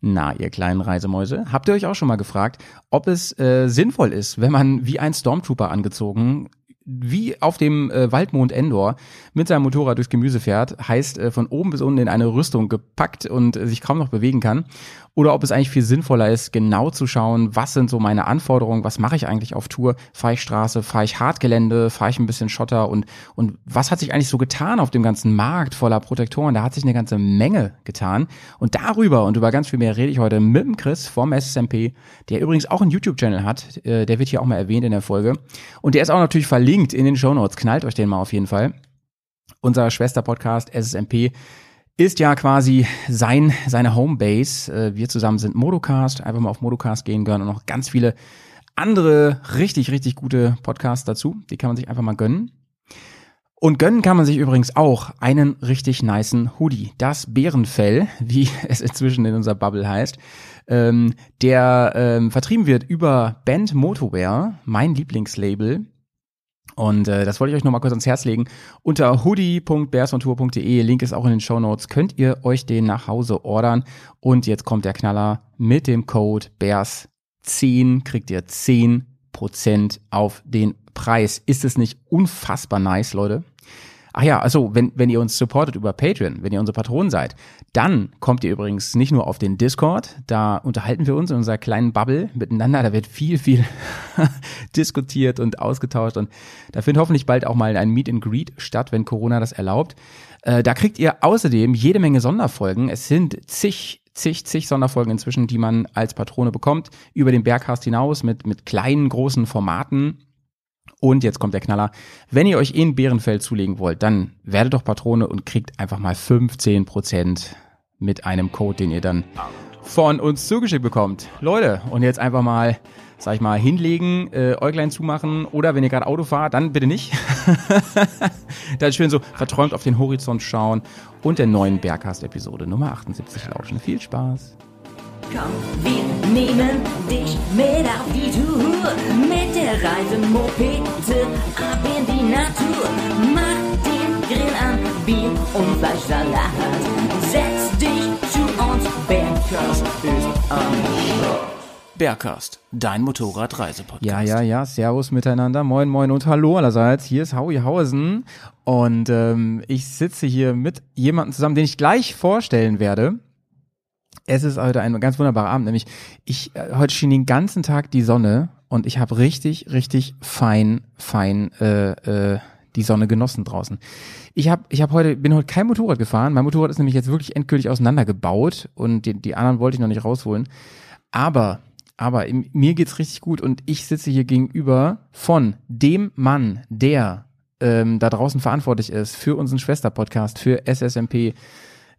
Na, ihr kleinen Reisemäuse, habt ihr euch auch schon mal gefragt, ob es äh, sinnvoll ist, wenn man wie ein Stormtrooper angezogen wie auf dem äh, Waldmond Endor mit seinem Motorrad durchs Gemüse fährt, heißt äh, von oben bis unten in eine Rüstung gepackt und äh, sich kaum noch bewegen kann. Oder ob es eigentlich viel sinnvoller ist, genau zu schauen, was sind so meine Anforderungen, was mache ich eigentlich auf Tour, fahre ich Straße, fahre ich Hartgelände, fahre ich ein bisschen Schotter? Und, und was hat sich eigentlich so getan auf dem ganzen Markt voller Protektoren, da hat sich eine ganze Menge getan. Und darüber und über ganz viel mehr rede ich heute mit dem Chris vom SSMP, der übrigens auch einen YouTube-Channel hat, äh, der wird hier auch mal erwähnt in der Folge. Und der ist auch natürlich verlinkt in den Show Notes, knallt euch den mal auf jeden Fall. Unser Schwester-Podcast SSMP ist ja quasi sein, seine Homebase. Äh, wir zusammen sind Modocast. Einfach mal auf Modocast gehen, gehören und noch ganz viele andere richtig, richtig gute Podcasts dazu. Die kann man sich einfach mal gönnen. Und gönnen kann man sich übrigens auch einen richtig niceen Hoodie. Das Bärenfell, wie es inzwischen in unserer Bubble heißt, ähm, der ähm, vertrieben wird über Band Motowear, mein Lieblingslabel. Und äh, das wollte ich euch nochmal kurz ans Herz legen. Unter hoodie.bearsontour.de, Link ist auch in den Show Notes, könnt ihr euch den nach Hause ordern. Und jetzt kommt der Knaller mit dem Code BEARS10 kriegt ihr 10% auf den Preis. Ist es nicht unfassbar nice, Leute? Ach ja, also wenn, wenn ihr uns supportet über Patreon, wenn ihr unsere Patronen seid, dann kommt ihr übrigens nicht nur auf den Discord, da unterhalten wir uns in unserer kleinen Bubble miteinander, da wird viel, viel diskutiert und ausgetauscht und da findet hoffentlich bald auch mal ein Meet and Greet statt, wenn Corona das erlaubt. Äh, da kriegt ihr außerdem jede Menge Sonderfolgen. Es sind zig zig, zig Sonderfolgen inzwischen, die man als Patrone bekommt, über den Berghast hinaus mit, mit kleinen, großen Formaten. Und jetzt kommt der Knaller. Wenn ihr euch in Bärenfeld zulegen wollt, dann werdet doch Patrone und kriegt einfach mal 15% mit einem Code, den ihr dann von uns zugeschickt bekommt. Leute, und jetzt einfach mal, sag ich mal, hinlegen, äh, Äuglein zumachen oder wenn ihr gerade Auto fahrt, dann bitte nicht. dann schön so verträumt auf den Horizont schauen und der neuen Berghast-Episode Nummer 78 lauschen. Viel Spaß. Komm, wir nehmen dich mit auf die Tour. Mit der Reisemopete ab in die Natur. Mach den Grill an, Bier und Fleischsalat. Setz dich zu uns, Bergkast ist am Start. Bergcast, dein Motorradreisepodcast. Ja, ja, ja, Servus miteinander, moin, moin und hallo allerseits. Hier ist Howie Hausen und ähm, ich sitze hier mit jemandem zusammen, den ich gleich vorstellen werde. Es ist heute ein ganz wunderbarer Abend, nämlich ich äh, heute schien den ganzen Tag die Sonne und ich habe richtig, richtig fein, fein äh, äh, die Sonne genossen draußen. Ich habe, ich habe heute, bin heute kein Motorrad gefahren. Mein Motorrad ist nämlich jetzt wirklich endgültig auseinandergebaut und die, die anderen wollte ich noch nicht rausholen. Aber, aber im, mir geht's richtig gut und ich sitze hier gegenüber von dem Mann, der ähm, da draußen verantwortlich ist für unseren Schwester-Podcast, für SSMP.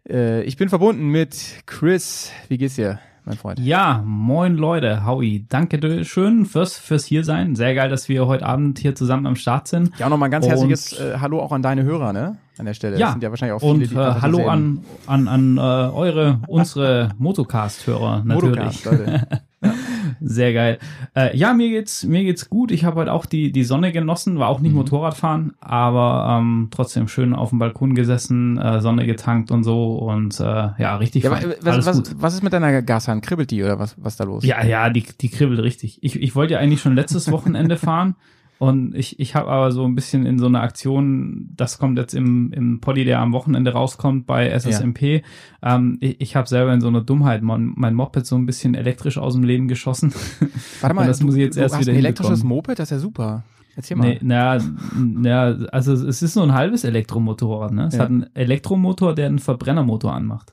Äh, ich bin verbunden mit Chris. Wie geht's dir, mein Freund? Ja, moin Leute, Howie, danke schön fürs, fürs hier sein. Sehr geil, dass wir heute Abend hier zusammen am Start sind. Ja, auch nochmal ein ganz Und- herzliches äh, Hallo auch an deine Hörer, ne? An der Stelle. Ja, Das sind ja wahrscheinlich auch viele, und die äh, hallo an, an, an äh, eure, unsere Motocast-Hörer natürlich. Motocast, Leute. Sehr geil. Äh, ja, mir geht's, mir geht's gut. Ich habe heute auch die, die Sonne genossen, war auch Mhm. nicht Motorradfahren, aber ähm, trotzdem schön auf dem Balkon gesessen, äh, Sonne getankt und so und äh, ja, richtig Ja, was, was, was ist mit deiner Gashahn? Kribbelt die oder was, was da los? Ja, ja, die, die kribbelt richtig. Ich, ich wollte ja eigentlich schon letztes Wochenende fahren und ich, ich habe aber so ein bisschen in so einer Aktion, das kommt jetzt im, im Poddy, der am Wochenende rauskommt bei SSMP. Ähm, ich ich habe selber in so einer Dummheit mein, mein Moped so ein bisschen elektrisch aus dem Leben geschossen. Warte mal, Und das du, muss ich jetzt du erst hast wieder ein elektrisches. Moped, das ist ja super. Erzähl mal. Nee, na, na, also es ist so ein halbes Elektromotorrad, ne? Es Ja. hat einen Elektromotor, der einen Verbrennermotor anmacht.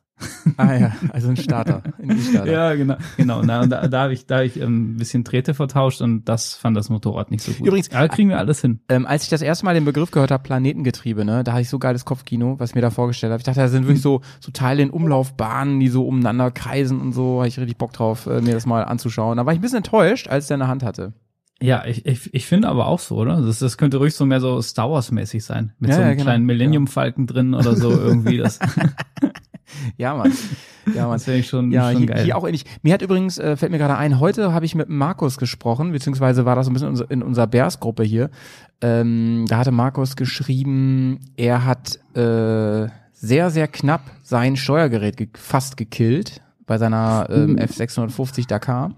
Ah ja, also ein Starter. Ein E-Starter. Ja, genau. genau. Na, und da, da habe ich, da hab ich ähm, ein bisschen Drähte vertauscht und das fand das Motorrad nicht so gut. Übrigens- Aber kriegen wir alles hin. Ähm, als ich das erste Mal den Begriff gehört habe, Planetengetriebe, ne, da hatte ich so geiles Kopfkino, was ich mir da vorgestellt habe. Ich dachte, da sind wirklich so, so Teile in Umlaufbahnen, die so umeinander kreisen und so. Habe ich richtig Bock drauf, äh, mir das mal anzuschauen. Da war ich ein bisschen enttäuscht, als der in der Hand hatte. Ja, ich, ich, ich finde aber auch so, oder? Das, das könnte ruhig so mehr so Star Wars-mäßig sein. Mit Ja, so einem ja, genau. kleinen Millennium-Falken drin oder so irgendwie. Das, Ja, Mann. Ja, Mann. das wäre ich schon, Ja, schon hier, geil. hier auch ähnlich. Mir hat übrigens, äh, fällt mir gerade ein, heute habe ich mit Markus gesprochen, beziehungsweise war das so ein bisschen in unser- in unserer Bears-Gruppe hier. Ähm, da hatte Markus geschrieben, er hat äh, sehr, sehr knapp sein Steuergerät ge fast gekillt bei seiner ähm, F650 Dakar.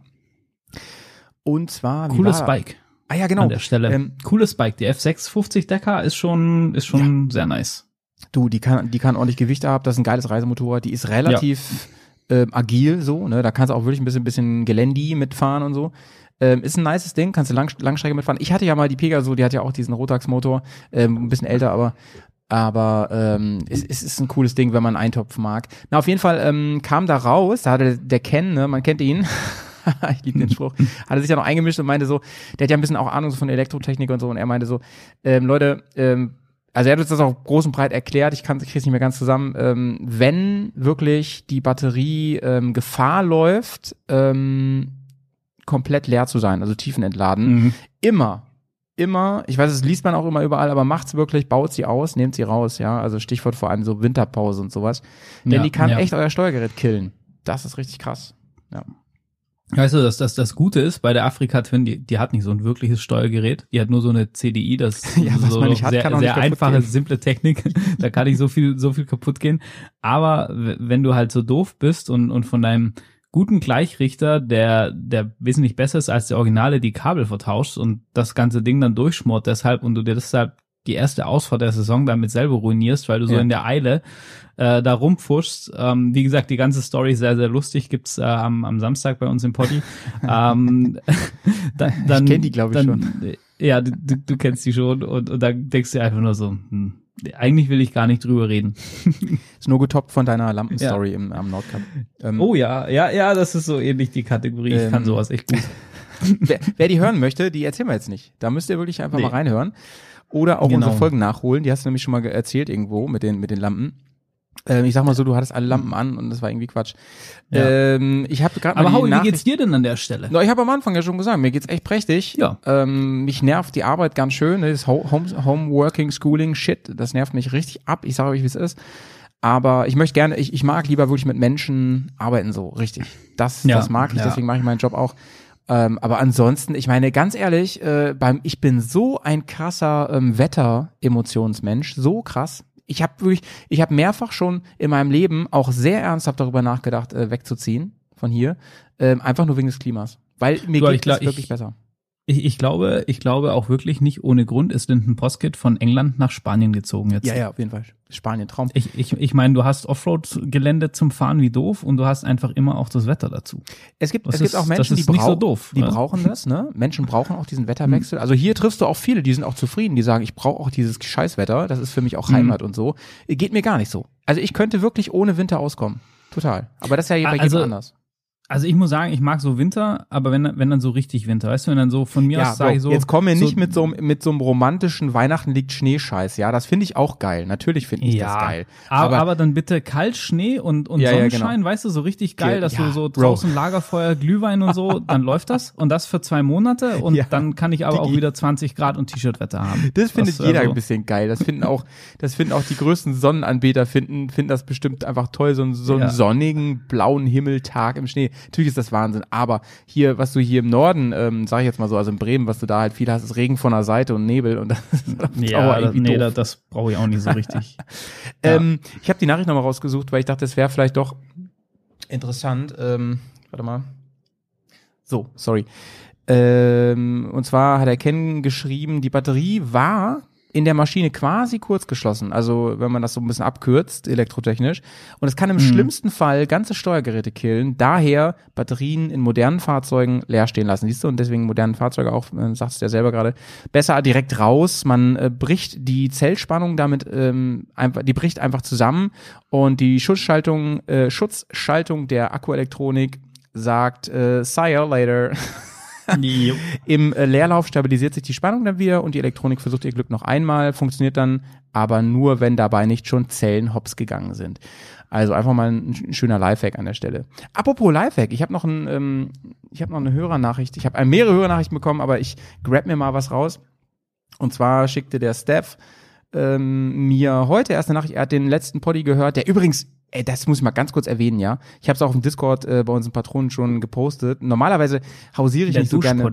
Und zwar, wie Cooles Bike Ah ja, genau. an der Stelle. Ähm, Cooles Bike. Die F650 Decker ist schon, ist schon sehr nice. Du, die kann, die kann ordentlich Gewicht haben, das ist ein geiles Reisemotorrad, die ist relativ ähm, agil so, ne? Da kannst du auch wirklich ein bisschen, bisschen Gelendi mitfahren und so. Ähm, ist ein nices Ding, kannst du Lang, Langstrecke mitfahren. Ich hatte ja mal die Pegaso, die hat ja auch diesen Rotax-Motor, ähm, ein bisschen älter, aber aber ähm, es, es ist ein cooles Ding, wenn man einen Eintopf mag. Na, auf jeden Fall ähm, kam da raus, da hatte der Ken, ne, man kennt ihn, ich liebe den Spruch, hatte sich ja noch eingemischt und meinte so, der hat ja ein bisschen auch Ahnung von Elektrotechnik und so und er meinte so, ähm, Leute, ähm, also er hat uns das auch groß und breit erklärt, ich kann ich krieg's nicht mehr ganz zusammen, ähm, wenn wirklich die Batterie ähm, Gefahr läuft, ähm, komplett leer zu sein, also tiefenentladen, Mhm. immer, immer, ich weiß, es liest man auch immer überall, aber macht's wirklich, baut sie aus, nehmt sie raus, ja, also Stichwort vor allem so Winterpause und sowas, denn Ja, die kann ja. echt euer Steuergerät killen. Das ist richtig krass. Weißt du, dass das, das Gute ist bei der Afrika Twin, die, die hat nicht so ein wirkliches Steuergerät, die hat nur so eine CDI, das ist Ja, so man nicht hat, sehr, kann sehr einfache, gehen. simple Technik, da kann nicht so viel, so viel kaputt gehen. Aber wenn du halt so doof bist und, und von deinem guten Gleichrichter, der, der wesentlich besser ist als der Originale, die Kabel vertauscht und das ganze Ding dann durchschmort deshalb und du dir deshalb die erste Ausfahrt der Saison damit selber ruinierst, weil du so Ja. in der Eile äh, da rumpfuschst. Ähm, wie gesagt, die ganze Story ist sehr, sehr lustig, gibt's äh, am, am Samstag bei uns im Poddy. ähm, da, dann, kenn die, glaub ich, dann, Ja, du, du, kennst die schon und, und dann denkst du einfach nur so, hm, eigentlich will ich gar nicht drüber reden. Ist nur getoppt von deiner Lampenstory im, am Nordkap. Ähm, Oh ja, ja, ja, das ist so ähnlich die Kategorie. Ich kann Ähm, sowas echt gut. wer, wer die hören möchte, die erzählen wir jetzt nicht. Da müsst ihr wirklich einfach Nee. mal reinhören. Oder auch Genau. unsere Folgen nachholen. Die hast du nämlich schon mal erzählt irgendwo mit den, mit den Lampen. Ähm, ich sag mal so, du hattest alle Lampen an und das war irgendwie Quatsch. Ja. Ähm, ich habe gerade Aber Howie, wie geht's dir denn an der Stelle? No, ich habe am Anfang ja schon gesagt, mir geht's echt prächtig. Ja. Ähm, mich nervt die Arbeit ganz schön. Das Ho- Home, Homeworking, Schooling, Shit, das nervt mich richtig ab. Ich sage euch, wie es ist. Aber ich möchte gerne, ich, ich mag lieber wirklich mit Menschen arbeiten so, richtig. Das, Ja, das mag ich, deswegen mache ich meinen Job auch. Ähm, aber ansonsten, ich meine, ganz ehrlich, äh, beim, ich bin so ein krasser ähm, Wetter-Emotionsmensch, so krass. Ich habe wirklich, ich habe mehrfach schon in meinem Leben auch sehr ernsthaft darüber nachgedacht, äh, wegzuziehen von hier, ähm, einfach nur wegen des Klimas, weil mir Du, geht es wirklich ich- besser. Ich, ich glaube, ich glaube auch wirklich nicht ohne Grund ist Linden Poskett von England nach Spanien gezogen jetzt. Ja, ja, auf jeden Fall. Spanien Traum. Ich, ich, ich meine, du hast Offroad-Gelände zum Fahren wie doof und du hast einfach immer auch das Wetter dazu. Es gibt, Das es gibt ist- auch das Menschen, die, nicht so doof, die ne? brauchen das, ne? Menschen brauchen auch diesen Wetterwechsel. Also hier triffst du auch viele, die sind auch zufrieden, die sagen, ich brauche auch dieses Scheißwetter, das ist für mich auch Heimat und so. Geht mir gar nicht so. Also ich könnte wirklich ohne Winter auskommen. Total. Aber das ist ja bei jedem Also, anders. Also ich muss sagen, ich mag so Winter, aber wenn, wenn dann so richtig Winter, weißt du, wenn dann so von mir Ja, aus sage ich Bro, so. jetzt kommen wir so, nicht mit so, einem- mit so einem romantischen Weihnachten liegt Schneescheiß, ja, das finde ich auch geil. Natürlich finde ich ja, das geil. Aber, aber, dann bitte kalt Schnee und, und Ja, Sonnenschein, weißt du, so richtig geil, dass du so Bro. draußen Lagerfeuer, Glühwein und so, dann läuft das und das für zwei Monate und dann kann ich aber auch wieder 20 Grad und T-Shirt-Wetter haben. Das findet jeder also- ein bisschen geil. Das finden auch, das finden auch die größten Sonnenanbeter finden, finden das bestimmt einfach toll, so, einen- so einen sonnigen, blauen Himmeltag im Schnee. Natürlich ist das Wahnsinn. Aber hier, was du hier im Norden, ähm, sag ich jetzt mal so, also in Bremen, was du da halt viel hast, ist Regen von der Seite und Nebel und das ist auf Dauer Ja, das, irgendwie nee, doof. das, brauche ich auch nicht so richtig. Ähm, ich habe die Nachricht nochmal rausgesucht, weil ich dachte, es wäre vielleicht doch interessant. Ähm, warte mal. So, sorry. Ähm, und zwar hat er Ken geschrieben, die Batterie war in der Maschine quasi kurz geschlossen. Also wenn man das so ein bisschen abkürzt, elektrotechnisch. Und es kann im schlimmsten Fall ganze Steuergeräte killen. Daher Batterien in modernen Fahrzeugen leer stehen lassen. Siehst du? Und deswegen modernen Fahrzeuge auch, äh, sagst du ja selber gerade, besser direkt raus. Man äh, bricht die Zellspannung damit ähm, einfach, die bricht einfach zusammen und die Schutzschaltung, äh, Schutzschaltung der Akkuelektronik sagt, äh, see you later. Im äh, Leerlauf stabilisiert sich die Spannung dann wieder und die Elektronik versucht ihr Glück noch einmal, funktioniert dann aber nur, wenn dabei nicht schon Zellen hops gegangen sind. Also einfach mal ein, sch- schöner Lifehack an der Stelle. Apropos Lifehack, ich habe noch ein, ähm, ich habe noch eine Hörernachricht. Ich habe mehrere Hörernachrichten bekommen, aber ich grab mir mal was raus. Und zwar schickte der Steph ähm, mir heute erst eine Nachricht, er hat den letzten Poddy gehört, der übrigens, ey, das muss ich mal ganz kurz erwähnen, ja. Ich habe es auch im Discord äh, bei unseren Patronen schon gepostet. Normalerweise hausiere ich Der nicht so gerne.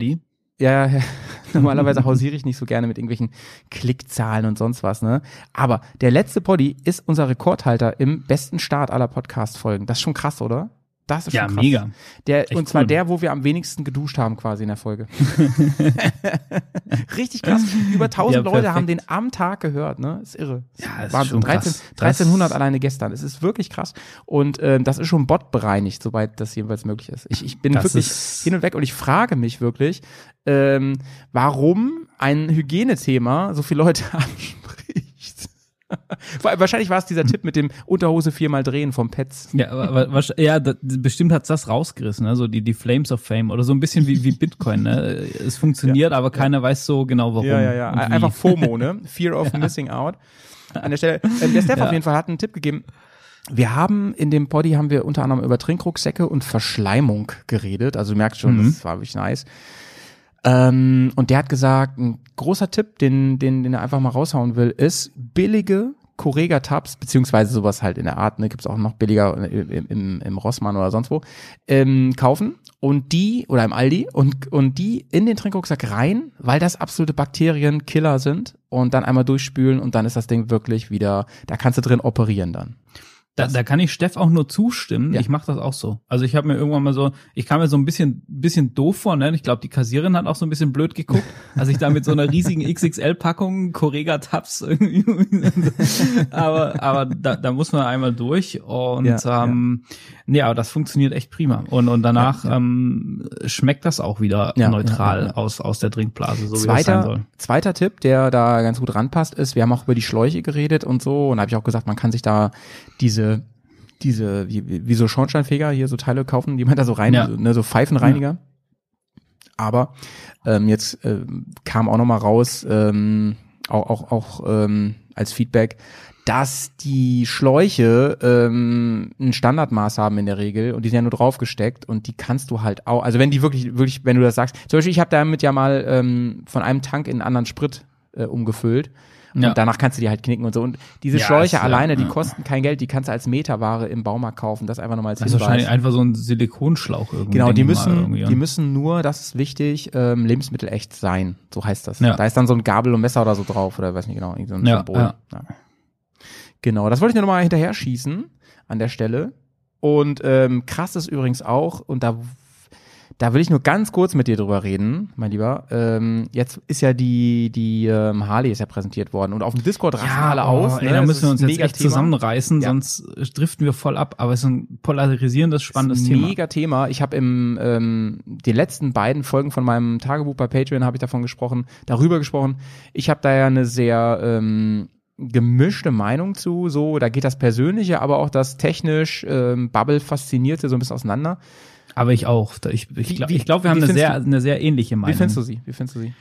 Ja, ja, normalerweise hausiere ich nicht so gerne mit irgendwelchen Klickzahlen und sonst was, ne? Aber der letzte Poddy ist unser Rekordhalter im besten Start aller Podcast-Folgen. Das ist schon krass, oder? Das ist Ja, schon krass. mega. Der, Echt und zwar cool. der, wo wir am wenigsten geduscht haben quasi in der Folge. Richtig krass. Über 1000 Ja, Leute haben den am Tag gehört, ne? Ist irre. Ja, ist Wahnsinn. schon 13, krass. 1300 Das- alleine gestern. Es ist wirklich krass. Und ähm, das ist schon botbereinigt, soweit das jeweils möglich ist. Ich, ich bin Das wirklich hin und weg und ich frage mich wirklich, ähm, warum ein Hygienethema so viele Leute anspricht. Wa- Wahrscheinlich war es dieser Tipp mit dem Unterhose viermal drehen vom Pets. Ja, aber, aber, wahrsch- ja da, bestimmt hat's das rausgerissen, ne? so die, die Flames of Fame oder so ein bisschen wie, wie Bitcoin. Ne? Es funktioniert, aber keiner weiß so genau warum. Ja, ja, ja. Einfach FOMO, ne? Fear of Missing Out. An der Stelle, äh, der Steph Ja. auf jeden Fall hat einen Tipp gegeben. Wir haben in dem Poddy haben wir unter anderem über Trinkrucksäcke und Verschleimung geredet. Also du merkst schon, Mhm. das war wirklich nice. Ähm, und der hat gesagt, ein großer Tipp, den, den, den er einfach mal raushauen will, ist billige Correga-Tabs, beziehungsweise sowas halt in der Art, ne, gibt's auch noch billiger im, im, im Rossmann oder sonst wo, ähm, kaufen und die, oder im Aldi, und, und die in den Trinkrucksack rein, weil das absolute Bakterienkiller sind und dann einmal durchspülen und dann ist das Ding wirklich wieder, da kannst du drin operieren dann. Da, da kann ich Steff auch nur zustimmen. Ja. Ich mache das auch so. Also ich habe mir irgendwann mal so, ich kam mir so ein bisschen bisschen doof vor, ne? Ich glaube, die Kassiererin hat auch so ein bisschen blöd geguckt, als ich da mit so einer riesigen XXL-Packung Correga Tabs irgendwie. aber aber da, da muss man einmal durch und Ja, ähm, nee, aber das funktioniert echt prima. Und und danach Ähm, schmeckt das auch wieder Ja, neutral ja, ja. aus aus der Trinkblase, so wie das sein soll. Zweiter, zweiter Tipp, der da ganz gut ranpasst, ist, wir haben auch über die Schläuche geredet und so und da habe ich auch gesagt, man kann sich da diese diese wie, wie so Schornsteinfeger hier so Teile kaufen, die man da so rein, Ja. ne, so Pfeifenreiniger. Aber ähm, jetzt ähm, kam auch noch mal raus, ähm, auch auch auch ähm, als Feedback, dass die Schläuche ähm, ein Standardmaß haben in der Regel und die sind ja nur draufgesteckt und die kannst du halt auch, also wenn die wirklich, wirklich, wenn du das sagst, zum Beispiel ich habe damit ja mal ähm, von einem Tank in einen anderen Sprit äh, umgefüllt Ja. und danach kannst du die halt knicken und so und diese Ja, Schläuche ist, alleine, die kosten kein Geld, die kannst du als Meterware im Baumarkt kaufen, das einfach nochmal als Das ist wahrscheinlich Hinweis. einfach so ein Silikonschlauch irgendwie. Genau, die müssen, irgendwie. die müssen nur, das ist wichtig, ähm, lebensmittelecht sein. So heißt das. Ja. Da ist dann so ein Gabel und Messer oder so drauf oder weiß nicht genau, irgend so ein Ja, Symbol. ja. Ja. Genau, das wollte ich nur noch mal hinterher schießen an der Stelle. Und ähm, krass ist übrigens auch, und da, da will ich nur ganz kurz mit dir drüber reden, mein Lieber. Ähm, jetzt ist ja die, die ähm, Harley ist ja präsentiert worden und auf dem Discord rasten alle oh, aus. Ey, ne? da müssen wir uns jetzt echt zusammenreißen, Ja. sonst driften wir voll ab. Aber es ist ein polarisierendes, spannendes ist ein Thema. Mega Thema. Ich habe im ähm, den letzten beiden Folgen von meinem Tagebuch bei Patreon habe ich davon gesprochen, darüber gesprochen. Ich habe da ja eine sehr ähm, gemischte Meinung zu. So, da geht das Persönliche, aber auch das technisch ähm, Bubble faszinierte so ein bisschen auseinander. Aber ich auch. Ich, ich glaube, glaub, wir haben eine sehr, du- eine sehr ähnliche Meinung. Wie findest du sie? Wie findest du sie?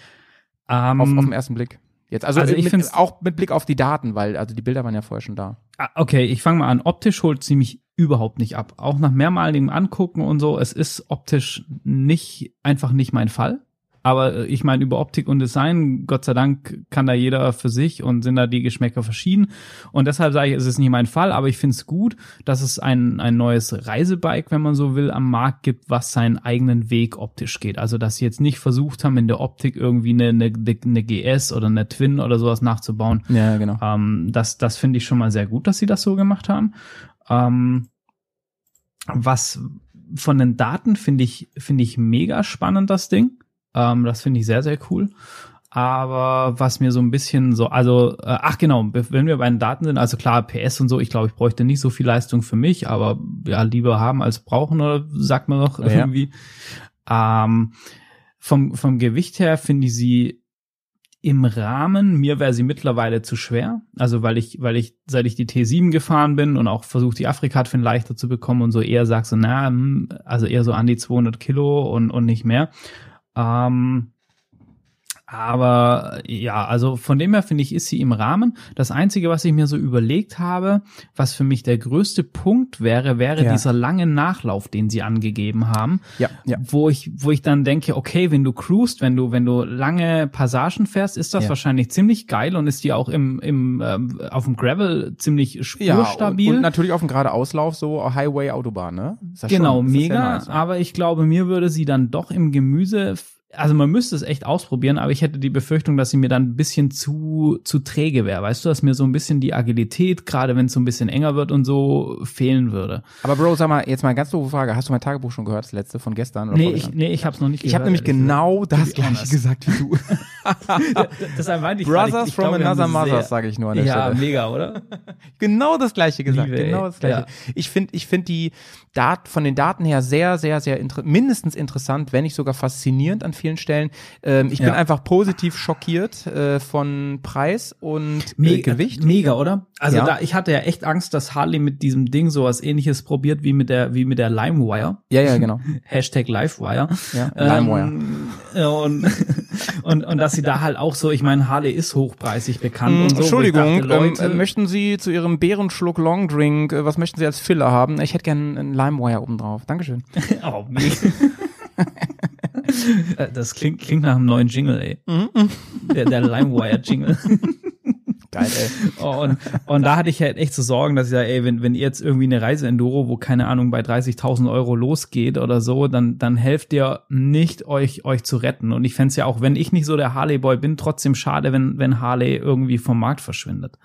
Ähm, Auf, auf den ersten Blick. Jetzt, also, Also ich mit, find's- auch mit Blick auf die Daten, weil also die Bilder waren ja vorher schon da. Ah, Okay, ich fange mal an. Optisch holt sie mich überhaupt nicht ab. Auch nach mehrmaligem Angucken und so, es ist optisch nicht, einfach nicht mein Fall. Aber äh, ich meine, über Optik und Design, Gott sei Dank, kann da jeder für sich und sind da die Geschmäcker verschieden. Und deshalb sage ich, es ist nicht mein Fall, aber ich finde es gut, dass es ein, ein neues Reisebike, wenn man so will, am Markt gibt, was seinen eigenen Weg optisch geht. Also, dass sie jetzt nicht versucht haben, in der Optik irgendwie eine, eine, eine GS oder eine Twin oder sowas nachzubauen, Ja, genau. ähm, das das finde ich schon mal sehr gut, dass sie das so gemacht haben. Ähm, was von den Daten finde ich, finde ich mega spannend, das Ding. Ähm, das finde ich sehr, sehr cool. Aber was mir so ein bisschen so, also, äh, ach genau, wenn wir bei den Daten sind, also klar, PS und so, ich glaube, ich bräuchte nicht so viel Leistung für mich, aber ja, lieber haben als brauchen, oder sagt man doch Ja. irgendwie. Ähm, vom, vom Gewicht her finde ich sie im Rahmen. Mir wäre sie mittlerweile zu schwer. Also weil ich, weil ich, seit ich die T7 gefahren bin und auch versucht, die Afrika-Twin leichter zu bekommen und so eher sag so, na, hm, also eher so an die 200 Kilo und, und nicht mehr. Ähm, aber ja, also von dem her finde ich, ist sie im Rahmen. Das Einzige, was ich mir so überlegt habe, was für mich der größte Punkt wäre, wäre Ja. dieser lange Nachlauf, den sie angegeben haben Ja, ja. wo ich, wo ich dann denke, okay, wenn du cruist, wenn du, wenn du lange Passagen fährst, ist das Ja. wahrscheinlich ziemlich geil und ist die auch im, im, ähm, auf dem Gravel ziemlich Ja, spurstabil. und, und natürlich auf dem Geradeauslauf so Highway Autobahn, ne? Genau, mega. nice. Aber ich glaube, mir würde sie dann doch im Gemüse also man müsste es echt ausprobieren, aber ich hätte die Befürchtung, dass sie mir dann ein bisschen zu, zu träge wäre. Weißt du, dass mir so ein bisschen die Agilität, gerade wenn es so ein bisschen enger wird und so, fehlen würde. Aber Bro, sag mal, jetzt mal eine ganz doofe Frage. Hast du mein Tagebuch schon gehört, das letzte von gestern? Oder Nee, ich, nee, ich hab's noch nicht ich habe gehört, nämlich genau das gleiche gesagt wie du. Deshalb meinte ich Brothers ich, from glaube, another mothers, sage ich nur an der Ja, Stelle. mega, oder? Genau das gleiche gesagt, Liebe, genau das gleiche. Ja. Ich finde ich finde die Dat von den Daten her sehr, sehr, sehr inter mindestens interessant, wenn nicht sogar faszinierend an vielen Stellen. Ähm, ich bin Ja. einfach positiv schockiert äh, von Preis und äh, Mega, Gewicht. Mega, oder? Also Ja. da, ich hatte ja echt Angst, dass Harley mit diesem Ding sowas ähnliches probiert wie mit der, wie mit der LimeWire. Ja, ja, genau. Hashtag LiveWire. Ja, LimeWire. Ähm, und, und, und dass sie da halt auch so, ich meine, Harley ist hochpreisig bekannt und so. Entschuldigung, dachte, Leute, ähm, äh, möchten Sie zu Ihrem Bärenschluck Longdrink, äh, was möchten Sie als Filler haben? Ich hätte gern einen LimeWire oben drauf. Dankeschön. Oh, mega. Äh, das klingt, klingt nach einem neuen Jingle, ey. Mhm. Der, der LimeWire-Jingle. Geil, ey. Oh, und, und da hatte ich halt echt so Sorgen, dass ich sage, ey, wenn, wenn ihr jetzt irgendwie eine Reise-Enduro, wo keine Ahnung, bei 30.000 Euro losgeht oder so, dann, dann helft ihr nicht, euch, euch zu retten. Und ich fänd's ja auch, wenn ich nicht so der Harley-Boy bin, trotzdem schade, wenn, wenn Harley irgendwie vom Markt verschwindet.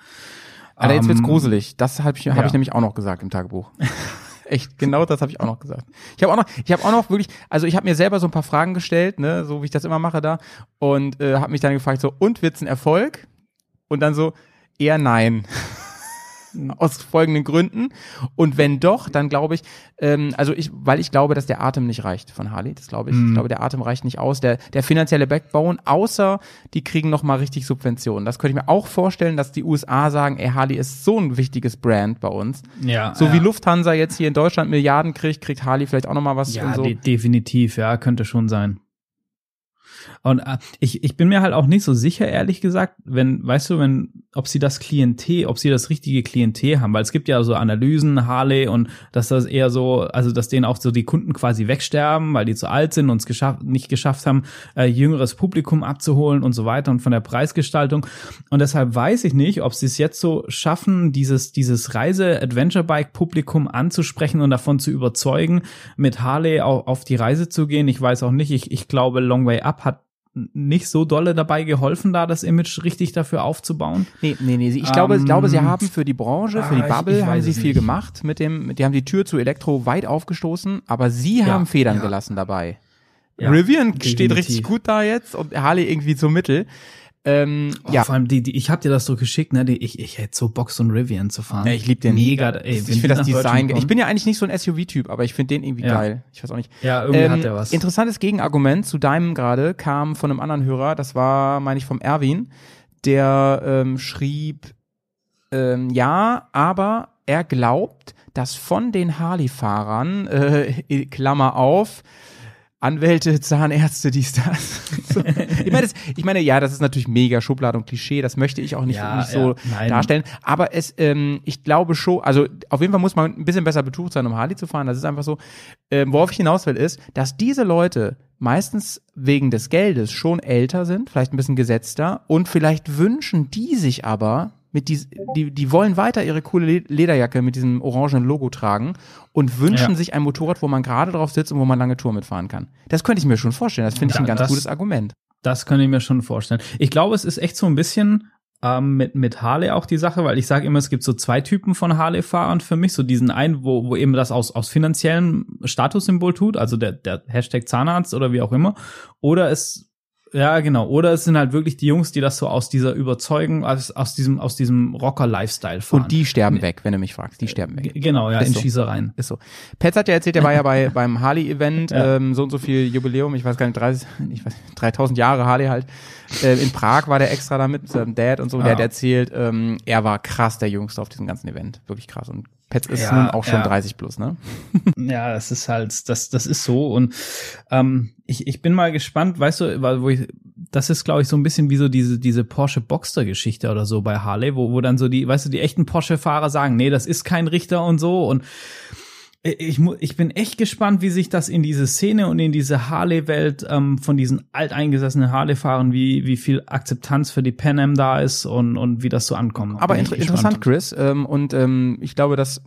Alter, jetzt wird's Ähm, gruselig. Das habe ich, hab ja. ich nämlich auch noch gesagt im Tagebuch. Echt, genau das habe ich auch noch gesagt. Ich habe auch noch, ich habe auch noch wirklich, also ich habe mir selber so ein paar Fragen gestellt, ne, so wie ich das immer mache da, und äh, habe mich dann gefragt so, und wird's ein Erfolg? Und dann so, eher nein. Aus folgenden Gründen. Und wenn doch, dann glaube ich, ähm, also ich, weil ich glaube, dass der Atem nicht reicht von Harley. Das glaube ich. Ich glaube, der Atem reicht nicht aus. Der, der finanzielle Backbone, außer die kriegen noch mal richtig Subventionen. Das könnte ich mir auch vorstellen, dass die USA sagen, ey, Harley ist so ein wichtiges Brand bei uns. Ja. So ja. wie Lufthansa jetzt hier in Deutschland Milliarden kriegt, kriegt Harley vielleicht auch noch mal was Ja, so. de definitiv, ja, könnte schon sein. Und äh, ich, ich bin mir halt auch nicht so sicher, ehrlich gesagt, wenn, weißt du, wenn, ob sie das Klientel, ob sie das richtige Klientel haben, weil es gibt ja so Analysen, Harley und dass das eher so, also dass denen auch so die Kunden quasi wegsterben, weil die zu alt sind und es geschafft, nicht geschafft haben, äh, jüngeres Publikum abzuholen und so weiter und von der Preisgestaltung. Und deshalb weiß ich nicht, ob sie es jetzt so schaffen, dieses, dieses Reise-Adventure-Bike-Publikum anzusprechen und davon zu überzeugen, mit Harley au- auf die Reise zu gehen. Ich weiß auch nicht, ich, ich glaube, Long Way Up hat nicht so dolle dabei geholfen, da das Image richtig dafür aufzubauen. Nee, nee, nee. Ich glaube, ich Ähm, glaube, sie haben für die Branche, für die ah, ich- Bubble ich haben weiß sie viel nicht. gemacht mit dem, die haben die Tür zu Elektro weit aufgestoßen, aber sie Ja, haben Federn ja. gelassen dabei. Ja, Rivian steht definitiv. richtig gut da jetzt und Harley irgendwie so mittel. Ähm, Oh, ja, Vor allem die, die ich habe dir das so geschickt, ne? Die, ich, ich hätte so Bock, so ein Rivian zu fahren. Ja, ich lieb den. Mega, ey, ich finde das Design. Ich bin ja eigentlich nicht so ein SUV-Typ, aber ich finde den irgendwie Ja. geil. Ich weiß auch nicht. ja, irgendwie Ähm, hat der was. Interessantes Gegenargument zu deinem gerade kam von einem anderen Hörer. Das war, meine ich, vom Erwin. Der ähm, schrieb, ähm, ja, aber er glaubt, dass von den Harley-Fahrern, äh, Klammer auf, Anwälte, Zahnärzte, dies, das. So. Ich, meine, das, ich meine, ja, das ist natürlich mega Schublade und Klischee, das möchte ich auch nicht, Ja, nicht so ja, darstellen. Aber es, ähm, ich glaube schon, also auf jeden Fall muss man ein bisschen besser betucht sein, um Harley zu fahren. Das ist einfach so. Ähm, worauf ich hinaus will, ist, dass diese Leute meistens wegen des Geldes schon älter sind, vielleicht ein bisschen gesetzter und vielleicht wünschen die sich aber mit dies, die, die wollen weiter ihre coole Le- Lederjacke mit diesem orangen Logo tragen und wünschen Ja. sich ein Motorrad, wo man gerade drauf sitzt und wo man lange Tour mitfahren kann. Das könnte ich mir schon vorstellen. Das finde ich Ja, ein ganz das- gutes Argument. Das kann ich mir schon vorstellen. Ich glaube, es ist echt so ein bisschen ähm, mit, mit Harley auch die Sache, weil ich sage immer, es gibt so zwei Typen von Harley-Fahrern für mich. So diesen einen, wo, wo eben das aus, aus finanziellem Statussymbol tut, also der, der Hashtag Zahnarzt oder wie auch immer. Oder es ja, genau. Oder es sind halt wirklich die Jungs, die das so aus dieser Überzeugung, aus, aus diesem, aus diesem Rocker-Lifestyle fahren. Und die sterben weg, wenn du mich fragst. Die sterben weg. Genau, ja, Ist in so. Schießereien. Ist so. Petz hat ja erzählt, er war ja bei beim Harley-Event, Ja. ähm, so und so viel Jubiläum, ich weiß gar nicht, 30, ich weiß, 3000 Jahre Harley halt. Äh, in Prag war der extra da mit seinem Dad und so. Der Ja. hat erzählt, ähm, er war krass der Jüngste auf diesem ganzen Event. Wirklich krass. Und Petz ist Ja, nun auch schon ja. 30 plus, ne? Ja, das ist halt, das, das ist so. Und ähm, ich, ich bin mal gespannt, weißt du, weil wo ich, das ist, glaube ich, so ein bisschen wie so diese, diese Porsche Boxster-Geschichte oder so bei Harley, wo, wo dann so die, weißt du, die echten Porsche-Fahrer sagen, nee, das ist kein Richter und so. Und ich, mu- ich bin echt gespannt, wie sich das in diese Szene und in diese Harley-Welt ähm, von diesen alteingesessenen Harley-Fahrern, wie, wie viel Akzeptanz für die Pan Am da ist und, und wie das so ankommt. Aber ich inter gespannt. interessant, Chris. Ähm, und ähm, ich glaube, das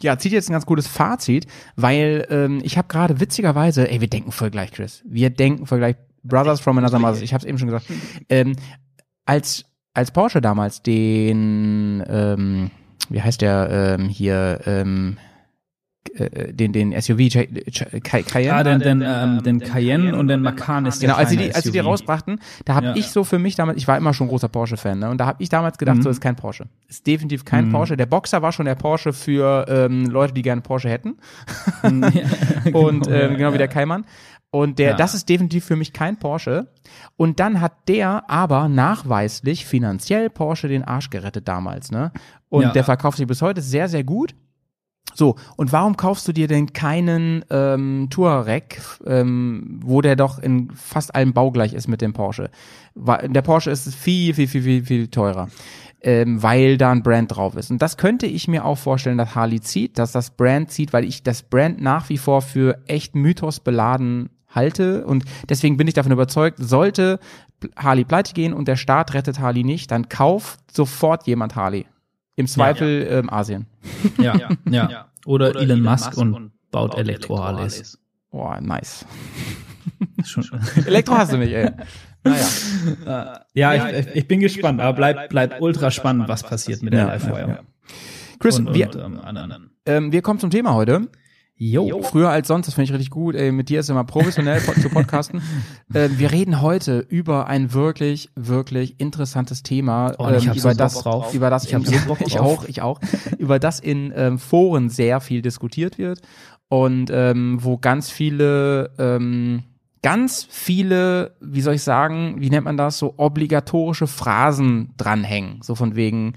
ja, zieht jetzt ein ganz gutes Fazit, weil ähm, ich habe gerade witzigerweise, ey, wir denken voll gleich, Chris. Wir denken voll gleich. Brothers from Another Mother, ich habe es eben schon gesagt. Ähm, als, als Porsche damals den, ähm, wie heißt der ähm, hier, ähm, äh, den, den SUV Ch- Ch- Cay- Cayenne. Ah, den, den, ähm, den Cayenne und den Macan ist der Genau, als sie, die, als sie die rausbrachten, da habe Ja. ich so für mich damals, ich war immer schon großer Porsche-Fan, ne? und da habe ich damals gedacht, Mhm. so ist kein Porsche. Ist definitiv kein Porsche. Der Boxer war schon der Porsche für ähm, Leute, die gerne Porsche hätten. und ähm, genau wie der Keimann. Und der, Ja. das ist definitiv für mich kein Porsche. Und dann hat der aber nachweislich finanziell Porsche den Arsch gerettet damals, ne? Und Ja. der verkauft sich bis heute sehr, sehr gut. So, und warum kaufst du dir denn keinen ähm, Touareg, ähm, wo der doch in fast allem baugleich ist mit dem Porsche? Der Porsche ist viel, viel, viel, viel, viel teurer, ähm, weil da ein Brand drauf ist. Und das könnte ich mir auch vorstellen, dass Harley zieht, dass das Brand zieht, weil ich das Brand nach wie vor für echt Mythos beladen halte. Und deswegen bin ich davon überzeugt, sollte Harley pleite gehen und der Staat rettet Harley nicht, dann kauft sofort jemand Harley. Im Zweifel Ähm, Asien. Ja, ja. Oder, Elon Musk und baut Elektro-Harleys. Boah, nice. Schon- Elektro hast du nicht, ey. Naja. Ja, ich, ich bin gespannt, aber bleibt bleibt ultra spannend, was passiert mit der Ja, Live-Wire. Chris, Und, wir, und ähm, ähm, wir kommen zum Thema heute. Jo. Früher als sonst, das finde ich richtig gut. Ey, mit dir ist immer professionell zu podcasten. ähm, wir reden heute über ein wirklich, wirklich interessantes Thema. Oh, ich ähm, so über Bock das, drauf. über das Ich in, so Bock ich auch, ich auch, über das in ähm, Foren sehr viel diskutiert wird und ähm, wo ganz viele, ähm, ganz viele, wie soll ich sagen, wie nennt man das, so obligatorische Phrasen dranhängen, so von wegen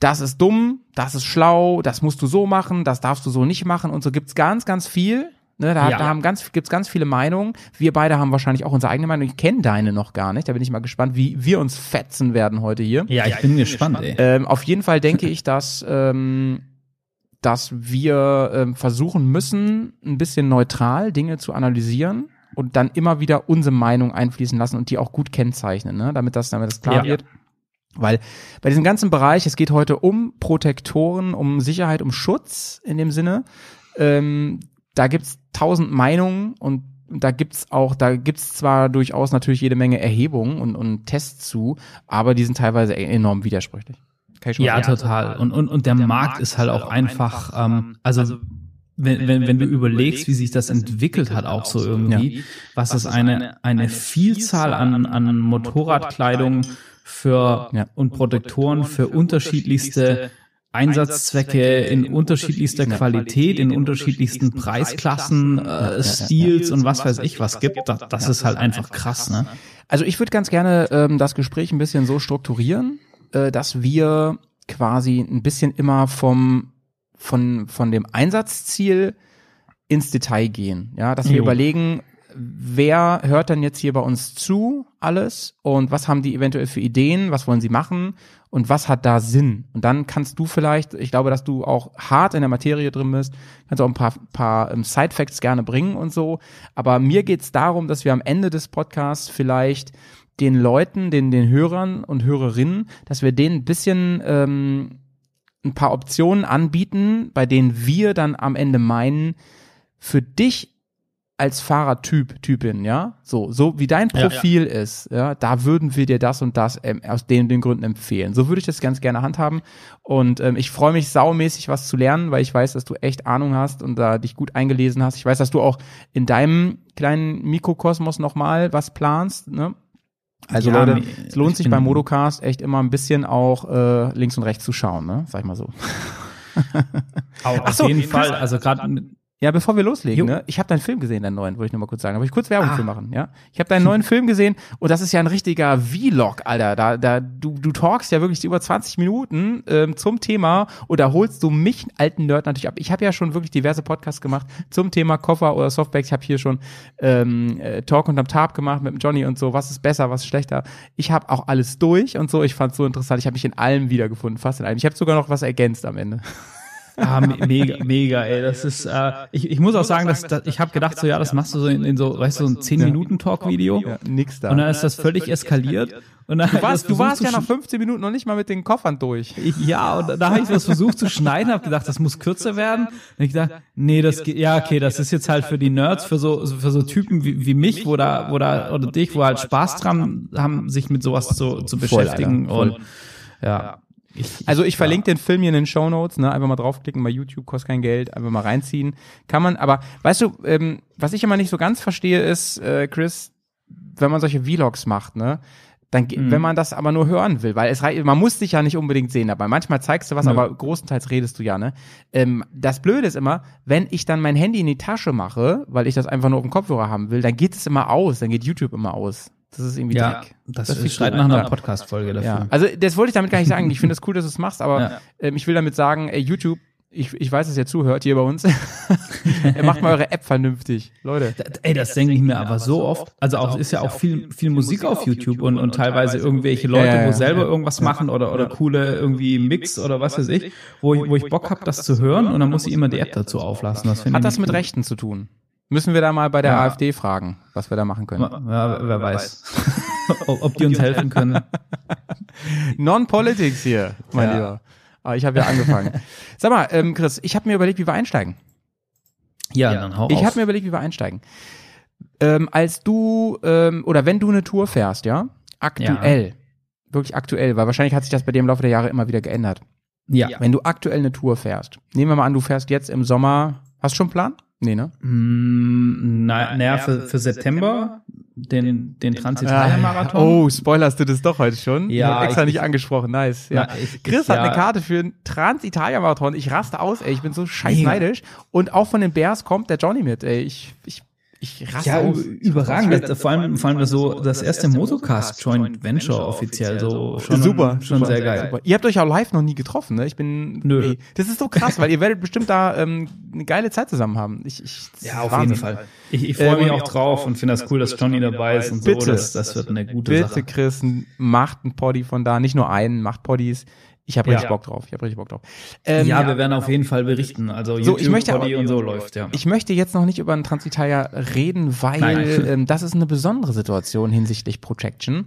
das ist dumm, das ist schlau, das musst du so machen, das darfst du so nicht machen und so gibt's ganz, ganz viel. Ne, da, Ja. da haben ganz, gibt's ganz viele Meinungen. Wir beide haben wahrscheinlich auch unsere eigene Meinung. Ich kenne deine noch gar nicht. Da bin ich mal gespannt, wie wir uns fetzen werden heute hier. Ja, ich bin gespannt, ey. Ähm, auf jeden Fall denke ich, dass, ähm, dass wir ähm, versuchen müssen, ein bisschen neutral Dinge zu analysieren und dann immer wieder unsere Meinung einfließen lassen und die auch gut kennzeichnen, ne? damit das, damit das klar Ja. wird. Weil bei diesem ganzen Bereich, es geht heute um Protektoren, um Sicherheit, um Schutz in dem Sinne. Ähm, da gibt's tausend Meinungen und da gibt's auch, da gibt's zwar durchaus natürlich jede Menge Erhebungen und, und Tests zu, aber die sind teilweise enorm widersprüchlich. Kann ich schon Ja, total. Und, und, und der Markt ist halt auch einfach, ähm, also wenn, wenn, wenn du überlegst, wie sich das entwickelt hat, auch so irgendwie, was es eine, eine Vielzahl an, an Motorradkleidung für Ja. und Protektoren für unterschiedlichste Einsatzzwecke in unterschiedlichster Qualität, in unterschiedlichsten Preisklassen, äh, Stils und was weiß ich was gibt. Das, das ist halt einfach krass, ne? Also ich würde ganz gerne ähm, das Gespräch ein bisschen so strukturieren, äh, dass wir quasi ein bisschen immer vom von von dem Einsatzziel ins Detail gehen, ja, dass wir Jo. überlegen, wer hört dann jetzt hier bei uns zu alles und was haben die eventuell für Ideen, was wollen sie machen und was hat da Sinn? Und dann kannst du vielleicht, ich glaube, dass du auch hart in der Materie drin bist, kannst auch ein paar, paar ähm, Side-Facts gerne bringen und so. Aber mir geht's darum, dass wir am Ende des Podcasts vielleicht den Leuten, den, den Hörern und Hörerinnen, dass wir denen ein bisschen ähm, ein paar Optionen anbieten, bei denen wir dann am Ende meinen, für dich als Fahrertyp, Typin, ja, so, so wie dein Ja. Profil ist, ja, da würden wir dir das und das ähm, aus den, den Gründen empfehlen. So würde ich das ganz gerne handhaben. Und ähm, ich freue mich saumäßig, was zu lernen, weil ich weiß, dass du echt Ahnung hast und da dich gut eingelesen hast. Ich weiß, dass du auch in deinem kleinen Mikrokosmos nochmal was planst, ne? Also Ja, Leute, es lohnt ich sich beim Modocast echt immer ein bisschen auch äh, links und rechts zu schauen, ne? Sag ich mal so. Auf Ach so, jeden Fall. Also gerade Ja, bevor wir loslegen, ne? Ich habe deinen Film gesehen, deinen neuen, wollte ich nur mal kurz sagen. Aber ich kurz Werbung Ah. für machen, ja? Ich habe deinen neuen Film gesehen und das ist ja ein richtiger Vlog, Alter. Da, da, du, du talkst ja wirklich über 20 Minuten ähm, zum Thema und da holst du mich, einen alten Nerd, natürlich ab. Ich habe ja schon wirklich diverse Podcasts gemacht zum Thema Koffer oder Softbacks. Ich habe hier schon ähm, äh, Talk unterm Tab gemacht mit dem Johnny und so. Was ist besser, was ist schlechter? Ich habe auch alles durch und so. Ich fand so interessant. Ich habe mich in allem wiedergefunden, fast in allem. Ich habe sogar noch was ergänzt am Ende. Ah, me- mega, mega, ey. Das ist, äh, ich, ich muss auch sagen, dass, dass ich habe gedacht, so ja, das machst du so in, in so, weißt du, so ein 10-Minuten-Talk-Video. Ja, nix da. Und dann ist das völlig eskaliert. Und dann du warst, du warst ja nach 15 Minuten noch nicht mal mit den Koffern durch. Ja, und da habe ich das versucht zu schneiden, habe gedacht, das muss kürzer werden. Und ich dachte, nee, das geht, ja, okay, das ist jetzt halt für die Nerds, für so, für so Typen wie, wie mich, wo da, wo da, oder dich, wo halt Spaß dran haben, sich mit sowas zu, zu Voll, beschäftigen. Voll. und ja. Ich, Also ich verlinke den Film hier in den Show Notes, ne? Einfach mal draufklicken bei YouTube, kostet kein Geld, einfach mal reinziehen. Kann man, aber weißt du, ähm, was ich immer nicht so ganz verstehe, ist, äh, Chris, wenn man solche Vlogs macht, ne? Dann, ge- wenn man das aber nur hören will, weil es man muss dich ja nicht unbedingt sehen dabei. Manchmal zeigst du was, Nö. aber großenteils redest du ja, ne? Ähm, das Blöde ist immer, wenn ich dann mein Handy in die Tasche mache, weil ich das einfach nur auf dem Kopfhörer haben will, dann geht es immer aus, dann geht YouTube immer aus. Das ist irgendwie ja, Dreck. das, ist das schreit nach einer. Podcast-Folge dafür. Ja, also das wollte ich damit gar nicht sagen. Ich finde es cool, dass du es machst, aber Ja. ähm, ich will damit sagen, ey, YouTube, ich, ich weiß, dass ihr zuhört hier bei uns. Macht mal eure App vernünftig. Leute. Ey, das denke ich mir aber so oft. Also auch ist ja auch viel viel Musik auf YouTube und, und teilweise irgendwelche Leute, Ja, ja, wo selber irgendwas machen oder oder coole irgendwie Mix oder was weiß ich, wo ich, wo ich Bock habe, das zu hören und dann muss ich immer die App dazu auflassen. Das Hat das mit gut. Rechten zu tun? Müssen wir da mal bei der Ja. AfD fragen, was wir da machen können? Ja, wer weiß. ob, ob die uns helfen können. Non-Politics hier, mein Ja. Lieber. Aber ich habe ja angefangen. Sag mal, ähm, Chris, ich habe mir überlegt, wie wir einsteigen. Ja, dann hau Ich habe mir überlegt, wie wir einsteigen. Ähm, als du, ähm, oder wenn du eine Tour fährst, ja, aktuell, wirklich aktuell, weil wahrscheinlich hat sich das bei dir im Laufe der Jahre immer wieder geändert. ja. Wenn du aktuell eine Tour fährst, nehmen wir mal an, du fährst jetzt im Sommer, hast du schon einen Plan? Nee, ne? Mm, na, naja, für, für September den, den Trans-Italien-Marathon. Oh, spoilerst du das doch heute schon? Ja, Ich hab extra ich- nicht angesprochen, nice. Ja. Na, ich- Chris ich- hat ja. eine Karte für einen Trans-Italia-Marathon. Ich raste aus, ey. Ich bin so scheiß neidisch. Und auch von den Bears kommt der Johnny mit, ey. Ich, ich, ich raste Ja, aus. überragend. Das, vor allem, vor allem das so das erste Motocast Joint Venture offiziell so schon super, schon super, sehr geil. Super. Ihr habt euch auch live noch nie getroffen, ne? Ich bin, Nö. Ey, das ist so krass, weil ihr werdet bestimmt da ähm, eine geile Zeit zusammen haben. Ich, ich, das Ja, auf Wahnsinn. jeden Fall. Ich, ich freue Ähm, mich auch drauf und finde das cool, dass Johnny dabei ist und so. Bitte. Das, das wird eine gute Bitte, Sache. Chris, macht einen Poddy von da, nicht nur einen, macht Poddies. Ich habe richtig Ja. Bock drauf. Ich habe richtig Bock drauf. Ähm, Ja, wir werden auf jeden Fall berichten. Also So, YouTube, ich möchte Body aber- und so läuft, ja. Ich möchte jetzt noch nicht über einen Transitalia reden, weil Nein. ähm, das ist eine besondere Situation hinsichtlich Projection.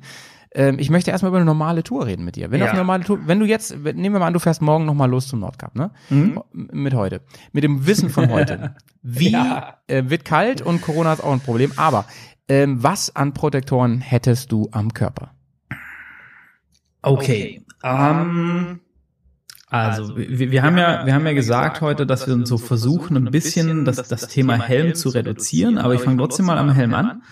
Ähm, ich möchte erstmal über eine normale Tour reden mit dir. Wenn du Ja. auf eine normale Tour, wenn du jetzt, nehmen wir mal an, du fährst morgen nochmal los zum Nordkap, ne? Mhm. Mit heute. Mit dem Wissen von heute. Wie Ja. äh, wird kalt und Corona ist auch ein Problem, aber ähm, was an Protektoren hättest du am Körper? Okay. Ähm, also, wir, wir haben ja, wir haben ja gesagt heute, dass wir uns so versuchen, ein bisschen das, das Thema Helm zu reduzieren, aber ich fange trotzdem mal am Helm an.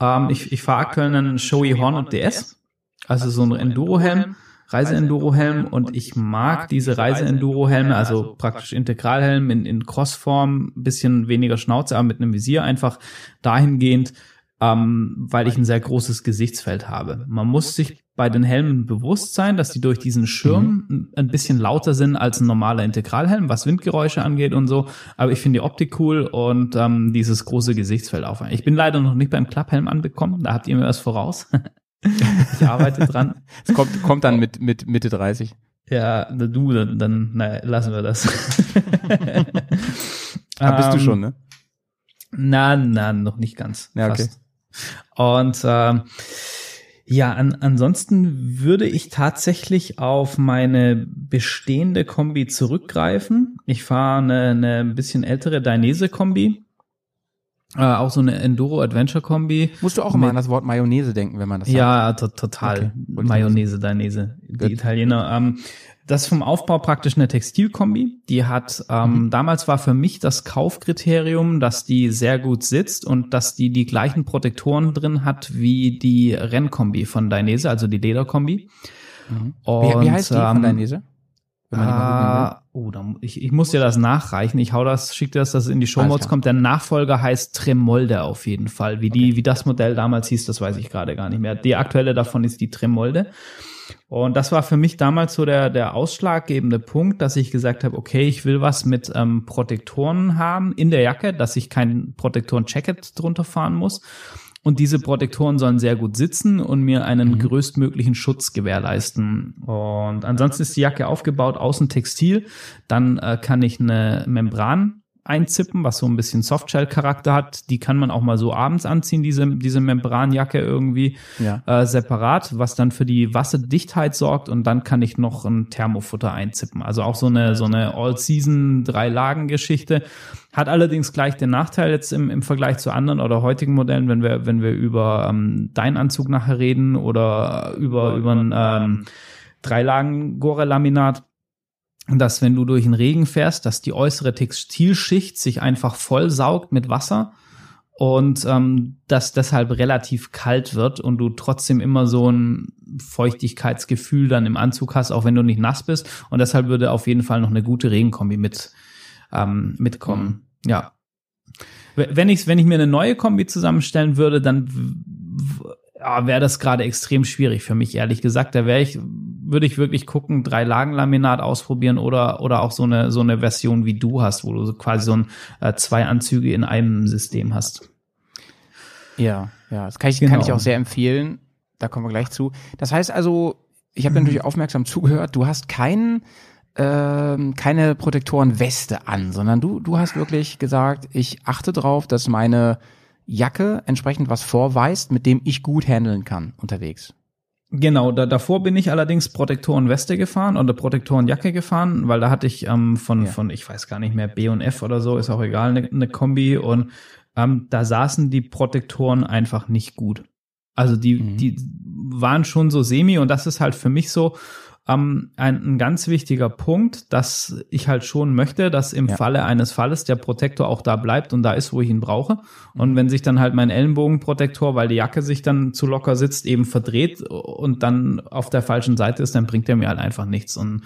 Ähm, ich ich fahre aktuell einen Shoei Hornet DS, also so ein Enduro-Helm, Reise-Enduro-Helm und ich mag diese Reise-Enduro-Helme, also praktisch Integralhelm in, in Crossform, bisschen weniger Schnauze, aber mit einem Visier einfach dahingehend, ähm, weil ich ein sehr großes Gesichtsfeld habe. Man muss sich bei den Helmen bewusst sein, dass die durch diesen Schirm ein- ein bisschen lauter sind als ein normaler Integralhelm, was Windgeräusche angeht und so. Aber ich finde die Optik cool und ähm, dieses große Gesichtsfeld auf. Ich bin leider noch nicht beim Klapphelm angekommen, da habt ihr mir was voraus. ich arbeite dran. Es kommt, kommt dann mit, mit Mitte 30. Ja, du, dann, dann na, lassen wir das. Da bist du Ähm, schon, ne? Na, na, noch nicht ganz. Ja, okay. Fast. Und ähm, ja, an, ansonsten würde ich tatsächlich auf meine bestehende Kombi zurückgreifen. Ich fahre eine, eine ein bisschen ältere Dainese-Kombi. Äh, auch so eine Enduro-Adventure-Kombi. Musst du auch immer an das Wort Mayonnaise denken, wenn man das sagt. Ja, to total. Okay, Mayonnaise, Dainese, die. Italiener. Ähm, das ist vom Aufbau praktisch eine Textilkombi. Die hat, ähm, Mhm. damals war für mich das Kaufkriterium, dass die sehr gut sitzt und dass die die gleichen Protektoren drin hat wie die Rennkombi von Dainese, also die Lederkombi. Mhm. Und, Wie, wie heißt die von ähm, Dainese? Ah, oh, da, ich, ich muss dir das nachreichen. Ich hau das, schick dir das, dass es in die Show Alles Notes klar. kommt. Der Nachfolger heißt Tremolde auf jeden Fall. Wie die, wie das Modell damals hieß, das weiß ich gerade gar nicht mehr. Die aktuelle davon ist die Tremolde. Und das war für mich damals so der, der ausschlaggebende Punkt, dass ich gesagt habe, okay, ich will was mit ähm, Protektoren haben in der Jacke, dass ich kein Protektoren-Jacket drunter fahren muss. und diese Protektoren sollen sehr gut sitzen und mir einen mhm. größtmöglichen Schutz gewährleisten. Und ansonsten ist die Jacke aufgebaut, außen Textil. Dann äh, kann ich eine Membran einzippen, was so ein bisschen Softshell-Charakter hat. Die kann man auch mal so abends anziehen, diese, diese Membranjacke irgendwie ja. äh, separat, was dann für die Wasserdichtheit sorgt und dann kann ich noch ein Thermofutter einzippen. Also auch so eine, so eine All-Season Drei-Lagen-Geschichte. Hat allerdings gleich den Nachteil jetzt im, im Vergleich zu anderen oder heutigen Modellen, wenn wir, wenn wir über ähm, deinen Anzug nachher reden oder über, über ein ähm, Dreilagen-Gore-Laminat dass wenn du durch den Regen fährst, dass die äußere Textilschicht sich einfach vollsaugt mit Wasser und ähm, dass deshalb relativ kalt wird und du trotzdem immer so ein Feuchtigkeitsgefühl dann im Anzug hast, auch wenn du nicht nass bist. Und deshalb würde auf jeden Fall noch eine gute Regenkombi mit ähm, mitkommen. Mhm. Ja. Wenn ich, wenn ich mir eine neue Kombi zusammenstellen würde, dann ja, wäre das gerade extrem schwierig für mich, ehrlich gesagt. Da wäre ich, würde ich wirklich gucken, drei Lagen Laminat ausprobieren oder, oder auch so eine, so eine Version wie du hast, wo du quasi so ein, äh, zwei Anzüge in einem System hast. Ja, ja, das kann ich, genau. kann ich auch sehr empfehlen. Da kommen wir gleich zu. Das heißt also, ich habe mhm. natürlich aufmerksam zugehört, du hast keinen, ähm, keine Protektorenweste an, sondern du, du hast wirklich gesagt, ich achte drauf, dass meine Jacke entsprechend was vorweist, mit dem ich gut handeln kann unterwegs. Genau, da, davor bin ich allerdings Protektorenweste gefahren oder Protektorenjacke gefahren, weil da hatte ich ähm, von, ja. von, ich weiß gar nicht mehr, B und F oder so, ist auch egal, eine ne Kombi und ähm, da saßen die Protektoren einfach nicht gut. Also die, mhm. die waren schon so semi und das ist halt für mich so, ähm, ein, ein ganz wichtiger Punkt, dass ich halt schon möchte, dass im ja. Falle eines Falles der Protektor auch da bleibt und da ist, wo ich ihn brauche. Und wenn sich dann halt mein Ellenbogenprotektor, weil die Jacke sich dann zu locker sitzt, eben verdreht und dann auf der falschen Seite ist, dann bringt er mir halt einfach nichts. Und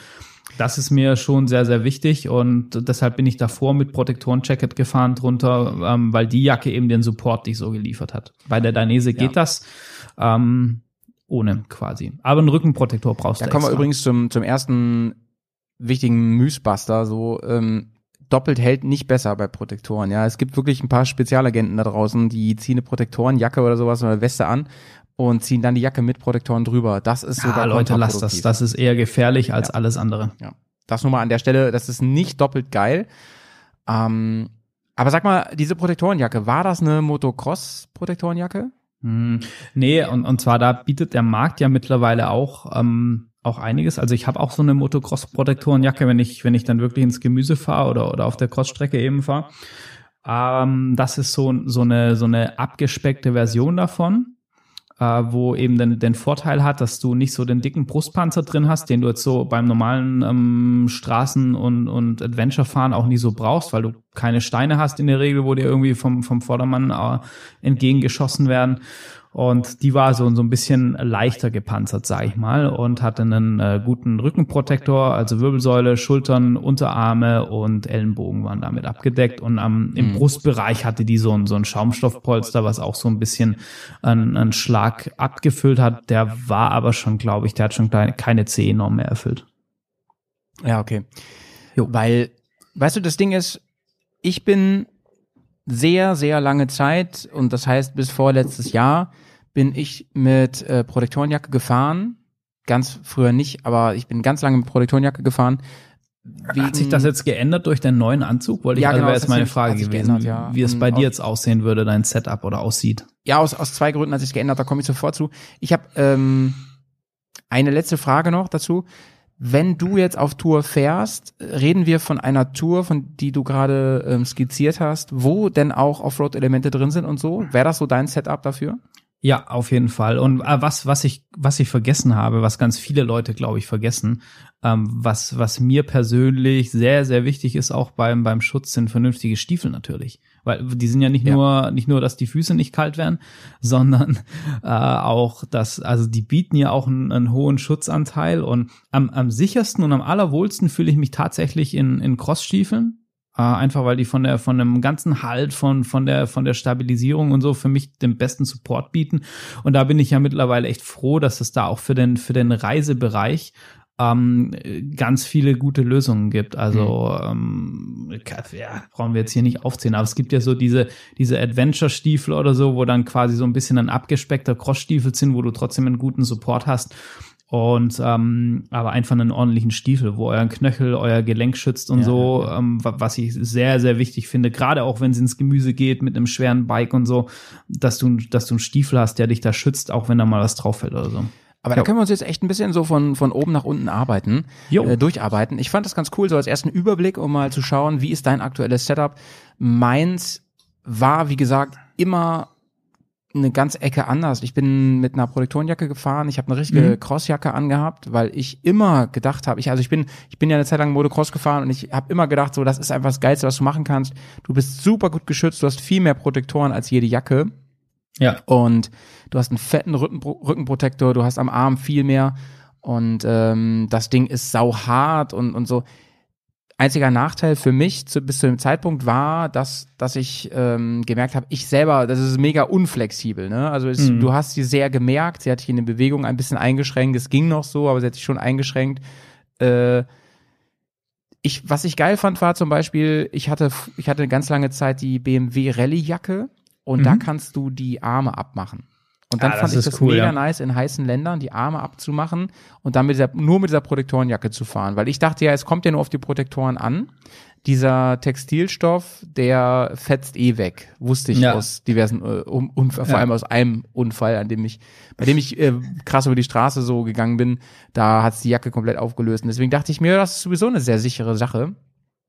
das ist mir schon sehr, sehr wichtig und deshalb bin ich davor mit Protektoren-Jacket gefahren drunter, ähm, weil die Jacke eben den Support nicht so geliefert hat. Bei der Dainese geht ja. das. Ähm, ohne quasi. Aber einen Rückenprotektor brauchst da du. Da kommen wir übrigens zum, zum ersten wichtigen Mythbuster, so ähm, doppelt hält nicht besser bei Protektoren. Ja, es gibt wirklich ein paar Spezialagenten da draußen, die ziehen eine Protektorenjacke oder sowas oder Weste an und ziehen dann die Jacke mit Protektoren drüber. Das ist sogar ah, Leute, lasst das. Das ist eher gefährlich als ja. alles andere. Ja. Das nur mal an der Stelle, das ist nicht doppelt geil. Ähm, aber sag mal, diese Protektorenjacke, war das eine Motocross-Protektorenjacke? Hm, nee, und, und zwar da bietet der Markt ja mittlerweile auch ähm, auch einiges. Also ich habe auch so eine Motocross-Protektorenjacke, wenn ich wenn ich dann wirklich ins Gemüse fahre oder oder auf der Crossstrecke eben fahre. Ähm, das ist so so eine so eine abgespeckte Version davon äh, wo eben den, den Vorteil hat, dass du nicht so den dicken Brustpanzer drin hast, den du jetzt so beim normalen ähm, Straßen- und, und Adventure-Fahren auch nie so brauchst, weil du keine Steine hast in der Regel, wo dir irgendwie vom, vom Vordermann äh, entgegengeschossen werden. Und die war so, so ein bisschen leichter gepanzert, sag ich mal, und hatte einen äh, guten Rückenprotektor, also Wirbelsäule, Schultern, Unterarme und Ellenbogen waren damit abgedeckt. Und am, im mhm. Brustbereich hatte die so ein, so ein Schaumstoffpolster, was auch so ein bisschen einen, einen Schlag abgefüllt hat. Der war aber schon, glaube ich, der hat schon keine, keine CE-Norm mehr erfüllt. Ja, okay. Jo. Weil, weißt du, das Ding ist, ich bin sehr, sehr lange Zeit, und das heißt bis vorletztes Jahr, bin ich mit äh, Protektorenjacke gefahren. Ganz früher nicht, aber ich bin ganz lange mit Protektorenjacke gefahren. Hat sich das jetzt geändert durch den neuen Anzug? Wollte ich, ja, also genau, wäre jetzt meine Frage gewesen, geändert, ja. wie es bei dir jetzt aussehen würde, dein Setup oder aussieht. Ja, aus, aus zwei Gründen hat sich geändert, da komme ich sofort zu. Ich habe ähm, eine letzte Frage noch dazu. Wenn du jetzt auf Tour fährst, reden wir von einer Tour, von die du gerade ähm, skizziert hast, wo denn auch Offroad-Elemente drin sind und so? Wäre das so dein Setup dafür? Ja, auf jeden Fall. Und äh, was, was ich, was ich vergessen habe, was ganz viele Leute, glaube ich, vergessen, ähm, was, was mir persönlich sehr, sehr wichtig ist, auch beim, beim Schutz, sind vernünftige Stiefel natürlich. Weil die sind ja nicht ja. nur, nicht nur, dass die Füße nicht kalt werden, sondern äh, auch, dass, also die bieten ja auch einen, einen hohen Schutzanteil und am, am sichersten und am allerwohlsten fühle ich mich tatsächlich in, in Crossstiefeln äh, einfach weil die von der von dem ganzen Halt von von der von der Stabilisierung und so für mich den besten Support bieten. Und da bin ich ja mittlerweile echt froh, dass es da auch für den für den Reisebereich ähm, ganz viele gute Lösungen gibt. Also ähm, ja, brauchen wir jetzt hier nicht aufzählen, aber es gibt ja so diese, diese Adventure-Stiefel oder so, wo dann quasi so ein bisschen ein abgespeckter Cross-Stiefel sind, wo du trotzdem einen guten Support hast und ähm, aber einfach einen ordentlichen Stiefel, wo euren Knöchel, euer Gelenk schützt und Ja, so, ja, Ähm, wa- was ich sehr, sehr wichtig finde, gerade auch wenn es ins Gemüse geht mit einem schweren Bike und so, dass du, dass du einen Stiefel hast, der dich da schützt, auch wenn da mal was drauf fällt oder so. Aber da können wir uns jetzt echt ein bisschen so von, von oben nach unten arbeiten, äh, durcharbeiten. Ich fand das ganz cool, so als ersten Überblick, um mal zu schauen, wie ist dein aktuelles Setup. Meins war, wie gesagt, immer eine ganz Ecke anders. Ich bin mit einer Protektorenjacke gefahren, ich habe eine richtige Mhm. Crossjacke angehabt, weil ich immer gedacht habe, ich also ich bin ich bin ja eine Zeit lang Motocross gefahren und ich habe immer gedacht, so das ist einfach das geilste, was du machen kannst. Du bist super gut geschützt, du hast viel mehr Protektoren als jede Jacke. Ja. Und du hast einen fetten Rückenpro Rückenprotektor, du hast am Arm viel mehr und ähm, das Ding ist sau hart und, und so. Einziger Nachteil für mich zu, bis zu dem Zeitpunkt war, dass, dass ich ähm, gemerkt habe, ich selber, das ist mega unflexibel. Ne? Also es, Mhm. du hast sie sehr gemerkt, sie hat dich in den Bewegungen ein bisschen eingeschränkt, es ging noch so, aber sie hat sich schon eingeschränkt. Äh, ich, was ich geil fand, war zum Beispiel, ich hatte, ich hatte eine ganz lange Zeit die BMW Rallye-Jacke und da Mhm. kannst du die Arme abmachen. Und dann Ah, fand ich das cool, mega ja. nice, in heißen Ländern die Arme abzumachen und dann mit dieser, nur mit dieser Protektorenjacke zu fahren. Weil ich dachte ja, es kommt ja nur auf die Protektoren an. Dieser Textilstoff, der fetzt eh weg. Wusste ich Ja. aus diversen äh, Unfall, vor Ja. allem aus einem Unfall, an dem ich, bei dem ich äh, krass über die Straße so gegangen bin, da hat's die Jacke komplett aufgelöst. Und deswegen dachte ich mir, das ist sowieso eine sehr sichere Sache.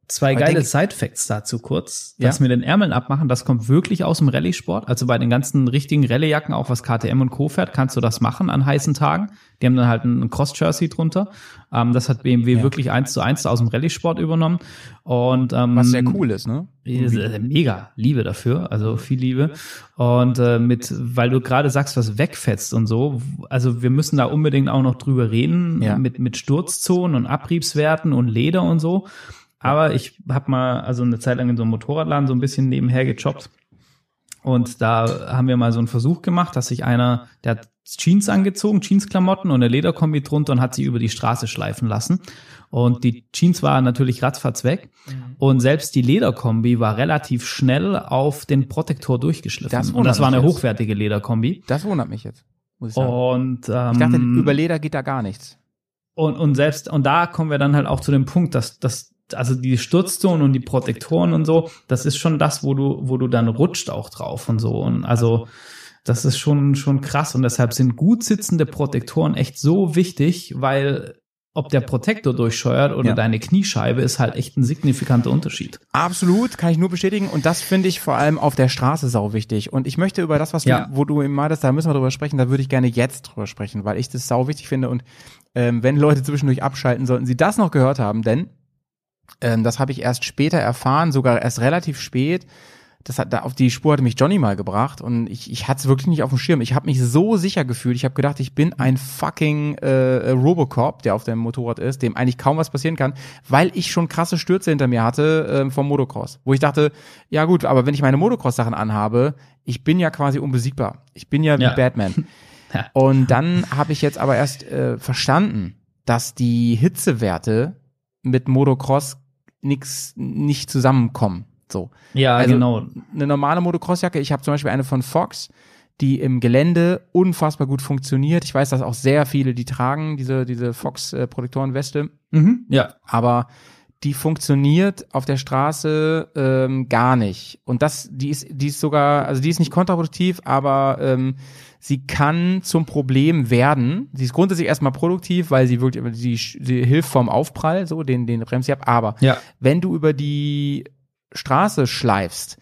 Zwei Aber geile Side-Facts dazu kurz. Ja. Das mit den Ärmeln abmachen, das kommt wirklich aus dem Rallye-Sport. Also bei den ganzen richtigen Rallye-Jacken, auch was KTM und Co. fährt, kannst du das machen an heißen Tagen. Die haben dann halt ein Cross-Jersey drunter. Ähm, das hat BMW wirklich eins zu eins aus dem Rallye-Sport übernommen. Und, ähm, Was sehr cool ist, ne? äh, Mega Liebe dafür, also viel Liebe. Und äh, mit, weil du gerade sagst, was wegfetzt und so, also wir müssen da unbedingt auch noch drüber reden, Ja. mit, mit Sturzzonen und Abriebswerten und Leder und so. Aber ich habe mal also eine Zeit lang in so einem Motorradladen so ein bisschen nebenher gejobbt. Und da haben wir mal so einen Versuch gemacht, dass sich einer, der hat Jeans angezogen, Jeansklamotten und eine Lederkombi drunter und hat sie über die Straße schleifen lassen. Und die Jeans war natürlich ratzfatz weg. Und selbst die Lederkombi war relativ schnell auf den Protektor durchgeschliffen. Das und das war eine jetzt. hochwertige Lederkombi. Das wundert mich jetzt, muss ich sagen. Und ähm, ich dachte, über Leder geht da gar nichts. Und, und selbst, und da kommen wir dann halt auch zu dem Punkt, dass, dass also die Sturzzonen und die Protektoren und so, das ist schon das, wo du, wo du dann rutscht auch drauf und so. Und also, das ist schon, schon krass. Und deshalb sind gut sitzende Protektoren echt so wichtig, weil ob der Protektor durchscheuert oder Ja. deine Kniescheibe ist halt echt ein signifikanter Unterschied. Absolut, kann ich nur bestätigen. Und das finde ich vor allem auf der Straße sau wichtig. Und ich möchte über das, was Ja. du, wo du eben meintest, da müssen wir drüber sprechen, da würde ich gerne jetzt drüber sprechen, weil ich das sau wichtig finde. Und ähm, wenn Leute zwischendurch abschalten, sollten sie das noch gehört haben, denn ähm, das habe ich erst später erfahren, sogar erst relativ spät. Das hat da auf die Spur hatte mich Johnny mal gebracht und ich, ich hatte es wirklich nicht auf dem Schirm. Ich habe mich so sicher gefühlt. Ich habe gedacht, ich bin ein fucking äh, Robocop, der auf dem Motorrad ist, dem eigentlich kaum was passieren kann, weil ich schon krasse Stürze hinter mir hatte ähm, vom Motocross. Wo ich dachte, ja gut, aber wenn ich meine Motocross-Sachen anhabe, ich bin ja quasi unbesiegbar. Ich bin ja wie Ja. Batman. Und dann habe ich jetzt aber erst äh, verstanden, dass die Hitzewerte mit Motocross nix nicht zusammenkommen. So. Ja, Also- genau. Eine normale Motocrossjacke, ich habe zum Beispiel eine von Fox, die im Gelände unfassbar gut funktioniert. Ich weiß, dass auch sehr viele die tragen, diese, diese Fox-Protektorenweste. Mhm. Ja. Aber die funktioniert auf der Straße ähm, gar nicht. Und das, die ist, die ist sogar, also die ist nicht kontraproduktiv, aber ähm, sie kann zum Problem werden. Sie ist grundsätzlich erstmal produktiv, weil sie wirklich, sie, sie hilft vom Aufprall, so, den, den bremst sie ab. Aber Ja. wenn du über die Straße schleifst,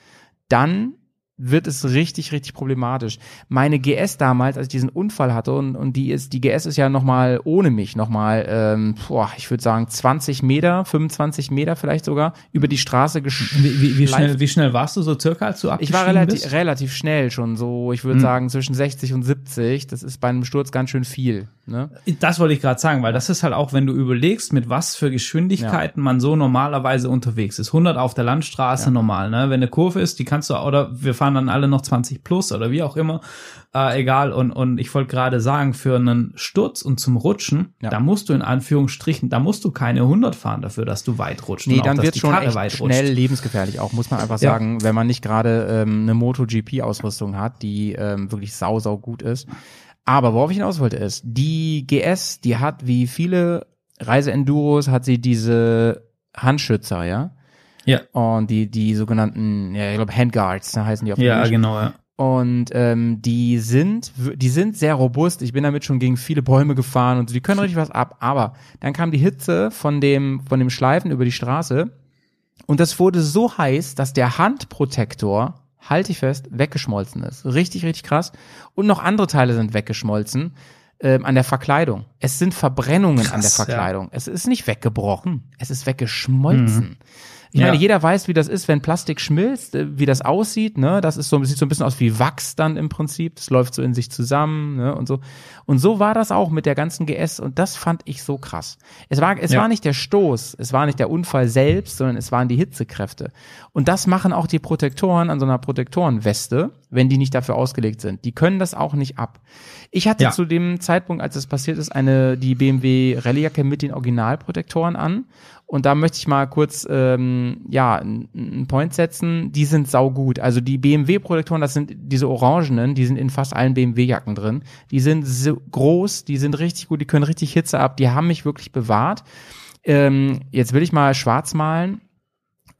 dann wird es richtig, richtig problematisch. Meine GS damals, als ich diesen Unfall hatte, und, und die ist, die GS ist ja nochmal ohne mich nochmal, ähm, boah, ich würde sagen 20 Meter, 25 Meter vielleicht sogar, über die Straße gesch Wie, wie, wie, schnell, wie schnell warst du so circa, als du Ich war relativ, bist? relativ schnell schon so, ich würde Mhm. sagen zwischen 60 und 70. Das ist bei einem Sturz ganz schön viel. Ne? Das wollte ich gerade sagen, weil das ist halt auch, wenn du überlegst, mit was für Geschwindigkeiten man so normalerweise unterwegs ist. 100 auf der Landstraße normal, ne? Wenn eine Kurve ist, die kannst du, oder wir fahren waren dann alle noch 20 plus oder wie auch immer. Äh, egal. Und, und ich wollte gerade sagen, für einen Sturz und zum Rutschen, Ja. da musst du in Anführungsstrichen, da musst du keine 100 fahren dafür, dass du weit rutscht. Nee, dann wird schon echt schnell rutscht. lebensgefährlich auch, muss man einfach Ja. sagen, wenn man nicht gerade ähm, eine MotoGP-Ausrüstung hat, die ähm, wirklich sau, sau gut ist. Aber worauf ich hinaus wollte ist, die GS, die hat wie viele Reiseenduros, hat sie diese Handschützer, ja? Ja. Und die, die sogenannten, ja, ich glaube Handguards, da heißen die auf Ja, Englisch. genau, ja. Und ähm, die sind, die sind sehr robust. Ich bin damit schon gegen viele Bäume gefahren und so, die können richtig was ab. Aber dann kam die Hitze von dem, von dem Schleifen über die Straße und das wurde so heiß, dass der Handprotektor, halte ich fest, weggeschmolzen ist. Richtig, richtig krass. Und noch andere Teile sind weggeschmolzen ähm, an der Verkleidung. Es sind Verbrennungen an der Krass, ja. Verkleidung. Es ist nicht weggebrochen, es ist weggeschmolzen. Ich Ja. meine, jeder weiß, wie das ist, wenn Plastik schmilzt, äh, wie das aussieht, ne? Das ist so, sieht so ein bisschen aus wie Wachs dann im Prinzip. Das läuft so in sich zusammen, ne? Und so. Und so war das auch mit der ganzen GS und das fand ich so krass. Es war, es Ja. war nicht der Stoß, es war nicht der Unfall selbst, sondern es waren die Hitzekräfte. Und das machen auch die Protektoren an so einer Protektorenweste, wenn die nicht dafür ausgelegt sind. Die können das auch nicht ab. Ich hatte Ja. zu dem Zeitpunkt, als es passiert ist, eine, die BMW Rallyejacke mit den Originalprotektoren an. Und da möchte ich mal kurz, ähm, ja, einen Point setzen. Die sind saugut. Also die BMW-Protektoren, das sind diese orangenen, die sind in fast allen BMW-Jacken drin. Die sind so groß, die sind richtig gut, die können richtig Hitze ab. Die haben mich wirklich bewahrt. Ähm, jetzt will ich mal schwarz malen.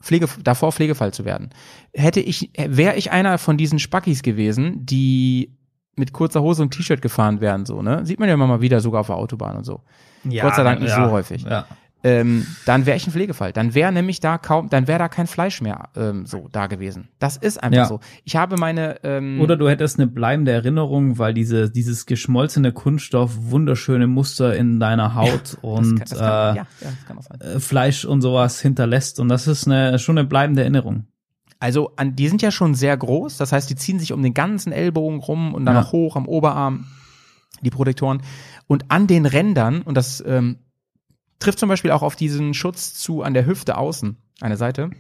Pflege, davor Pflegefall zu werden. Hätte ich, wäre ich einer von diesen Spackis gewesen, die mit kurzer Hose und T-Shirt gefahren wären, so, ne? Sieht man ja immer mal wieder sogar auf der Autobahn und so. ja Gott sei Dank nicht ja, so häufig. Ja. Ähm, dann wäre ich ein Pflegefall. Dann wäre nämlich da kaum, dann wäre da kein Fleisch mehr ähm, so da gewesen. Das ist einfach Ja. so. Ich habe meine ähm, Oder du hättest eine bleibende Erinnerung, weil diese, dieses geschmolzene Kunststoff wunderschöne Muster in deiner Haut und kann, das kann, äh, ja, ja, das kann auch äh, Fleisch und sowas hinterlässt. Und das ist eine, schon eine bleibende Erinnerung. Also an, die sind ja schon sehr groß, das heißt, die ziehen sich um den ganzen Ellbogen rum und dann Ja. noch hoch am Oberarm, die Protektoren. Und an den Rändern, und das ähm, trifft zum Beispiel auch auf diesen Schutz zu an der Hüfte außen, eine Seite,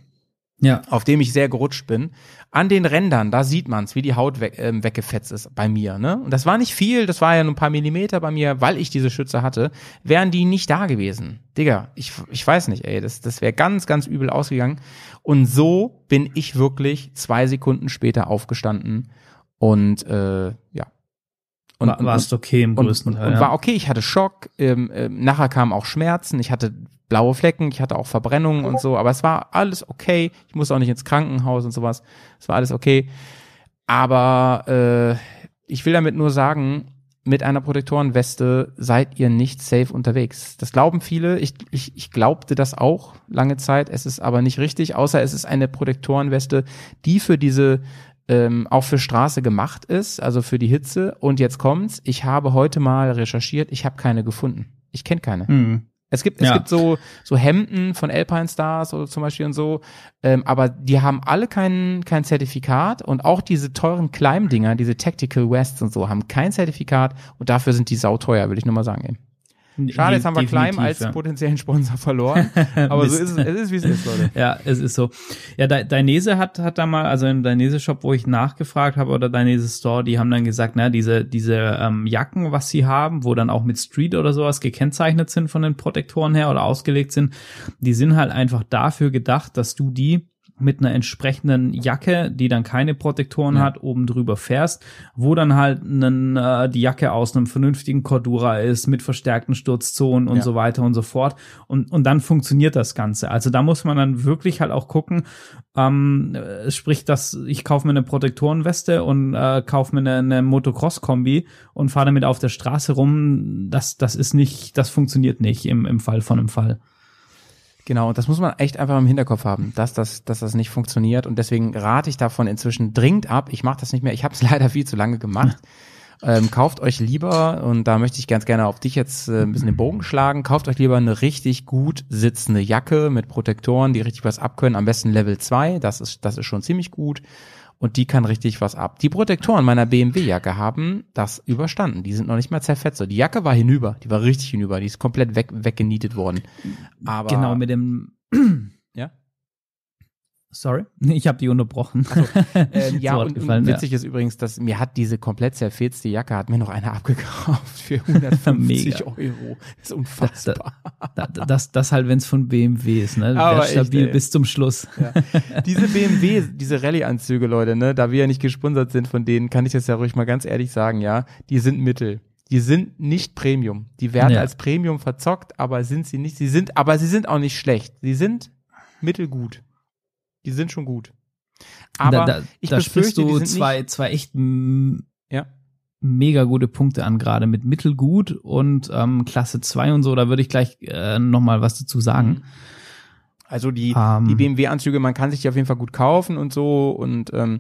Ja. auf dem ich sehr gerutscht bin. An den Rändern, da sieht man's, wie die Haut weg, ähm, weggefetzt ist bei mir. Ne? Und das war nicht viel, das war ja nur ein paar Millimeter bei mir, weil ich diese Schütze hatte, wären die nicht da gewesen. Digga, ich, ich weiß nicht, ey, das, das wäre ganz, ganz übel ausgegangen. Und so bin ich wirklich zwei Sekunden später aufgestanden und äh, ja. Und, War, warst okay im und, größten und, Teil. und war okay, ich hatte Schock, ähm, ähm, nachher kamen auch Schmerzen, ich hatte blaue Flecken, ich hatte auch Verbrennungen und so, aber es war alles okay, ich musste auch nicht ins Krankenhaus und sowas, es war alles okay, aber äh, ich will damit nur sagen, mit einer Protektorenweste seid ihr nicht safe unterwegs. Das glauben viele, ich, ich, ich glaubte das auch lange Zeit, es ist aber nicht richtig, außer es ist eine Protektorenweste, die für diese ähm, auch für Straße gemacht ist, also für die Hitze. Und jetzt kommt's, ich habe heute mal recherchiert, ich habe keine gefunden. Ich kenne keine. Hm. Es gibt, es Ja. gibt so, so Hemden von Alpine Stars oder zum Beispiel und so, ähm, aber die haben alle kein, kein Zertifikat und auch diese teuren Climb-Dinger, diese Tactical Wests und so, haben kein Zertifikat und dafür sind die sauteuer, will ich nur mal sagen. Eben. Schade, jetzt haben wir Climb als ja. potenziellen Sponsor verloren, aber so ist es, es ist wie es ist, Leute. Ja, es ist so. Ja, Dai- Dainese hat, hat da mal, also im Dainese-Shop, wo ich nachgefragt habe, oder Dainese Store, die haben dann gesagt, na, diese, diese ähm, Jacken, was sie haben, wo dann auch mit Street oder sowas gekennzeichnet sind von den Protektoren her oder ausgelegt sind, die sind halt einfach dafür gedacht, dass du die mit einer entsprechenden Jacke, die dann keine Protektoren Ja. hat, oben drüber fährst, wo dann halt nen, äh, die Jacke aus einem vernünftigen Cordura ist, mit verstärkten Sturzzonen und Ja. so weiter und so fort. Und, und dann funktioniert das Ganze. Also da muss man dann wirklich halt auch gucken, ähm, äh, sprich, dass ich kaufe mir eine Protektorenweste und äh, kaufe mir eine, eine Motocross-Kombi und fahre damit auf der Straße rum. Das, das ist nicht, das funktioniert nicht im, im Fall von einem Fall. Genau, und das muss man echt einfach im Hinterkopf haben, dass das, dass das nicht funktioniert. Und deswegen rate ich davon inzwischen dringend ab. Ich mache das nicht mehr. Ich habe es leider viel zu lange gemacht. Ähm, kauft euch lieber, und da möchte ich ganz gerne auf dich jetzt äh, ein bisschen den Bogen schlagen, kauft euch lieber eine richtig gut sitzende Jacke mit Protektoren, die richtig was abkönnen. Am besten Level 2, das ist, das ist schon ziemlich gut. Und die kann richtig was ab. Die Protektoren meiner BMW-Jacke haben das überstanden. Die sind noch nicht mal zerfetzt. So, Die Jacke war hinüber. Die war richtig hinüber. Die ist komplett weg, weggenietet worden. Aber genau, mit dem. Sorry, ich habe die unterbrochen. Ähm, ja, und, gefallen, und ja. witzig ist übrigens, dass mir hat diese komplett zerfetzte Jacke, hat mir noch eine abgekauft für 150 Mega. Euro. Das ist unfassbar. da, das, das halt, wenn es von BMW ist, ne? Aber echt, ey. bis zum Schluss. diese BMW, diese Rallye-Anzüge, Leute, ne, da wir ja nicht gesponsert sind von denen, kann ich das ja ruhig mal ganz ehrlich sagen, ja, die sind Mittel. Die sind nicht Premium. Die werden Ja. als Premium verzockt, aber sind sie nicht. Sie sind, aber sie sind auch nicht schlecht. Sie sind mittelgut. Die sind schon gut. Aber da, da, ich da sprichst du zwei, zwei echt ja. mega gute Punkte an, gerade mit Mittelgut und ähm, Klasse 2 und so. Da würde ich gleich äh, noch mal was dazu sagen. Also die, Ähm. die BMW-Anzüge, man kann sich die auf jeden Fall gut kaufen und so und ähm,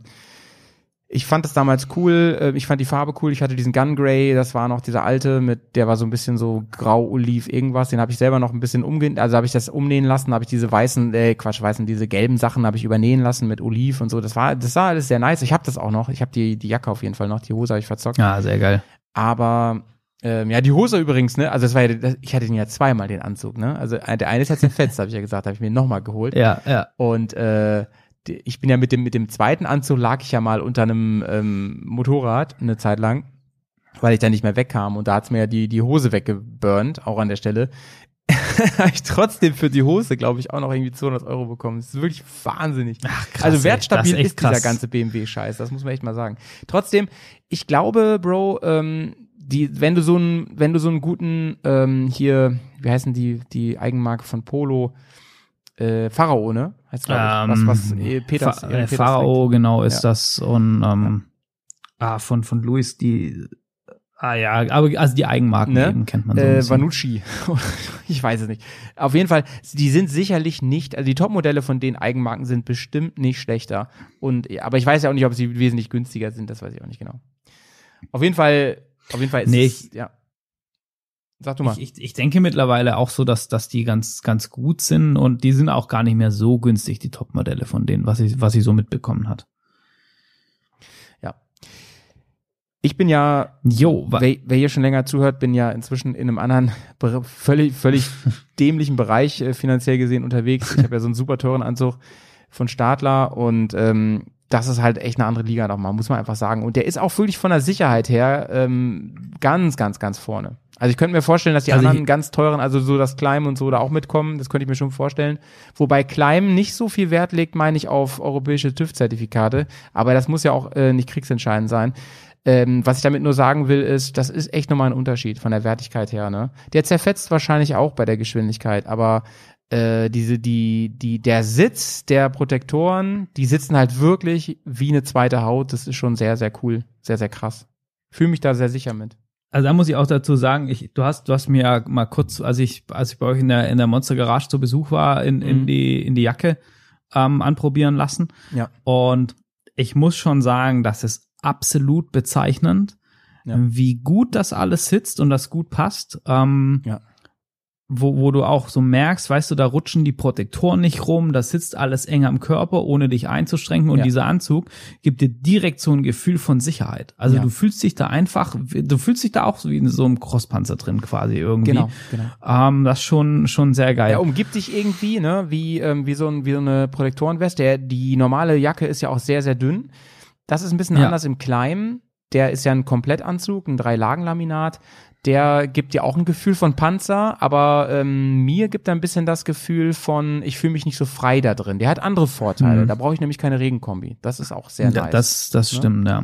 ich fand das damals cool, äh, ich fand die Farbe cool, ich hatte diesen Gun Grey, das war noch dieser alte, mit der war so ein bisschen so grau-oliv irgendwas, den habe ich selber noch ein bisschen umgenäht, also habe ich das umnähen lassen, habe ich diese weißen, äh, Quatsch, weißen, diese gelben Sachen habe ich übernähen lassen mit Oliv und so, das war, das war alles sehr nice, ich habe das auch noch, ich habe die, die Jacke auf jeden Fall noch, die Hose habe ich verzockt, Ja, sehr geil. aber ähm, ja, die Hose übrigens, ne? Also das war ja, das, ich hatte den ja zweimal den Anzug, ne? Also der eine ist ja zerfetzt, habe ich ja gesagt, habe ich mir nochmal geholt. Ja, ja. Und äh, ich bin ja mit dem mit dem zweiten Anzug lag ich ja mal unter einem ähm, Motorrad eine Zeit lang, weil ich da nicht mehr wegkam und da hat's mir ja die die Hose weggeburnt, auch an der Stelle. habe ich trotzdem für die Hose, glaube ich, auch noch irgendwie 200 Euro bekommen. Das ist wirklich wahnsinnig. Ach, krass, also wertstabil ist echt ist dieser krass. ganze BMW-Scheiß, das muss man echt mal sagen. Trotzdem, ich glaube, Bro, ähm, die, wenn du so einen, wenn du so einen guten ähm, hier, wie heißen die, die Eigenmarke von Polo, äh, Pharao, ne? Heißt glaube ich. Ähm, was, was äh, Peters, Fa äh, Peters Pharao, trägt. genau, ist Ja. das. Und ähm, ah, von, von Luis, die Ah ja, aber also die Eigenmarken Ne? eben kennt man so Äh. Vanucci. ich weiß es nicht. Auf jeden Fall, die sind sicherlich nicht, also die Topmodelle von den Eigenmarken sind bestimmt nicht schlechter. Und, aber ich weiß ja auch nicht, ob sie wesentlich günstiger sind, das weiß ich auch nicht genau. Auf jeden Fall, auf jeden Fall ist Nee, es, ja. Sag du mal. Ich, ich, ich denke mittlerweile auch so, dass, dass die ganz, ganz gut sind und die sind auch gar nicht mehr so günstig, die Top-Modelle von denen, was ich, was ich so mitbekommen hat. ja. Ich bin ja Jo, Wer, wer hier schon länger zuhört, bin ja inzwischen in einem anderen, völlig, völlig dämlichen Bereich äh, finanziell gesehen unterwegs. Ich habe ja so einen super teuren Anzug von Stadler und ähm, das ist halt echt eine andere Liga nochmal, muss man einfach sagen. Und der ist auch wirklich von der Sicherheit her ähm, ganz, ganz, ganz vorne. Also ich könnte mir vorstellen, dass die Also anderen ganz teuren, also so das Climb und so da auch mitkommen, das könnte ich mir schon vorstellen. Wobei Climb nicht so viel Wert legt, meine ich, auf europäische TÜV-Zertifikate. Aber das muss ja auch äh, nicht kriegsentscheidend sein. Ähm, was ich damit nur sagen will, ist, das ist echt nochmal ein Unterschied von der Wertigkeit her. Ne? Der zerfetzt wahrscheinlich auch bei der Geschwindigkeit, aber äh, diese, die, die, der Sitz der Protektoren, die sitzen halt wirklich wie eine zweite Haut. Das ist schon sehr, sehr cool, sehr, sehr krass. Fühle mich da sehr sicher mit. Also da muss ich auch dazu sagen, ich, du hast, du hast mir ja mal kurz, als ich, als ich bei euch in der, in der Monster Garage zu Besuch war, in, in Mhm. die, in die Jacke ähm, anprobieren lassen. Ja. Und ich muss schon sagen, das ist absolut bezeichnend, Ja. wie gut das alles sitzt und das gut passt. Ähm, Ja. Wo, wo du auch so merkst, weißt du, da rutschen die Protektoren nicht rum, das sitzt alles eng am Körper, ohne dich einzuschränken. Und Ja. dieser Anzug gibt dir direkt so ein Gefühl von Sicherheit. Also Ja. du fühlst dich da einfach, du fühlst dich da auch so wie in so einem Crosspanzer drin quasi irgendwie. Genau, genau. Ähm, das ist schon, schon sehr geil. Er umgibt dich irgendwie, ne, wie, ähm, wie, so ein, wie so eine Protektorenweste. Der, die normale Jacke ist ja auch sehr, sehr dünn. Das ist ein bisschen Ja. anders im Climb. Der ist ja ein Komplettanzug, ein Drei-Lagen-Laminat. Der gibt dir auch ein Gefühl von Panzer, aber ähm, mir gibt er ein bisschen das Gefühl von, ich fühle mich nicht so frei da drin. Der hat andere Vorteile. Mhm. Da brauche ich nämlich keine Regenkombi. Das ist auch sehr Ja, nice. Das, das Ne? stimmt, ja.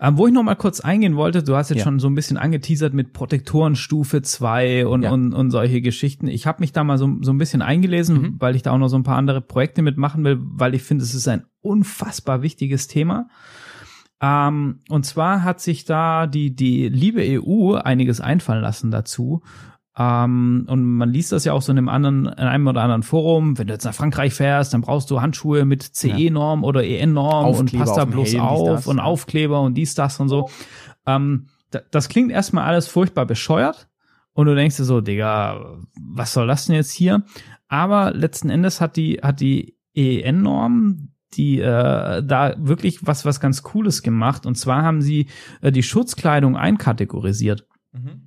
Ähm, wo ich noch mal kurz eingehen wollte, du hast jetzt Ja. schon so ein bisschen angeteasert mit Protektorenstufe 2 und, Ja. und, und solche Geschichten. Ich habe mich da mal so, so ein bisschen eingelesen, Mhm. weil ich da auch noch so ein paar andere Projekte mitmachen will, weil ich finde, es ist ein unfassbar wichtiges Thema. Ähm, und zwar hat sich da die, die liebe EU einiges einfallen lassen dazu. Ähm, und man liest das ja auch so in einem anderen, in einem oder anderen Forum. Wenn du jetzt nach Frankreich fährst, dann brauchst du Handschuhe mit CE-Norm oder EN-Norm und passt da bloß Helm, auf das, und ja. Aufkleber und dies, das und so. Ähm, da, das klingt erstmal alles furchtbar bescheuert. Und du denkst dir so, Digga, was soll das denn jetzt hier? Aber letzten Endes hat die, hat die EN-Norm die äh, da wirklich was was ganz Cooles gemacht und zwar haben sie äh, die Schutzkleidung einkategorisiert Mhm.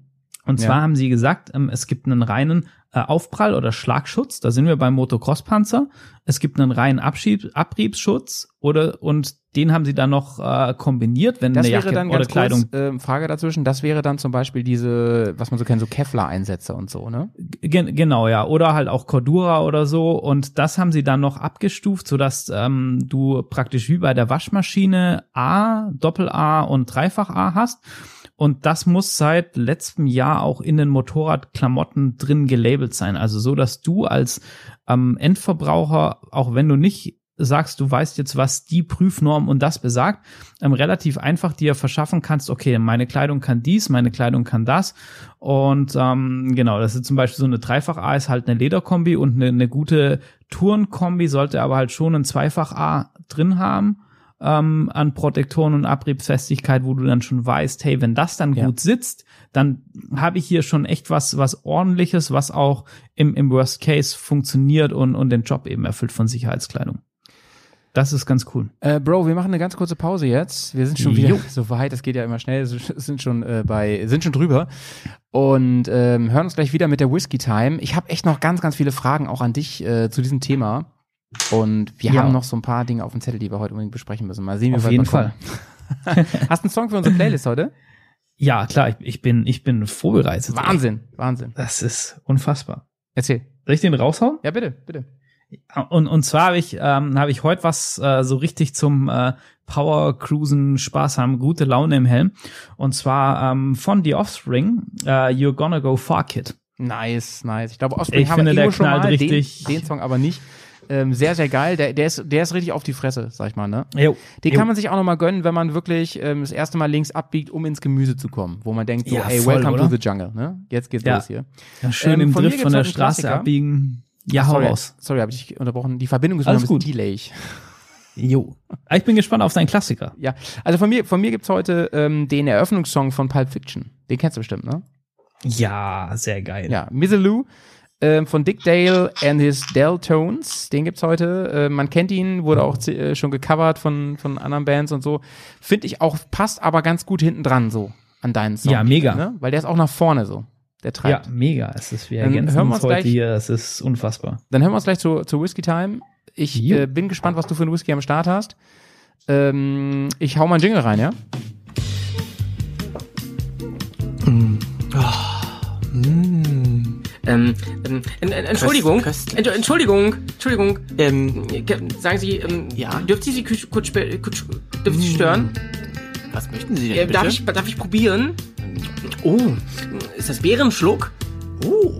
und Ja. zwar haben sie gesagt ähm, es gibt einen reinen äh, Aufprall- oder Schlagschutz. Da sind wir beim Motocross-Panzer. Es gibt einen reinen Abschieb Abriebsschutz oder und den haben sie dann noch äh, kombiniert, wenn Das eine wäre Jacke dann oder ganz Kleidung. kurz, äh, Frage dazwischen, das wäre dann zum Beispiel diese, was man so kennt, so Kevlar-Einsätze und so, ne? Gen genau, ja. Oder halt auch Cordura oder so. Und das haben sie dann noch abgestuft, sodass ähm, du praktisch wie bei der Waschmaschine A, Doppel-A und Dreifach-A hast. Und das muss seit letztem Jahr auch in den Motorradklamotten drin gelabelt sein. Also so, dass du als ähm, Endverbraucher, auch wenn du nicht sagst, du weißt jetzt, was die Prüfnorm und das besagt, ähm, relativ einfach dir verschaffen kannst, okay, meine Kleidung kann dies, meine Kleidung kann das. Und ähm, genau, das ist zum Beispiel so eine Dreifach-A ist halt eine Lederkombi und eine, eine gute Tourenkombi sollte aber halt schon ein Zweifach-A drin haben ähm, an Protektoren und Abriebsfestigkeit, wo du dann schon weißt, hey, wenn das dann Ja. gut sitzt, dann habe ich hier schon echt was, was ordentliches, was auch im, im Worst Case funktioniert und, und den Job eben erfüllt von Sicherheitskleidung. Das ist ganz cool. Äh, Bro, wir machen eine ganz kurze Pause jetzt. Wir sind schon wieder Jo. so weit, das geht ja immer schnell, sind schon äh, bei, sind schon drüber und ähm, hören uns gleich wieder mit der Whisky Time. Ich habe echt noch ganz, ganz viele Fragen auch an dich äh, zu diesem Thema. Und wir Ja. haben noch so ein paar Dinge auf dem Zettel, die wir heute unbedingt besprechen müssen. Mal sehen, wie Auf jeden wir kommen. Fall. Hast du einen Song für unsere Playlist heute? Ja, klar, ich, ich bin, ich bin vorbereitet. Wahnsinn, Wahnsinn. Das ist unfassbar. Erzähl. Soll ich den raushauen? Ja, bitte, bitte. Und, und zwar habe ich, ähm, habe ich heute was äh, so richtig zum äh, Power Cruisen Spaß haben, gute Laune im Helm. Und zwar ähm, von The Offspring, äh, You're Gonna Go Far Kid. Nice, nice. Ich glaube, Offspring Ich haben finde, wir der schon knallt mal, richtig. Den, den Song aber nicht. Ähm, sehr, sehr geil. Der, der, ist, der ist richtig auf die Fresse, sag ich mal, ne? Jo. Den Jo. kann man sich auch noch mal gönnen, wenn man wirklich ähm, das erste Mal links abbiegt, um ins Gemüse zu kommen. Wo man denkt so, Ja, ey, voll, welcome oder? to the jungle, ne? Jetzt geht's Ja. los hier. Ja, schön Ähm, im von Drift von der Straße abbiegen. Ja, hau sorry, raus. sorry, habe ich dich unterbrochen. Die Verbindung ist noch ein Alles bisschen gut. delay. Jo. Ah, Ich bin gespannt auf deinen Klassiker. Ja, also von mir, von mir gibt's heute ähm, den Eröffnungssong von Pulp Fiction. Den kennst du bestimmt, ne? Ja, sehr geil. Ja, Mizzaloo ähm, von Dick Dale and his Deltones. Den gibt's heute. Äh, man kennt ihn, wurde auch äh, schon gecovert von, von anderen Bands und so. Finde ich auch, passt aber ganz gut hinten dran so an deinen Song. Ja, mega. Ne? Weil der ist auch nach vorne so. Der Ja, treibt. mega. Es ist, wir Dann ergänzen hören wir uns gleich- hier. Es ist unfassbar. Dann hören wir uns gleich zu, zu Whisky Time. Ich äh, bin gespannt, was du für einen Whisky am Start hast. Ähm, ich hau mal einen Jingle rein, ja? Ähm, ähm, en- en- Entschuldigung. Ent- Entschuldigung, Entschuldigung. Ähm, Sagen Sie, ähm, Ja? dürfte ich Sie kurz, kurz, dürfte ich Sie stören? was möchten Sie denn Äh, bitte? darf, ich, darf ich probieren? Oh, ist das Bärenschluck? Oh,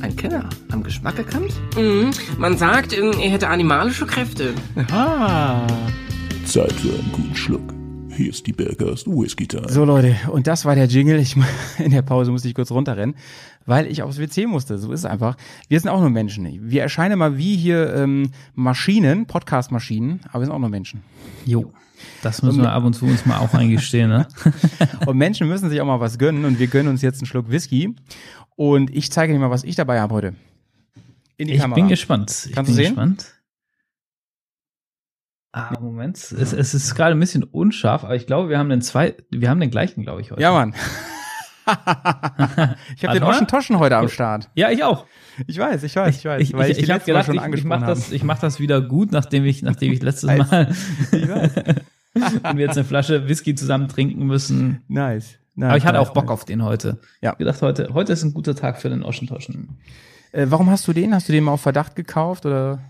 ein Kenner. Am Geschmack erkannt? Mhm. Man sagt, ähm, er hätte animalische Kräfte. Ah. Zeit für einen guten Schluck. Hier ist die Bergast Whisky Time. So Leute, und das war der Jingle. Ich, in der Pause musste ich kurz runterrennen, weil ich aufs WC musste. So ist es einfach. Wir sind auch nur Menschen. Wir erscheinen mal wie hier ähm, Maschinen, Podcast-Maschinen, aber wir sind auch nur Menschen. Jo. Das müssen wir ab und zu uns mal auch eingestehen, ne? Und Menschen müssen sich auch mal was gönnen und wir gönnen uns jetzt einen Schluck Whisky. Und ich zeige dir mal, was ich dabei habe heute. In die Ich Kamera. bin gespannt. Ich Kannst bin du sehen? gespannt. Ah, Moment. Es, es ist gerade ein bisschen unscharf, aber ich glaube, wir haben den zwei, wir haben den gleichen, glaube ich, heute. Ja, Mann. ich habe den Warte mal. Oschen Toschen heute am Start. Ja, ich auch. Ich weiß, ich weiß, ich weiß. Ich, weil ich, die ich habe gedacht, ich, ich mache das, ich mach das wieder gut, nachdem ich, nachdem ich letztes. Mal Ich weiß. und wir jetzt eine Flasche Whisky zusammen trinken müssen. Nice. nice. Aber ich hatte nice, auch Bock nice. auf den heute. Ja. Ich gedacht, heute, heute ist ein guter Tag für den Oschentoschen. Äh, warum hast du den? Hast du den mal auf Verdacht gekauft oder?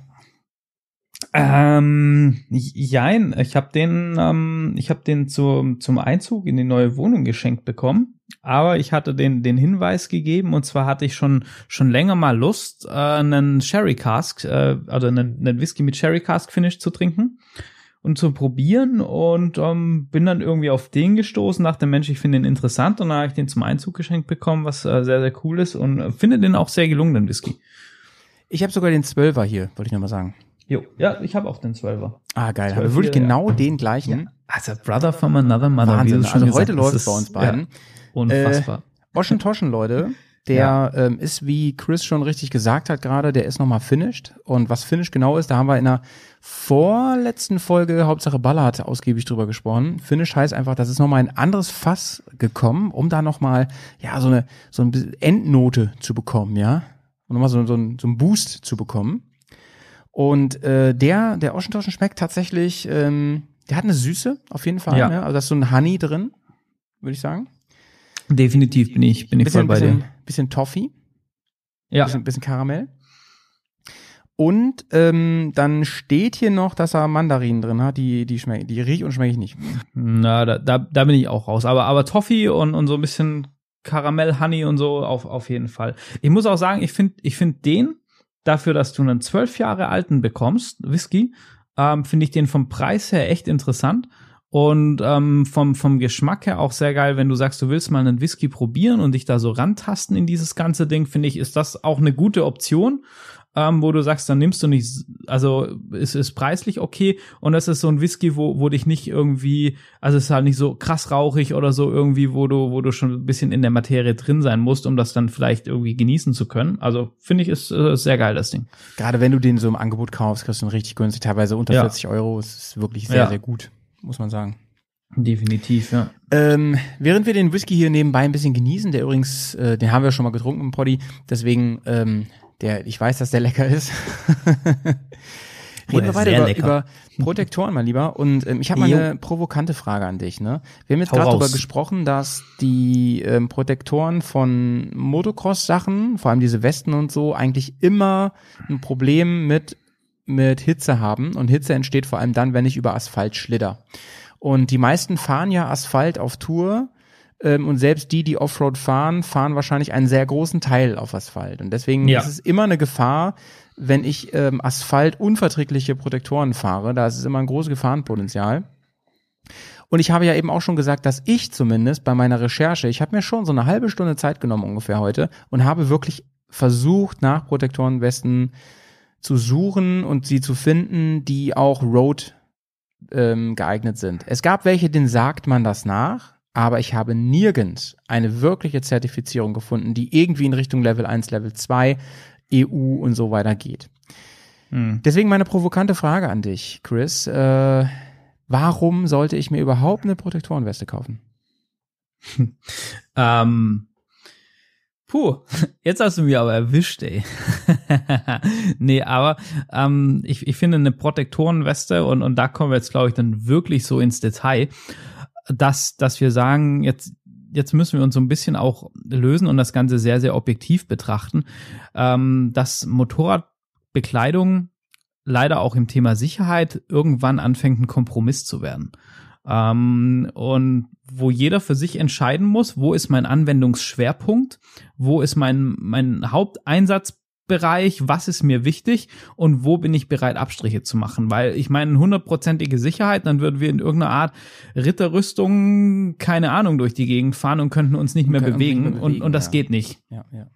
Ähm, jein, ich habe den, ähm, ich habe den zum, zum Einzug in die neue Wohnung geschenkt bekommen. Aber ich hatte den, den Hinweis gegeben und zwar hatte ich schon, schon länger mal Lust, äh, einen Sherry Cask, äh, also einen, einen Whisky mit Sherry Cask Finish zu trinken und zu probieren und ähm, bin dann irgendwie auf den gestoßen, dachte, Mensch, ich finde den interessant und dann habe ich den zum Einzug geschenkt bekommen, was äh, sehr, sehr cool ist und äh, finde den auch sehr gelungen, den Whisky. Ich habe sogar den Zwölfer hier, wollte ich nochmal sagen. Jo, ja, ich habe auch den Zwölfer. Ah, geil. Haben wir Zwölf wirklich hier, ja. genau den gleichen. Also Brother from another mother. Wahnsinn. Also gesagt heute läuft es bei uns beiden. Ja, unfassbar. Oschen Toschen, Leute. Der ähm, ist, wie Chris schon richtig gesagt hat gerade, der ist nochmal finished. Und was finished genau ist, da haben wir in der vorletzten Folge Hauptsache Ballard ausgiebig drüber gesprochen. Finish heißt einfach, das ist nochmal ein anderes Fass gekommen, um da nochmal, ja, so eine, so eine Endnote zu bekommen, ja. um nochmal so, so, ein- so einen Boost zu bekommen. Und äh, der, der Oschentoschen schmeckt tatsächlich, ähm, der hat eine Süße auf jeden Fall. Ja. Ne? Also da ist so ein Honey drin, würde ich sagen. Definitiv bin ich, bin ich voll Bisschen, bei bisschen, dir. bisschen Toffee, Ja, bisschen, bisschen Karamell. Und ähm, dann steht hier noch, dass er Mandarinen drin hat, die, die schmecken, die rieche und schmecke ich nicht. na, da, da, da bin ich auch raus. Aber, aber Toffee und, und so ein bisschen Karamell, Honey und so auf, auf jeden Fall. Ich muss auch sagen, ich finde ich find den, dafür, dass du einen zwölf Jahre alten bekommst, Whisky, ähm, finde ich den vom Preis her echt interessant. Und ähm, vom, vom Geschmack her auch sehr geil, wenn du sagst, du willst mal einen Whisky probieren und dich da so rantasten in dieses ganze Ding, finde ich, ist das auch eine gute Option, ähm, wo du sagst, dann nimmst du nicht, also es ist preislich okay und das ist so ein Whisky, wo, wo dich nicht irgendwie, also es ist halt nicht so krass rauchig oder so irgendwie, wo du, wo du schon ein bisschen in der Materie drin sein musst, um das dann vielleicht irgendwie genießen zu können. Also finde ich, ist äh, sehr geil, das Ding. Gerade wenn du den so im Angebot kaufst, kriegst du ihn richtig günstig, teilweise unter Ja. 40 Euro. Es ist wirklich sehr, Ja. sehr gut, muss man sagen. Definitiv, ja. Ähm, während wir den Whisky hier nebenbei ein bisschen genießen, der übrigens, äh, den haben wir schon mal getrunken im Poddy, deswegen, ähm, der, ich weiß, dass der lecker ist. Reden wir weiter über, über Protektoren, mein Lieber. Und ähm, ich habe mal eine provokante Frage an dich. Ne? Wir haben jetzt gerade darüber gesprochen, dass die ähm, Protektoren von Motocross-Sachen, vor allem diese Westen und so, eigentlich immer ein Problem mit mit Hitze haben. Und Hitze entsteht vor allem dann, wenn ich über Asphalt schlitter. Und die meisten fahren ja Asphalt auf Tour. Ähm, und selbst die, die Offroad fahren, fahren wahrscheinlich einen sehr großen Teil auf Asphalt. Und deswegen Ja. ist es immer eine Gefahr, wenn ich ähm, Asphalt unverträgliche Protektoren fahre. Da ist es immer ein großes Gefahrenpotenzial. Und ich habe ja eben auch schon gesagt, dass ich zumindest bei meiner Recherche, ich habe mir schon so eine halbe Stunde Zeit genommen ungefähr heute und habe wirklich versucht, nach Protektorenwesten zu suchen und sie zu finden, die auch Road ähm, geeignet sind. Es gab welche, denen sagt man das nach, aber ich habe nirgends eine wirkliche Zertifizierung gefunden, die irgendwie in Richtung Level 1, Level 2, EU und so weiter geht. Hm. Deswegen meine provokante Frage an dich, Chris. Äh, warum sollte ich mir überhaupt eine Protektorenweste kaufen? Ähm, puh, jetzt hast du mich aber erwischt, ey. nee, aber ähm, ich, ich finde eine Protektorenweste und, und da kommen wir jetzt, glaube ich, dann wirklich so ins Detail, dass, dass wir sagen, jetzt, jetzt müssen wir uns so ein bisschen auch lösen und das Ganze sehr, sehr objektiv betrachten, ähm, dass Motorradbekleidung leider auch im Thema Sicherheit irgendwann anfängt, ein Kompromiss zu werden. Ähm, und wo jeder für sich entscheiden muss, wo ist mein Anwendungsschwerpunkt, wo ist mein, mein Haupteinsatzbereich, was ist mir wichtig und wo bin ich bereit, Abstriche zu machen. Weil ich meine, hundertprozentige Sicherheit, dann würden wir in irgendeiner Art Ritterrüstung, keine Ahnung, durch die Gegend fahren und könnten uns nicht mehr uns nicht bewegen, mehr und, bewegen, und das ja. geht nicht. Ja, ja.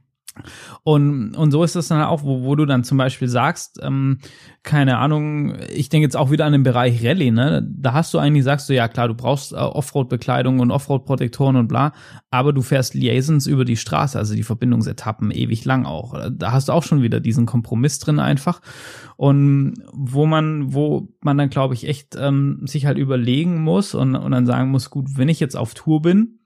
Und, und so ist es dann auch, wo, wo du dann zum Beispiel sagst, ähm, keine Ahnung, ich denke jetzt auch wieder an den Bereich Rallye, ne? Da hast du eigentlich, sagst du, ja klar, du brauchst äh, Offroad-Bekleidung und Offroad-Protektoren und bla, aber du fährst Liaisons über die Straße, also die Verbindungsetappen ewig lang auch. Da hast du auch schon wieder diesen Kompromiss drin einfach. Und wo man, wo man dann, glaube ich, echt ähm, sich halt überlegen muss und, und dann sagen muss, gut, wenn ich jetzt auf Tour bin,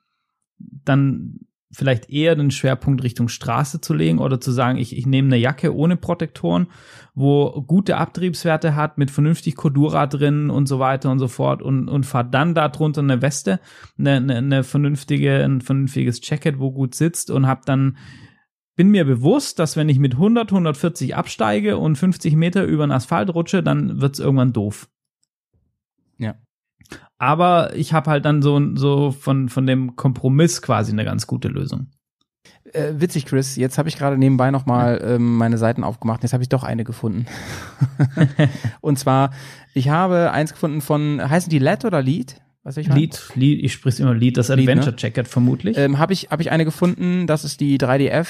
dann vielleicht eher den Schwerpunkt Richtung Straße zu legen oder zu sagen, ich, ich nehme eine Jacke ohne Protektoren, wo gute Abtriebswerte hat, mit vernünftig Cordura drin und so weiter und so fort und, und fahr dann da drunter eine Weste, eine, eine, eine vernünftige, ein vernünftiges Jacket, wo gut sitzt und hab dann bin mir bewusst, dass wenn ich mit 100, 140 absteige und 50 Meter über den Asphalt rutsche, dann wird's irgendwann doof. Ja. Aber ich habe halt dann so, so von, von dem Kompromiss quasi eine ganz gute Lösung. Äh, witzig, Chris. Jetzt habe ich gerade nebenbei nochmal ähm, meine Seiten aufgemacht. Jetzt habe ich doch eine gefunden. und zwar, ich habe eins gefunden von, heißen die LED oder Lead? Was ich meine? Lied, Lied, ich sprich's immer Lied, das ne? Adventure Jacket vermutlich. Ähm, habe ich, hab ich eine gefunden, das ist die 3DF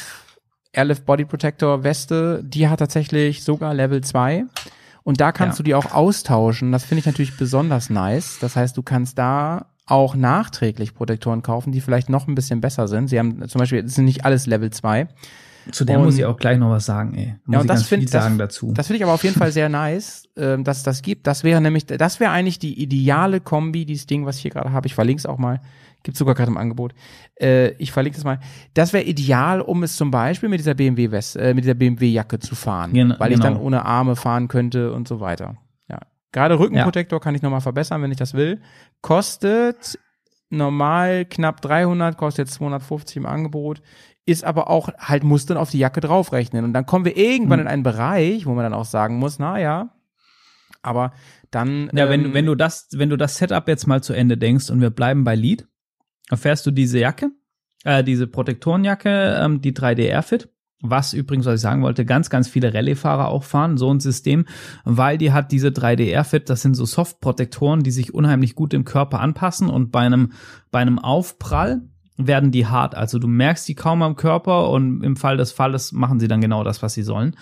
Airlift Body Protector Weste. Die hat tatsächlich sogar Level 2. Und da kannst Ja. du die auch austauschen. Das finde ich natürlich besonders nice. Das heißt, du kannst da auch nachträglich Protektoren kaufen, die vielleicht noch ein bisschen besser sind. Sie haben zum Beispiel, es sind nicht alles Level 2. Zu der und- muss ich auch gleich noch was sagen, ey. Muss Ja, und ich das ganz find- viel das- sagen dazu. Das finde ich aber auf jeden Fall sehr nice, ähm, dass es das gibt. Das wäre nämlich, das wäre eigentlich die ideale Kombi, dieses Ding, was ich hier gerade habe. Ich verlinke es auch mal Gibt's sogar gerade im Angebot. Äh, ich verlinke das mal. Das wäre ideal, um es zum Beispiel mit dieser BMW West, äh, mit dieser BMW Jacke zu fahren, Gen- weil ich dann genau. ohne Arme fahren könnte und so weiter. Ja. Gerade Rückenprotektor kann ich nochmal verbessern, wenn ich das will. Kostet normal knapp 300, kostet jetzt 250 im Angebot. Ist aber auch halt, muss dann auf die Jacke draufrechnen. Und dann kommen wir irgendwann Hm. in einen Bereich, wo man dann auch sagen muss, na ja, aber dann. Ja, wenn, ähm, wenn du das, wenn du das Setup jetzt mal zu Ende denkst und wir bleiben bei Lead, erfährst du diese Jacke, äh, diese Protektorenjacke, ähm, die 3D Airfit, was übrigens, was ich sagen wollte, ganz, ganz viele Rallye-Fahrer auch fahren, so ein System, weil die hat diese 3D Airfit, das sind so Soft-Protektoren, die sich unheimlich gut im Körper anpassen und bei einem, bei einem Aufprall werden die hart. Also du merkst die kaum am Körper und im Fall des Falles machen sie dann genau das, was sie sollen.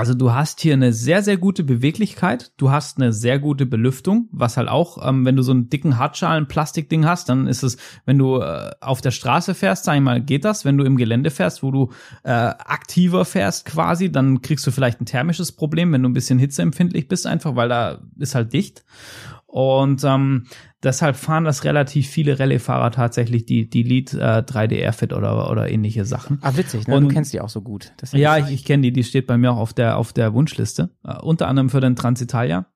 Also du hast hier eine sehr, sehr gute Beweglichkeit, du hast eine sehr gute Belüftung, was halt auch, ähm, wenn du so einen dicken Hartschalen Plastikding hast, dann ist es, wenn du äh, auf der Straße fährst, sag ich mal, geht das. Wenn du im Gelände fährst, wo du äh, aktiver fährst quasi, dann kriegst du vielleicht ein thermisches Problem, wenn du ein bisschen hitzeempfindlich bist, einfach weil da ist halt dicht. Und ähm, deshalb fahren das relativ viele Rallye-Fahrer tatsächlich die, die Lead äh, 3D Airfit oder, oder ähnliche Sachen. Ah, witzig, ne? Und- du kennst die auch so gut. Ja, ich, ich kenne die, die steht bei mir auch auf der, auf der Wunschliste. Äh, unter anderem für den Transitalia.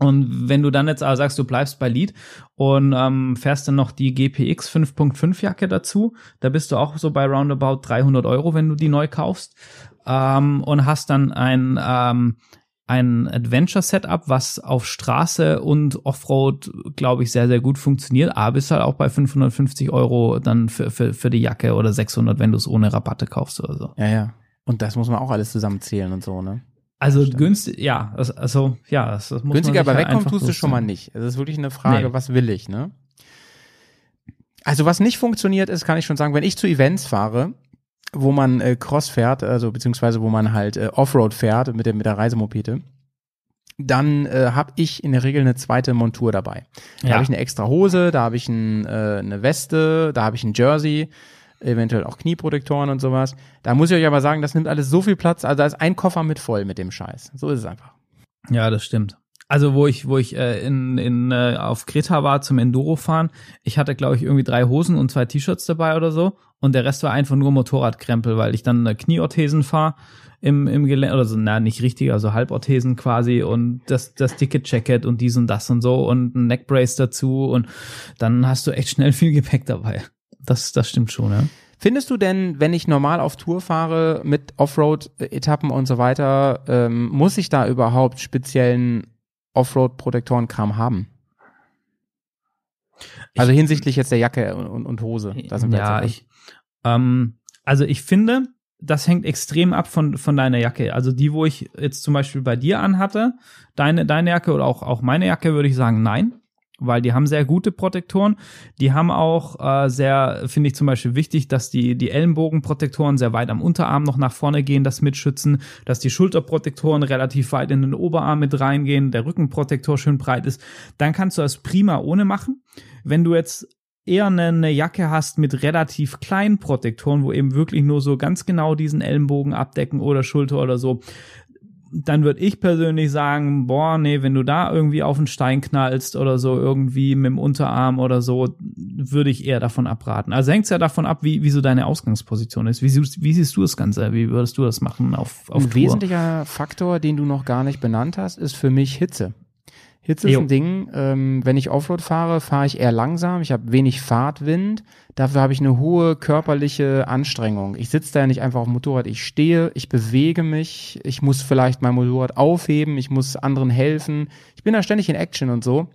Und wenn du dann jetzt aber sagst, du bleibst bei Lead und ähm, fährst dann noch die GPX 5.5 Jacke dazu, da bist du auch so bei roundabout 300 Euro, wenn du die neu kaufst. Ähm, und hast dann ein, ähm, ein Adventure-Setup, was auf Straße und Offroad, glaube ich, sehr, sehr gut funktioniert. Aber bist halt auch bei 550 Euro dann für, für, für die Jacke oder 600, wenn du es ohne Rabatte kaufst oder so. ja, ja. Und das muss man auch alles zusammenzählen und so, ne? Also Stimmt. günstig, ja, also, ja, das, das muss Günstiger, man aber ja wegkommen tust du schon mal nicht. Es ist wirklich eine Frage, Nee. was will ich, ne? Also was nicht funktioniert ist, kann ich schon sagen, wenn ich zu Events fahre, wo man äh, Cross fährt, also beziehungsweise wo man halt äh, Offroad fährt mit der, mit der Reisemopete, dann äh, habe ich in der Regel eine zweite Montur dabei. Da Ja. habe ich eine extra Hose, da habe ich ein, äh, eine Weste, da habe ich ein Jersey, eventuell auch Knieprotektoren und sowas. Da muss ich euch aber sagen, das nimmt alles so viel Platz, also da ist ein Koffer mit voll mit dem Scheiß. So ist es einfach. Ja, das stimmt. Also wo ich, wo ich äh, in, in äh, auf Kreta war zum Enduro fahren, ich hatte glaube ich irgendwie drei Hosen und zwei T-Shirts dabei oder so und der Rest war einfach nur Motorradkrempel, weil ich dann äh, Knieorthesen fahre im im Gelände oder so, na nicht richtig, also Halborthesen quasi und das das dicke Jacket und dies und das und so und ein Neckbrace dazu und dann hast du echt schnell viel Gepäck dabei. Das das stimmt schon, ja. Findest du denn, wenn ich normal auf Tour fahre mit Offroad-Etappen und so weiter, ähm, muss ich da überhaupt speziellen Offroad-Protektorenkram haben? Also hinsichtlich jetzt der Jacke und, und, Hose. Da sind wir ja, jetzt ich, ähm, also ich finde, das hängt extrem ab von, von deiner Jacke. Also die, wo ich jetzt zum Beispiel bei dir anhatte, deine, deine Jacke oder auch, auch meine Jacke, würde ich sagen, nein. Weil die haben sehr gute Protektoren. Die haben auch äh, sehr, finde ich zum Beispiel wichtig, dass die, die Ellenbogenprotektoren sehr weit am Unterarm noch nach vorne gehen, das mitschützen, dass die Schulterprotektoren relativ weit in den Oberarm mit reingehen, der Rückenprotektor schön breit ist. Dann kannst du das prima ohne machen. Wenn du jetzt eher eine, eine Jacke hast mit relativ kleinen Protektoren, wo eben wirklich nur so ganz genau diesen Ellenbogen abdecken oder Schulter oder so, dann würde ich persönlich sagen, boah, nee, wenn du da irgendwie auf einen Stein knallst oder so irgendwie mit dem Unterarm oder so, würde ich eher davon abraten. Also hängt es ja davon ab, wie, wie so deine Ausgangsposition ist. Wie, siehst- wie siehst du das Ganze? Wie würdest du das machen auf, auf Ein Tour? wesentlicher Faktor, den du noch gar nicht benannt hast, ist für mich Hitze. Hitze ist Jo. ein Ding. Ähm, wenn ich Offroad fahre, fahre ich eher langsam. Ich habe wenig Fahrtwind. Dafür habe ich eine hohe körperliche Anstrengung. Ich sitze da ja nicht einfach auf dem Motorrad. Ich stehe, ich bewege mich. Ich muss vielleicht mein Motorrad aufheben. Ich muss anderen helfen. Ich bin da ständig in Action und so.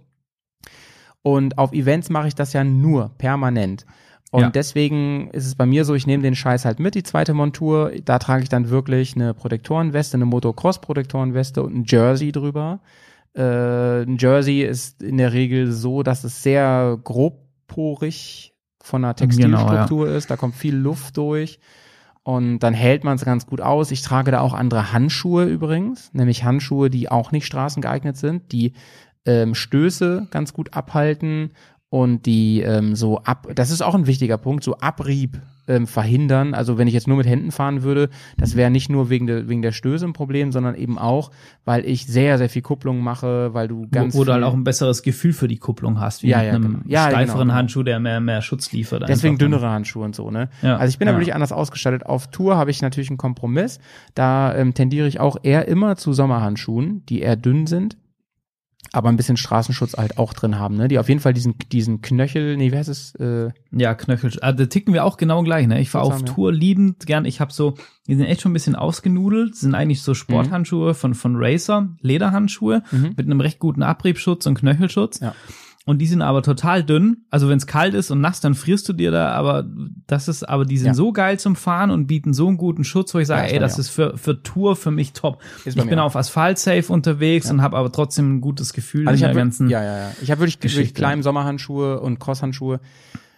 Und auf Events mache ich das ja nur permanent. Und Ja. deswegen ist es bei mir so, ich nehme den Scheiß halt mit, die zweite Montur. Da trage ich dann wirklich eine Protektorenweste, eine Motocross-Protektorenweste und ein Jersey drüber. Äh, ein Jersey ist in der Regel so, dass es sehr grobporig von der Textilstruktur ist. Da kommt viel Luft durch. Und dann hält man es ganz gut aus. Ich trage da auch andere Handschuhe übrigens, nämlich Handschuhe, die auch nicht straßengeeignet sind, die ähm, Stöße ganz gut abhalten und die ähm, so ab, das ist auch ein wichtiger Punkt, so Abrieb ähm, verhindern. Also wenn ich jetzt nur mit Händen fahren würde, das wäre nicht nur wegen der, wegen der Stöße ein Problem, sondern eben auch, weil ich sehr, sehr viel Kupplung mache, weil du ganz wo, du halt auch ein besseres Gefühl für die Kupplung hast, wie Ja, mit ja, einem genau. Ja, steiferen genau, genau. Handschuh, der mehr, mehr Schutz liefert. Deswegen einfach. dünnere Handschuhe und so, ne? Ja, Also ich bin ja. wirklich anders ausgestattet. Auf Tour habe ich natürlich einen Kompromiss. Da ähm, tendiere ich auch eher immer zu Sommerhandschuhen, die eher dünn sind, aber ein bisschen Straßenschutz halt auch drin haben, ne? Die auf jeden Fall diesen, diesen Knöchel, nee, wie heißt es? Äh, Ja, Knöchel. Ah, da ticken wir auch genau gleich, ne? Ich fahre auf haben, ja. Tour liebend gern. Ich habe so, die sind echt schon ein bisschen ausgenudelt, sind eigentlich Mhm. so Sporthandschuhe von, von Racer, Lederhandschuhe mit einem recht guten Abriebschutz und Knöchelschutz. Ja. Und die sind aber total dünn. Also wenn es kalt ist und nass, dann frierst du dir da, aber das ist, aber die sind Ja. so geil zum Fahren und bieten so einen guten Schutz, wo ich Ja, sage, ist ey, das ist für, für Tour für mich top. Ich bin auch. auf Asphalt safe unterwegs und habe aber trotzdem ein gutes Gefühl also ich in habe der ganzen. ja, ja, ja. Ich habe wirklich, wirklich Geschichte. kleine Sommerhandschuhe und Crosshandschuhe.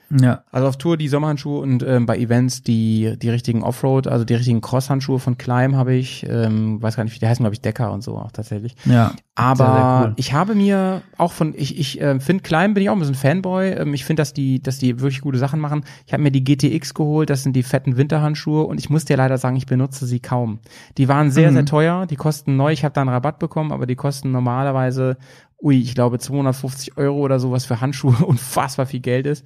Ja. Also auf Tour die Sommerhandschuhe und ähm, bei Events die die richtigen Offroad, also die richtigen Crosshandschuhe von Climb habe ich. Ähm, weiß gar nicht, wie die heißen, glaube ich Decker und so auch tatsächlich. Ja. Aber Sehr, sehr cool. ich habe mir auch von, ich, ich äh, finde Climb bin ich auch ein bisschen Fanboy. Ähm, ich finde, dass die, dass die wirklich gute Sachen machen. Ich habe mir die GTX geholt, das sind die fetten Winterhandschuhe und ich muss dir leider sagen, ich benutze sie kaum. Die waren sehr, Mhm. sehr teuer, die kosten neu, ich habe da einen Rabatt bekommen, aber die kosten normalerweise, ui, ich glaube 250 Euro oder sowas für Handschuhe, unfassbar viel Geld ist.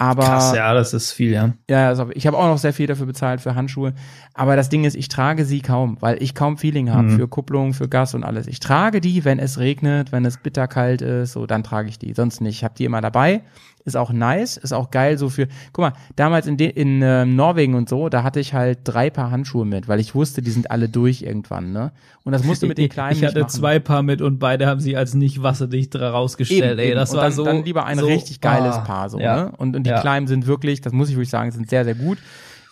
Aber Krass, ja, das ist viel, ja. ja, also ich habe auch noch sehr viel dafür bezahlt für Handschuhe. Aber das Ding ist, ich trage sie kaum, weil ich kaum Feeling habe Mhm. für Kupplung, für Gas und alles. Ich trage die, wenn es regnet, wenn es bitterkalt ist, so dann trage ich die. Sonst nicht. Ich habe die immer dabei. Ist auch nice, ist auch geil so für. Guck mal, damals in, de, in ähm, Norwegen und so, da hatte ich halt drei Paar Handschuhe mit, weil ich wusste, die sind alle durch irgendwann, ne? Und das musste mit den kleinen Ich hatte zwei Paar mit und beide haben sie als nicht wasserdicht rausgestellt. Eben, ey, das und war dann, so. dann lieber ein so, richtig geiles ah, Paar so, ja. ne? Und, und die Ja. Kleinen sind wirklich, das muss ich wirklich sagen, sind sehr sehr gut.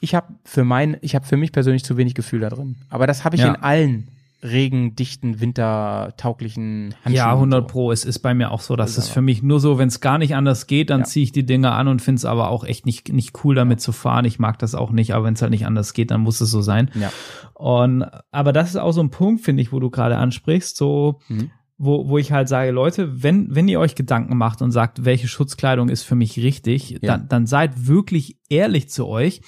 Ich habe für mein, ich habe für mich persönlich zu wenig Gefühl da drin. Aber das habe ich Ja. in allen regendichten, wintertauglichen Handschuhen. Ja, 100 so. Pro. Es ist bei mir auch so, dass es für mich nur so, wenn es gar nicht anders geht, dann Ja. ziehe ich die Dinger an und finde es aber auch echt nicht, nicht cool damit zu fahren. Ich mag das auch nicht, aber wenn es halt nicht anders geht, dann muss es so sein. Ja. Und aber das ist auch so ein Punkt, finde ich, wo du gerade ansprichst, so Mhm. wo, wo ich halt sage, Leute, wenn, wenn ihr euch Gedanken macht und sagt, welche Schutzkleidung ist für mich richtig, Ja. dann, dann seid wirklich ehrlich zu euch.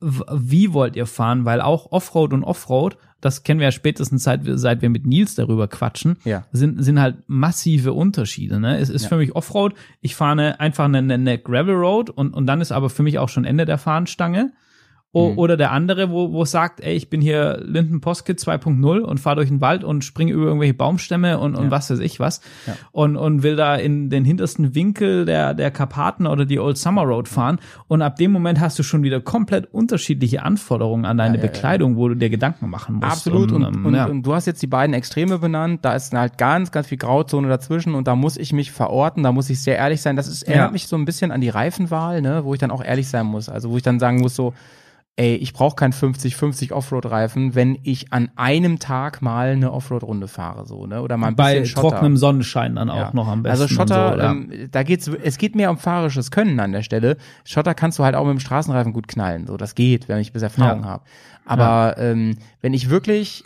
Wie wollt ihr fahren? Weil auch Offroad und Offroad, das kennen wir ja spätestens seit, wir- seit wir mit Nils darüber quatschen, Ja. sind, sind halt massive Unterschiede. Ne? Es ist Ja. für mich Offroad, ich fahre einfach eine, eine Gravel Road und, und dann ist aber für mich auch schon Ende der Fahnenstange. O, Mhm. Oder der andere, wo, wo es sagt, ey, ich bin hier Linden Postkit 2.0 und fahre durch den Wald und springe über irgendwelche Baumstämme und, und Ja. was weiß ich was. Ja. Und, und will da in den hintersten Winkel der, der Karpaten oder die Old Summer Road fahren. Und ab dem Moment hast du schon wieder komplett unterschiedliche Anforderungen an deine Ja. Bekleidung, wo du dir Gedanken machen musst. Absolut. Und, ähm, und, und du hast jetzt die beiden Extreme benannt. Da ist halt ganz, ganz viel Grauzone dazwischen und da muss ich mich verorten. Da muss ich sehr ehrlich sein. Das ist, erinnert mich so ein bisschen an die Reifenwahl, ne, wo ich dann auch ehrlich sein muss. Also wo ich dann sagen muss so, ey, ich brauche keinen 50-50 Offroad-Reifen, wenn ich an einem Tag mal eine Offroad-Runde fahre, so, ne? Oder mal ein bei bisschen Schotter. trockenem Sonnenschein dann auch Ja. noch am besten. Also Schotter, so, ja. ähm, da geht's, es geht mehr um fahrerisches Können an der Stelle. Schotter kannst du halt auch mit dem Straßenreifen gut knallen, so das geht, wenn ich bis Erfahrung Ja. habe. Aber ähm, wenn ich wirklich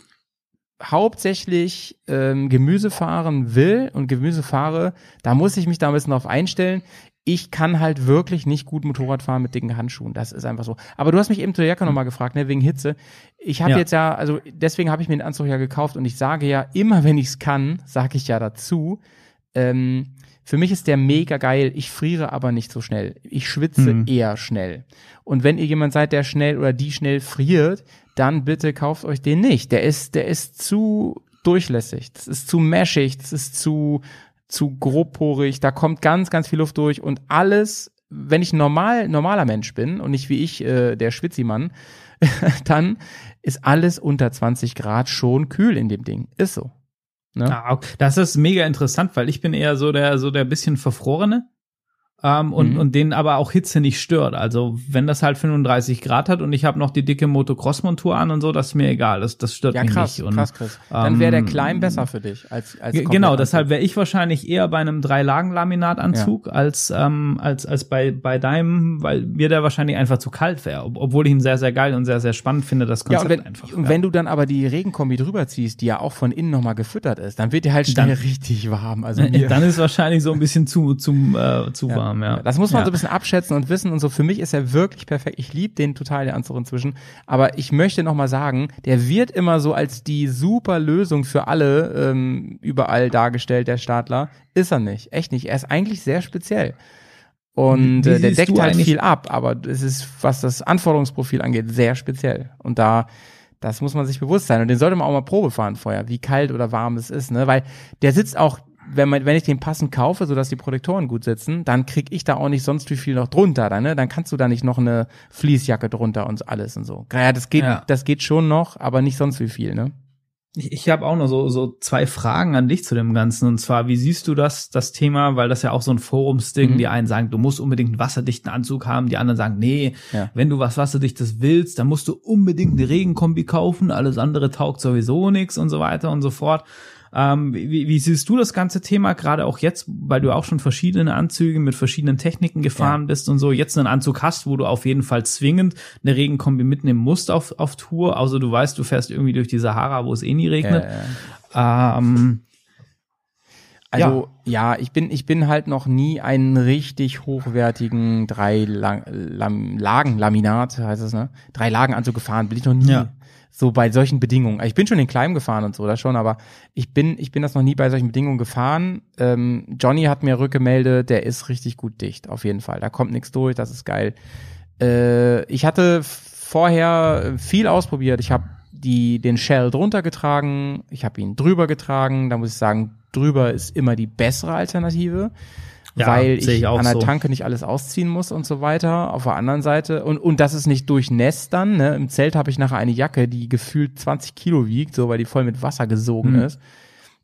hauptsächlich ähm, Gemüse fahren will und Gemüse fahre, da muss ich mich da ein bisschen drauf einstellen. Ich kann halt wirklich nicht gut Motorrad fahren mit dicken Handschuhen. Das ist einfach so. Aber du hast mich eben zu der Jacke nochmal gefragt, ne, wegen Hitze. Ich habe Ja. jetzt ja, also deswegen habe ich mir den Anzug ja gekauft und ich sage ja, immer wenn ich es kann, sage ich ja dazu, ähm, für mich ist der mega geil. Ich friere aber nicht so schnell. Ich schwitze Mhm. eher schnell. Und wenn ihr jemand seid, der schnell oder die schnell friert, dann bitte kauft euch den nicht. Der ist, der ist zu durchlässig. Das ist zu meshig. Das ist zu, zu grobporig. Da kommt ganz, ganz viel Luft durch und alles, wenn ich normal, normaler Mensch bin und nicht wie ich, äh, der Schwitzimann, dann ist alles unter 20 Grad schon kühl in dem Ding. Ist so. Ne? Ah. Das ist mega interessant, weil ich bin eher so der, so der bisschen Verfrorene. Ähm, und, Mhm. und den aber auch Hitze nicht stört. Also wenn das halt 35 Grad hat und ich habe noch die dicke Motocross-Montur an und so, das ist mir egal. Das, das stört Ja, mich krass, nicht. Und, krass, krass. Dann wäre der ähm, Klein besser für dich als, als Genau, deshalb wäre ich wahrscheinlich eher bei einem Drei-Lagen-Laminatanzug als, ähm, als, als bei, bei deinem, weil mir der wahrscheinlich einfach zu kalt wäre. Ob, obwohl ich ihn sehr, sehr geil und sehr, sehr spannend finde, das Ja, Konzept und wenn, einfach. und ja. wenn du dann aber die Regenkombi drüber ziehst, die ja auch von innen nochmal gefüttert ist, dann wird dir halt schnell Dann- richtig warm. Also mir, dann ist wahrscheinlich so ein bisschen zu, zu, äh, zu warm, ja. Das muss man ja. so ein bisschen abschätzen und wissen und so. Für mich ist er wirklich perfekt. Ich liebe den total, den Anzug inzwischen. Aber ich möchte noch mal sagen, der wird immer so als die super Lösung für alle ähm, überall dargestellt, der Stadler. Ist er nicht. Echt nicht. Er ist eigentlich sehr speziell. Und äh, der deckt halt viel ab, aber es ist, was das Anforderungsprofil angeht, sehr speziell. Und da, das muss man sich bewusst sein. Und den sollte man auch mal Probe fahren vorher, wie kalt oder warm es ist, ne? Weil der sitzt auch, wenn man, wenn ich den passend kaufe, sodass die Protektoren gut sitzen, dann krieg ich da auch nicht sonst wie viel noch drunter, dann, ne? Dann kannst du da nicht noch eine Fließjacke drunter und alles und so. Ja, das geht, Ja. das geht schon noch, aber nicht sonst wie viel, ne? Ich, ich habe auch noch so, so zwei Fragen an dich zu dem Ganzen. Und zwar, wie siehst du das, das Thema, weil das ja auch so ein Forumsding, Mhm. die einen sagen, du musst unbedingt einen wasserdichten Anzug haben, die anderen sagen, nee, Ja. wenn du was Wasserdichtes willst, dann musst du unbedingt eine Regenkombi kaufen, alles andere taugt sowieso nichts und so weiter und so fort. Ähm, wie, wie siehst du das ganze Thema, gerade auch jetzt, weil du auch schon verschiedene Anzüge mit verschiedenen Techniken gefahren bist und so, jetzt einen Anzug hast, wo du auf jeden Fall zwingend eine Regenkombi mitnehmen musst auf, auf Tour, außer du weißt, du fährst irgendwie durch die Sahara, wo es eh nie regnet. Ähm, Also ja. ich bin ich bin halt noch nie einen richtig hochwertigen drei Lang, Lam, Lagen Laminat heißt es ne drei Lagen Anzug gefahren bin ich noch nie Ja. So bei solchen Bedingungen. Ich bin schon in Kleim gefahren und so das schon, aber ich bin ich bin das noch nie bei solchen Bedingungen gefahren. Ähm, Johnny hat mir rückgemeldet, der ist richtig gut dicht auf jeden Fall. Da kommt nichts durch, das ist geil. Äh, ich hatte vorher viel ausprobiert. Ich habe die den Shell drunter getragen, ich habe ihn drüber getragen. Da muss ich sagen, drüber ist immer die bessere Alternative, Ja, weil ich, ich an der so. Tanke nicht alles ausziehen muss und so weiter. Auf der anderen Seite und und das ist nicht durchnässt dann. Ne? Im Zelt habe ich nachher eine Jacke, die gefühlt 20 Kilo wiegt, so weil die voll mit Wasser gesogen Mhm. ist.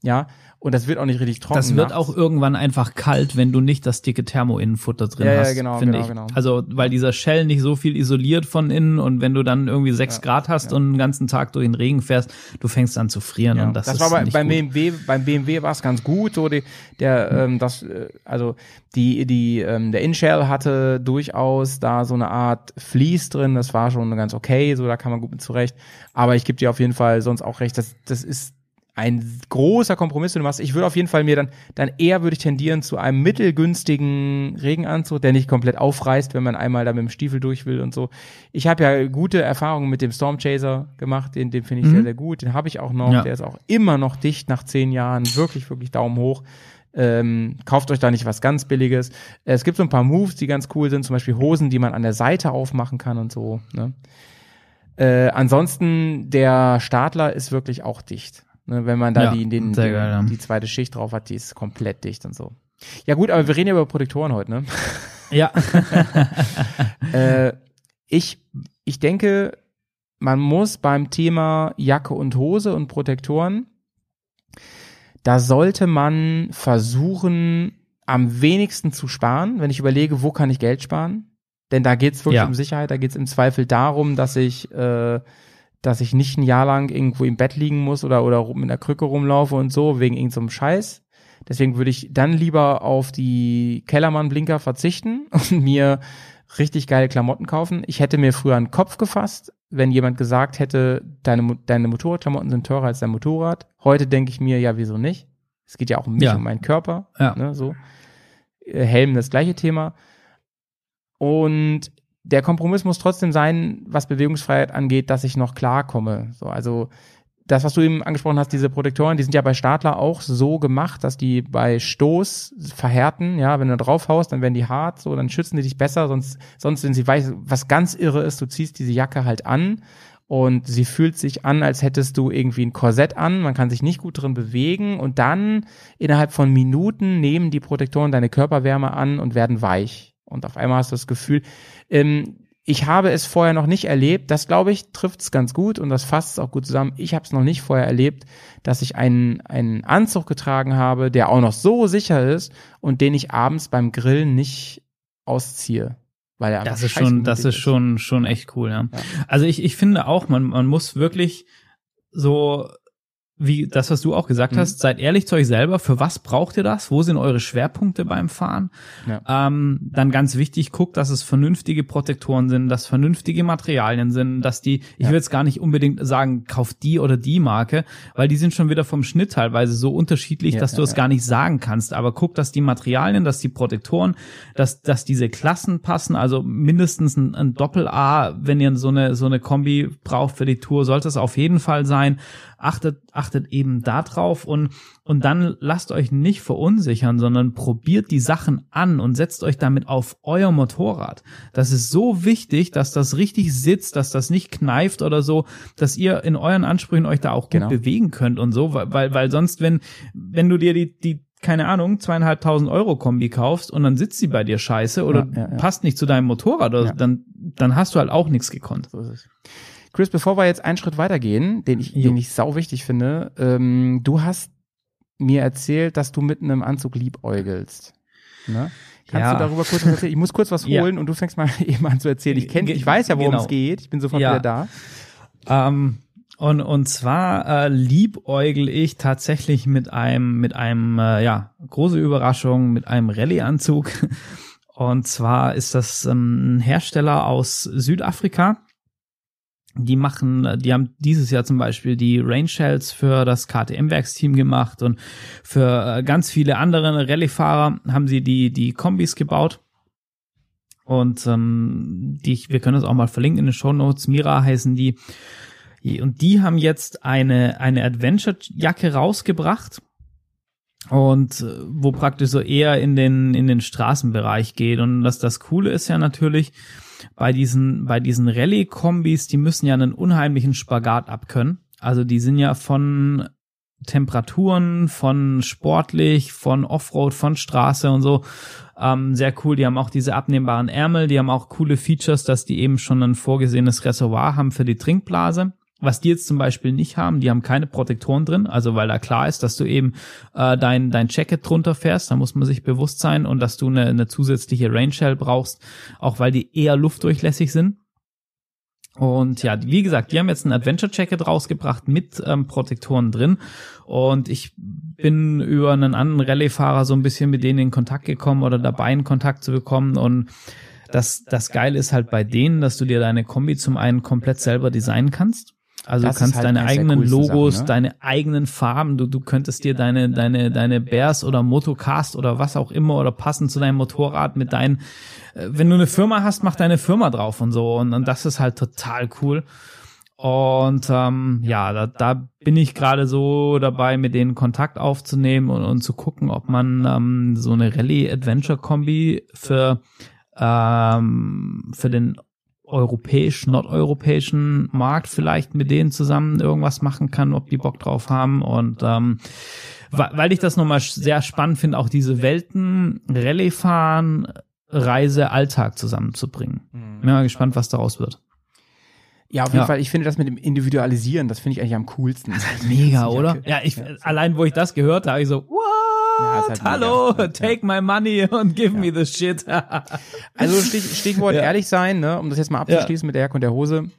Ja, und das wird auch nicht richtig trocken. das wird nachts. auch irgendwann einfach kalt, wenn du nicht das dicke Thermo-Innenfutter drin Ja, ja, hast, genau, finde genau, ich. genau. Also, weil dieser Shell nicht so viel isoliert von innen und wenn du dann irgendwie sechs Grad hast und den ganzen Tag durch den Regen fährst, du fängst an zu frieren Ja, und das, das, ist war bei, nicht beim gut. BMW, beim BMW war es ganz gut, so die, der, ähm, das, äh, also die, die, ähm, der InShell hatte durchaus da so eine Art Vlies drin, das war schon ganz okay, so da kann man gut mit zurecht. Aber ich gebe dir auf jeden Fall sonst auch recht, das, das ist ein großer Kompromiss, den du machst. Ich würde auf jeden Fall mir dann, dann eher würde ich tendieren zu einem mittelgünstigen Regenanzug, der nicht komplett aufreißt, wenn man einmal da mit dem Stiefel durch will und so. Ich habe ja gute Erfahrungen mit dem Stormchaser gemacht, den, den finde ich Mhm. sehr, sehr gut. Den habe ich auch noch. Ja. Der ist auch immer noch dicht nach zehn Jahren. Wirklich, wirklich Daumen hoch. Ähm, kauft euch da nicht was ganz Billiges. Es gibt so ein paar Moves, die ganz cool sind, zum Beispiel Hosen, die man an der Seite aufmachen kann und so. Ne? Äh, ansonsten, der Stadler ist wirklich auch dicht. Ne, wenn man da Ja, die, den, geil, ja. die zweite Schicht drauf hat, die ist komplett dicht und so. Ja gut, aber wir reden ja über Protektoren heute, ne? Ja, äh, ich, ich denke, man muss beim Thema Jacke und Hose und Protektoren, da sollte man versuchen, am wenigsten zu sparen, wenn ich überlege, wo kann ich Geld sparen. Denn da geht's wirklich Ja. um Sicherheit, da geht's im Zweifel darum, dass ich, äh, dass ich nicht ein Jahr lang irgendwo im Bett liegen muss oder, oder mit einer Krücke rumlaufe und so, wegen irgendeinem Scheiß. Deswegen würde ich dann lieber auf die Kellermann-Blinker verzichten und mir richtig geile Klamotten kaufen. Ich hätte mir früher einen Kopf gefasst, wenn jemand gesagt hätte, deine, deine Motorradklamotten sind teurer als dein Motorrad. Heute denke ich mir, ja, wieso nicht? Es geht ja auch um mich, Ja. um meinen Körper. Ja. Ne, so. Äh, Helm, das gleiche Thema. Und der Kompromiss muss trotzdem sein, was Bewegungsfreiheit angeht, dass ich noch klarkomme. So, also das, was du eben angesprochen hast, diese Protektoren, die sind ja bei Stadler auch so gemacht, dass die bei Stoß verhärten. Ja, wenn du drauf haust, dann werden die hart, so, dann schützen die dich besser, sonst, sonst sind sie weiß, was ganz irre ist, du ziehst diese Jacke halt an und sie fühlt sich an, als hättest du irgendwie ein Korsett an, man kann sich nicht gut drin bewegen und dann innerhalb von Minuten nehmen die Protektoren deine Körperwärme an und werden weich. Und auf einmal hast du das Gefühl, ähm, ich habe es vorher noch nicht erlebt. Das glaube ich trifft es ganz gut und das fasst es auch gut zusammen. Ich habe es noch nicht vorher erlebt, dass ich einen einen Anzug getragen habe, der auch noch so sicher ist und den ich abends beim Grillen nicht ausziehe. Weil er Das ist schon, das scheiße ist schon, schon echt cool, ja. Ja. Also ich, ich finde auch, man, man muss wirklich so, wie das, was du auch gesagt Mhm. hast, seid ehrlich zu euch selber. Für was braucht ihr das? Wo sind eure Schwerpunkte beim Fahren? Ja. Ähm, dann ganz wichtig, guckt, dass es vernünftige Protektoren sind, dass vernünftige Materialien sind, dass die, ich Ja. will jetzt gar nicht unbedingt sagen, kauft die oder die Marke, weil die sind schon wieder vom Schnitt teilweise so unterschiedlich, Ja, dass du es gar nicht sagen kannst. Aber guck, dass die Materialien, dass die Protektoren, dass, dass diese Klassen passen, also mindestens ein, ein Doppel-A, wenn ihr so eine, so eine Kombi braucht für die Tour, sollte es auf jeden Fall sein. Achtet, achtet eben da drauf und, und dann lasst euch nicht verunsichern, sondern probiert die Sachen an und setzt euch damit auf euer Motorrad. Das ist so wichtig, dass das richtig sitzt, dass das nicht kneift oder so, dass ihr in euren Ansprüchen euch da auch gut Genau. bewegen könnt und so, weil, weil, sonst, wenn, wenn du dir die, die, keine Ahnung, zweieinhalbtausend Euro Kombi kaufst und dann sitzt sie bei dir scheiße oder Ja, ja, ja. passt nicht zu deinem Motorrad, oder Ja. dann, dann hast du halt auch nichts gekonnt. So ist es. Chris, bevor wir jetzt einen Schritt weitergehen, den ich, Jo. den ich sau wichtig finde, ähm, du hast mir erzählt, dass du mit einem Anzug liebäugelst. Ne? Kannst Ja. du darüber kurz was erzählen? Ich muss kurz was Ja. holen und du fängst mal eben an zu erzählen. Ich kenn, Ge- ich weiß ja, worum genau. es geht. Ich bin sofort Ja. wieder da. Ähm, und, und zwar äh, liebäugel ich tatsächlich mit einem, mit einem, äh, ja, große Überraschung, mit einem Rallye-Anzug. Und zwar ist das ähm, ein Hersteller aus Südafrika. Die machen, äh, die haben dieses Jahr zum Beispiel die Rain Shells für das KTM-Werksteam gemacht und für äh, ganz viele andere Rallye-Fahrer haben sie die, die Kombis gebaut. Und ähm, die, wir können das auch mal verlinken in den Show Notes. Mira heißen die. Und die haben jetzt eine, eine Adventure-Jacke rausgebracht. Und äh, wo praktisch so eher in den, in den Straßenbereich geht. Und das, das Coole ist ja natürlich, bei diesen, bei diesen Rallye-Kombis, die müssen ja einen unheimlichen Spagat abkönnen. Also die sind ja von Temperaturen, von sportlich, von Offroad, von Straße und so. Ähm, sehr cool. Die haben auch diese abnehmbaren Ärmel, die haben auch coole Features, dass die eben schon ein vorgesehenes Reservoir haben für die Trinkblase. Was die jetzt zum Beispiel nicht haben, die haben keine Protektoren drin, also weil da klar ist, dass du eben äh, dein, dein Jacket drunter fährst, da muss man sich bewusst sein und dass du eine, eine zusätzliche Rain Shell brauchst, auch weil die eher luftdurchlässig sind. Und ja, wie gesagt, die haben jetzt ein Adventure Jacket rausgebracht mit ähm, Protektoren drin. Und ich bin über einen anderen Rallye-Fahrer so ein bisschen mit denen in Kontakt gekommen oder dabei in Kontakt zu bekommen. Und das, das Geile ist halt bei denen, dass du dir deine Kombi zum einen komplett selber designen kannst. Also Das du kannst halt deine eigenen Logos, Sachen, ne? deine eigenen Farben, du, du könntest dir deine, deine, deine Bears oder Motocast oder was auch immer oder passend zu deinem Motorrad mit deinen, äh, wenn du eine Firma hast, mach deine Firma drauf und so. Und, und das ist halt total cool. Und ähm, ja, da, da bin ich gerade so dabei, mit denen Kontakt aufzunehmen und, und zu gucken, ob man ähm, so eine Rallye-Adventure-Kombi für, ähm, für den europäischen, nordeuropäischen Markt vielleicht mit denen zusammen irgendwas machen kann, ob die Bock drauf haben. Und ähm, weil ich das nochmal sehr spannend finde, auch diese Welten, Rallye fahren, Reise, Alltag zusammenzubringen. Bin mal gespannt, was daraus wird. Ja, auf jeden Ja. Fall. Ich finde das mit dem Individualisieren, das finde ich eigentlich am coolsten. Mega, Die oder? Jacke. Ja, ich, allein wo ich das gehört habe, ich so, what? Ja, ist halt Hallo, mega. Ja. take my money und give me the shit. Also Stich, Stichwort Ja. ehrlich sein, ne, um das jetzt mal abzuschließen mit der Jacke und der Hose.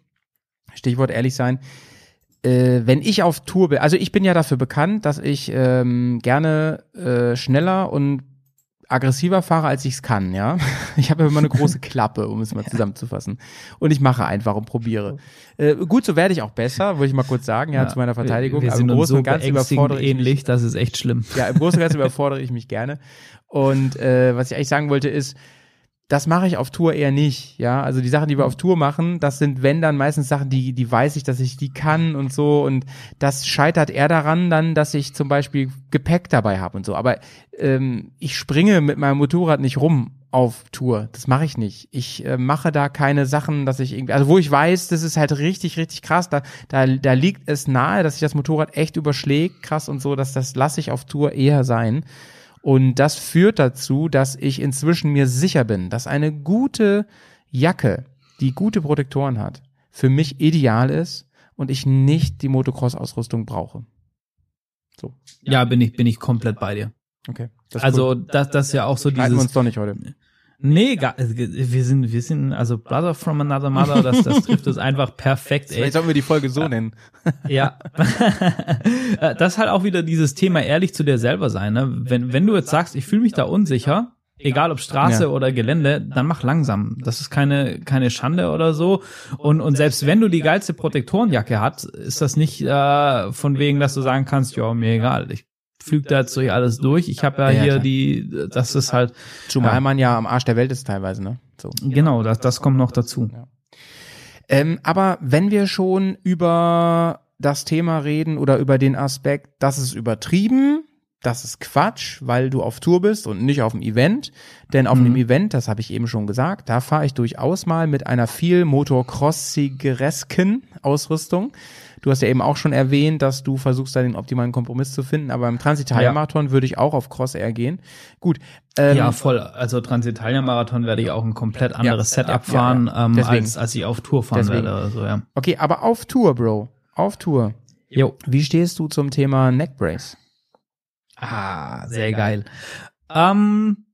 Stichwort ehrlich sein. Äh, wenn ich auf Tour bin, also ich bin ja dafür bekannt, dass ich ähm, gerne äh, schneller und aggressiver fahre, als ich es kann, ja. Ich habe immer eine große Klappe, um es mal zusammenzufassen. Und ich mache einfach und probiere. Äh, gut, so werde ich auch besser, würde ich mal kurz sagen, ja, zu meiner Verteidigung. Wir Aber sind im uns Großen so und Ganzen überfordere ich mich ähnlich, das ist echt schlimm. ja, im Großen und Ganzen überfordere ich mich gerne. Und äh, was ich eigentlich sagen wollte ist, das mache ich auf Tour eher nicht, ja. Also die Sachen, die wir auf Tour machen, das sind, wenn dann meistens Sachen, die, die weiß ich, dass ich die kann und so. Und das scheitert eher daran dann, dass ich zum Beispiel Gepäck dabei habe und so. Aber ähm, ich springe mit meinem Motorrad nicht rum auf Tour. Das mache ich nicht. Ich äh, mache da keine Sachen, dass ich irgendwie, also wo ich weiß, das ist halt richtig, richtig krass. Da, da, da liegt es nahe, dass sich das Motorrad echt überschlägt, krass und so, dass das lasse ich auf Tour eher sein. Und das führt dazu, dass ich inzwischen mir sicher bin, dass eine gute Jacke, die gute Protektoren hat, für mich ideal ist und ich nicht die Motocross-Ausrüstung brauche. So, Ja, bin ich, bin ich komplett bei dir. okay. Das Also cool. das, das ist ja auch so Streiten wir uns dieses, doch nicht heute. Nee, gar, wir sind, wir sind, also Brother from Another Mother, das, das trifft es einfach perfekt, ey. Vielleicht sollten wir die Folge so nennen. Ja. Äh, das ist halt auch wieder dieses Thema ehrlich zu dir selber sein, ne? Wenn, wenn du jetzt sagst, ich fühle mich da unsicher, egal ob Straße Ja. oder Gelände, dann mach langsam. Das ist keine, keine Schande oder so. Und, und selbst wenn du die geilste Protektorenjacke hast, ist das nicht äh, von wegen, dass du sagen kannst, ja, mir egal, ich flüge da jetzt durch alles durch. Ich habe ja, Ja, hier klar. die, das ist halt, Zumal Ja. man ja am Arsch der Welt ist teilweise, ne? So. genau, das, das kommt noch dazu. Ähm, aber wenn wir schon über das Thema reden oder über den Aspekt, das ist übertrieben, das ist Quatsch, weil du auf Tour bist und nicht auf dem Event. Denn auf einem Event, das habe ich eben schon gesagt, da fahre ich durchaus mal mit einer viel motocrossigeresken Ausrüstung. Du hast ja eben auch schon erwähnt, dass du versuchst, da den optimalen Kompromiss zu finden, aber im Transitalia-Marathon würde ich auch auf Cross Air gehen. Gut. Ähm, ja, voll. Also Transitalia-Marathon werde ich auch ein komplett anderes Ja, Setup ja, fahren, ja. Ähm, als, als ich auf Tour fahren Deswegen. werde. Also, ja. Okay, aber auf Tour, Bro. Auf Tour. Jo. Wie stehst du zum Thema Neckbrace? Ah, sehr geil. Ähm,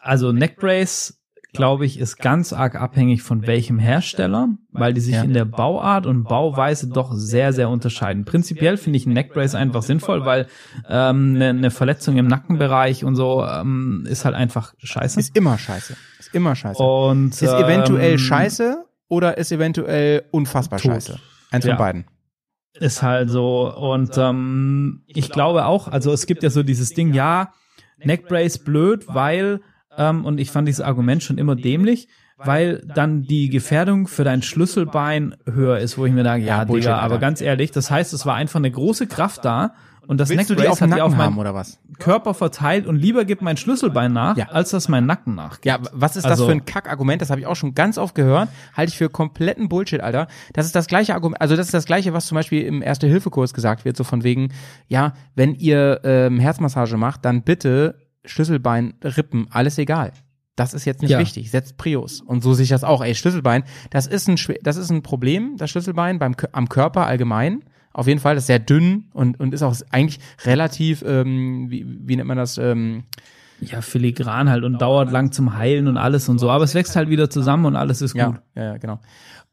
also Neckbrace, glaube ich, ist ganz arg abhängig von welchem Hersteller, weil die sich Ja. in der Bauart und Bauweise doch sehr, sehr unterscheiden. Prinzipiell finde ich ein Neckbrace einfach sinnvoll, weil ähm, eine, eine Verletzung im Nackenbereich und so ähm, ist halt einfach scheiße. Ist immer scheiße. Ist immer scheiße. und ist eventuell ähm, scheiße oder ist eventuell unfassbar Tot. scheiße? Eins Ja. von beiden. Ist halt so. Und ähm, ich glaube auch, also es gibt ja so dieses Ding, ja, Neckbrace blöd, weil, ähm, und ich fand dieses Argument schon immer dämlich, weil dann die Gefährdung für dein Schlüsselbein höher ist, wo ich mir denke, ja, Ja, Bullshit, Digga, aber ganz ehrlich, das heißt, es war einfach eine große Kraft da und das Willst auf dem hat die Nacken auf meinen oder was? Körper verteilt und lieber gibt mein Schlüsselbein nach, Ja. als dass mein Nacken nach. Ja, was ist das Also- für ein Kackargument? Das habe ich auch schon ganz oft gehört. Halte ich für kompletten Bullshit, Alter. Das ist das gleiche Argument, also das ist das gleiche, was zum Beispiel im Erste-Hilfe-Kurs gesagt wird, so von wegen, ja, wenn ihr ähm, Herzmassage macht, dann bitte Schlüsselbein, Rippen, alles egal. Das ist jetzt nicht Ja. wichtig. Setzt Prius. Und so sehe ich das auch. Ey, Schlüsselbein, das ist ein, das ist ein Problem, das Schlüsselbein beim, am Körper allgemein. Auf jeden Fall, das ist sehr dünn und, und ist auch eigentlich relativ, ähm, wie, wie nennt man das, ähm, Ja, filigran halt und dauert lang zum Heilen und alles und so, aber es wächst halt wieder zusammen und alles ist gut. ja, ja, genau.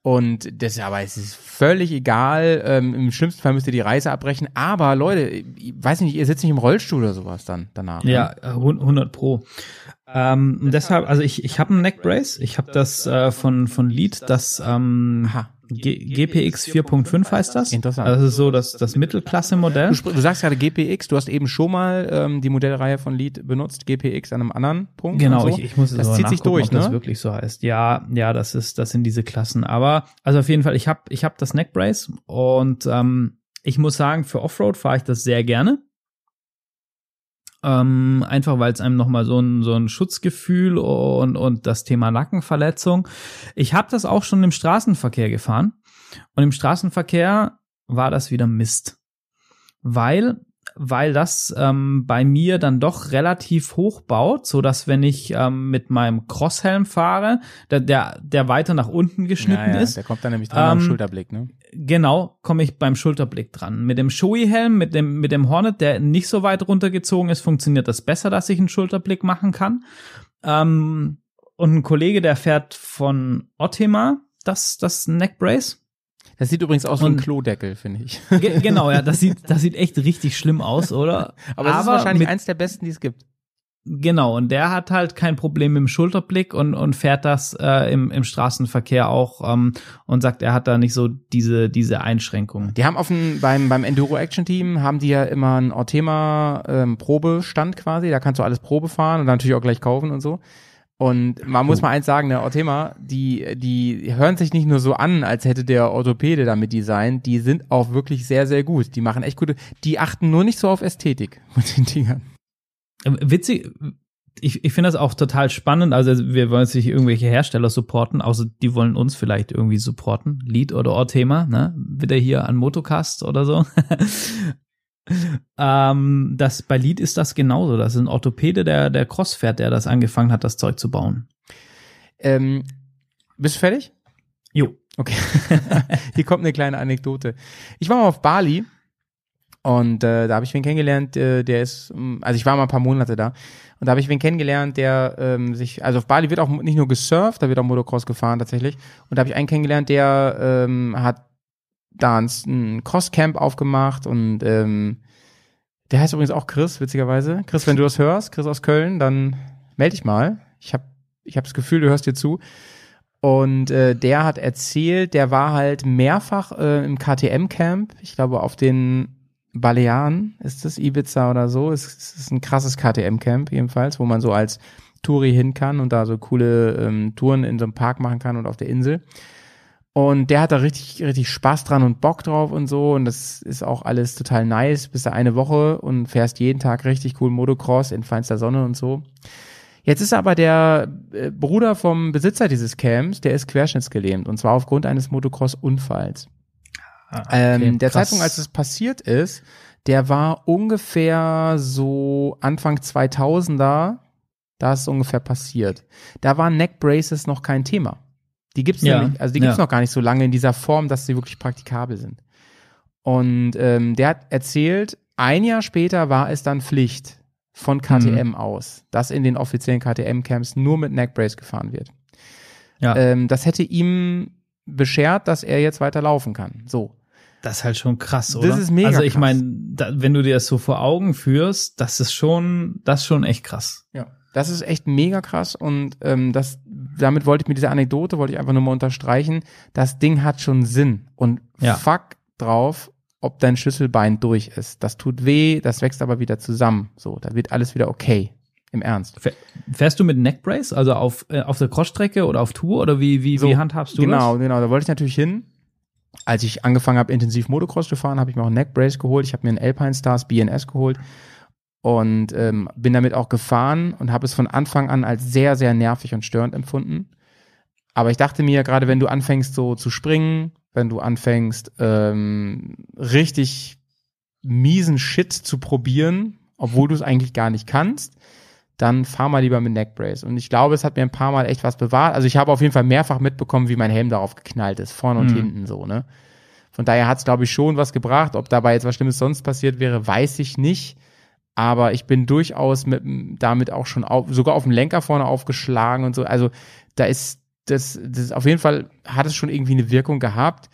Und das, aber es ist völlig egal. Ähm, Im schlimmsten Fall müsst ihr die Reise abbrechen. Aber Leute, ich weiß nicht, ihr sitzt nicht im Rollstuhl oder sowas dann danach. Ja, Ne? hun- 100 pro. Ähm, deshalb, also ich, ich habe ein Neckbrace, ich habe das äh, von von Lead, das ähm, Aha. G GPX 4.5 heißt das. Interessant. Also das ist so das das Mittelklasse-Modell. Du, du sagst gerade GPX, du hast eben schon mal ähm, die Modellreihe von Lead benutzt, GPX an einem anderen Punkt. Genau, so. ich, ich muss jetzt Das aber zieht sich durch, ob das ne? wirklich so heißt. Ja, ja, das ist, das sind diese Klassen. Aber also auf jeden Fall, ich habe ich hab das Neckbrace und ähm, ich muss sagen, für Offroad fahre ich das sehr gerne. Ähm, einfach weil es einem nochmal so ein, so ein Schutzgefühl und, und das Thema Nackenverletzung. Ich habe das auch schon im Straßenverkehr gefahren. Und im Straßenverkehr war das wieder Mist. Weil, weil das ähm, bei mir dann doch relativ hoch baut, so dass wenn ich ähm, mit meinem Crosshelm fahre, der, der, der weiter nach unten geschnitten ja, ja, ist, Der kommt dann nämlich dran am Ähm, Schulterblick, ne? genau, komme ich beim Schulterblick dran. Mit dem Shoei-Helm, mit dem, mit dem Hornet, der nicht so weit runtergezogen ist, funktioniert das besser, dass ich einen Schulterblick machen kann. Ähm, und ein Kollege, der fährt von Ottima das, das Neckbrace. Das sieht übrigens aus wie ein Klodeckel, finde ich. Ge genau, ja, das sieht, das sieht echt richtig schlimm aus, oder? Aber es ist wahrscheinlich mit, eins der besten, die es gibt. Genau, und der hat halt kein Problem mit dem Schulterblick und, und fährt das äh, im, im Straßenverkehr auch ähm, und sagt, er hat da nicht so diese, diese Einschränkungen. Die haben auf dem, beim, beim Enduro Action Team haben die ja immer einen Ortema ähm, Probestand quasi, da kannst du alles Probe fahren und dann natürlich auch gleich kaufen und so. Und man muss mal eins sagen, der Ortema, die, die hören sich nicht nur so an, als hätte der Orthopäde damit designt, die sind auch wirklich sehr, sehr gut. Die machen echt gute, die achten nur nicht so auf Ästhetik mit den Dingern. Ähm, Witzig, ich, ich finde das auch total spannend. Also wir wollen jetzt nicht irgendwelche Hersteller supporten, außer die wollen uns vielleicht irgendwie supporten. Lead oder Orthema, ne? Wieder hier an Motocast oder so. ähm, das, bei Lead ist das genauso. Das ist ein Orthopäde, der, der Cross fährt, der das angefangen hat, das Zeug zu bauen. Ähm, bist du fertig? Jo. Okay. Hier kommt eine kleine Anekdote. Ich war mal auf Bali Und äh, da habe ich wen kennengelernt, äh, der ist, ähm, also ich war mal ein paar Monate da und da habe ich wen kennengelernt, der ähm, sich, also auf Bali wird auch nicht nur gesurft, da wird auch Motocross gefahren tatsächlich. Und da habe ich einen kennengelernt, der ähm, hat da ein, Crosscamp aufgemacht und ähm, der heißt übrigens auch Chris, witzigerweise. Chris, wenn du das hörst, Chris aus Köln, dann melde dich mal. Ich habe ich hab das Gefühl, du hörst dir zu. Und äh, der hat erzählt, der war halt mehrfach äh, im KTM-Camp. Ich glaube, auf den Balearen ist das Ibiza oder so. Es, es ist ein krasses KTM-Camp jedenfalls, wo man so als Touri hin kann und da so coole ähm, Touren in so einem Park machen kann und auf der Insel. Und der hat da richtig, richtig Spaß dran und Bock drauf und so. Und das ist auch alles total nice. Bist da eine Woche und fährst jeden Tag richtig cool Motocross in feinster Sonne und so. Jetzt ist aber der äh, Bruder vom Besitzer dieses Camps, der ist querschnittsgelähmt. Und zwar aufgrund eines Motocross-Unfalls. ähm, der krass. Zeitpunkt, als es passiert ist, der war ungefähr so Anfang 2000er. Da ist es ungefähr passiert. Da waren Neck Braces noch kein Thema. Die gibt's Ja, nämlich, also die gibt's ja. noch gar nicht so lange in dieser Form, dass sie wirklich praktikabel sind. Und ähm, der hat erzählt, ein Jahr später war es dann Pflicht von KTM Mhm. aus, dass in den offiziellen KTM-Camps nur mit Neckbrace gefahren wird. Ja, Ähm, das hätte ihm beschert, dass er jetzt weiter laufen kann. So. das ist halt schon krass, das oder? ist mega Also ich krass. meine, wenn du dir das so vor Augen führst, das ist schon, das ist schon echt krass. Ja. Das ist echt mega krass und ähm, das, damit wollte ich mit dieser Anekdote, wollte ich einfach nur mal unterstreichen, das Ding hat schon Sinn und Ja. fuck drauf, ob dein Schlüsselbein durch ist. Das tut weh, das wächst aber wieder zusammen. So, da wird alles wieder okay. Im Ernst. Fähr- Fährst du mit Neckbrace, also auf, äh, auf der Crossstrecke oder auf Tour oder wie, wie, So, wie handhabst du genau, das? genau, da wollte ich natürlich hin. Als ich angefangen habe, intensiv Motocross zu fahren, habe ich mir auch einen Neckbrace geholt. Ich habe mir einen Alpine Stars BNS geholt und ähm, bin damit auch gefahren und habe es von Anfang an als sehr, sehr nervig und störend empfunden. Aber ich dachte mir, gerade wenn du anfängst so zu springen, wenn du anfängst ähm, richtig miesen Shit zu probieren, obwohl du es eigentlich gar nicht kannst, dann fahr mal lieber mit Neckbrace. Und ich glaube, es hat mir ein paar Mal echt was bewahrt. Also ich habe auf jeden Fall mehrfach mitbekommen, wie mein Helm darauf geknallt ist, vorne und Mhm. hinten so, ne? Von daher hat es, glaube ich, schon was gebracht. Ob dabei jetzt was Schlimmes sonst passiert wäre, weiß ich nicht. Aber ich bin durchaus mit, damit auch schon auf, sogar auf dem Lenker vorne aufgeschlagen und so. Also da ist das, das auf jeden Fall hat es schon irgendwie eine Wirkung gehabt.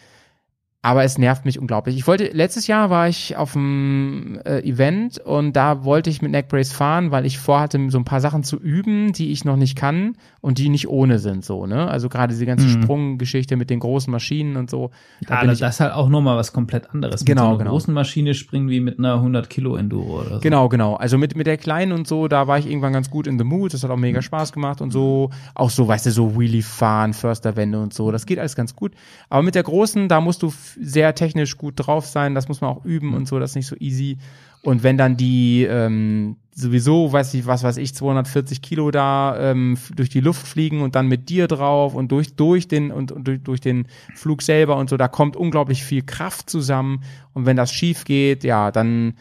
Aber es nervt mich unglaublich. Ich wollte, letztes Jahr war ich auf einem äh, Event und da wollte ich mit Neckbrace fahren, weil ich vorhatte, so ein paar Sachen zu üben, die ich noch nicht kann und die nicht ohne sind, so, ne? Also gerade diese ganze Mhm. Sprunggeschichte mit den großen Maschinen und so. Da Ja, ich, das ist halt auch nochmal was komplett anderes. Genau, mit so einer genau. großen Maschine springen wie mit einer 100 Kilo Enduro oder so. Genau, genau. Also mit, mit der kleinen und so, da war ich irgendwann ganz gut in the mood. Das hat auch mega Spaß gemacht und so. Auch so, weißt du, so Wheelie fahren, Försterwände und so. Das geht alles ganz gut. Aber mit der großen, da musst du sehr technisch gut drauf sein. Das muss man auch üben und so. Das ist nicht so easy. Und wenn dann die ähm, sowieso, weiß ich, was weiß ich, 240 Kilo da ähm, durch die Luft fliegen und dann mit dir drauf und durch durch den und, und durch, durch den Flug selber und so, da kommt unglaublich viel Kraft zusammen. Und wenn das schief geht, ja, dann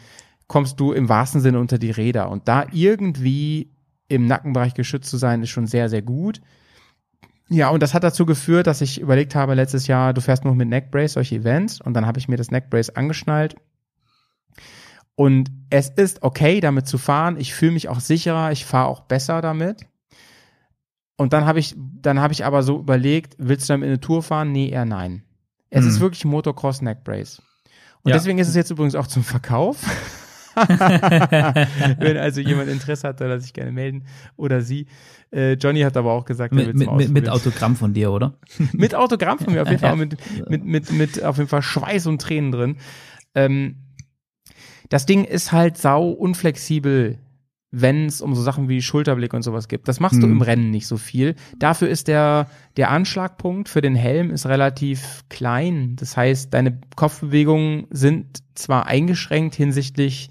kommst du im wahrsten Sinne unter die Räder. Und da irgendwie im Nackenbereich geschützt zu sein, ist schon sehr, sehr gut. Ja, und das hat dazu geführt, dass ich überlegt habe letztes Jahr, du fährst nur mit Neckbrace solche Events und dann habe ich mir das Neckbrace angeschnallt. Und es ist okay, damit zu fahren. Ich fühle mich auch sicherer, ich fahre auch besser damit. Und dann habe ich, dann habe ich aber so überlegt, willst du damit in eine Tour fahren? Nee, eher nein. Es Mhm. ist wirklich Motocross Neckbrace. Und Ja. deswegen ist es jetzt übrigens auch zum Verkauf. Wenn also jemand Interesse hat, soll er sich gerne melden. Oder sie. Äh, Johnny hat aber auch gesagt, er Mit, will's mit, mit, mit. Autogramm von dir, oder? Mit Autogramm von mir auf jeden Fall, mit, mit, mit, mit auf jeden Fall Schweiß und Tränen drin. Ähm, das Ding ist halt sau unflexibel, wenn es um so Sachen wie Schulterblick und sowas gibt. Das machst du Mhm. im Rennen nicht so viel. Dafür ist der, der Anschlagpunkt für den Helm ist relativ klein. Das heißt, deine Kopfbewegungen sind zwar eingeschränkt hinsichtlich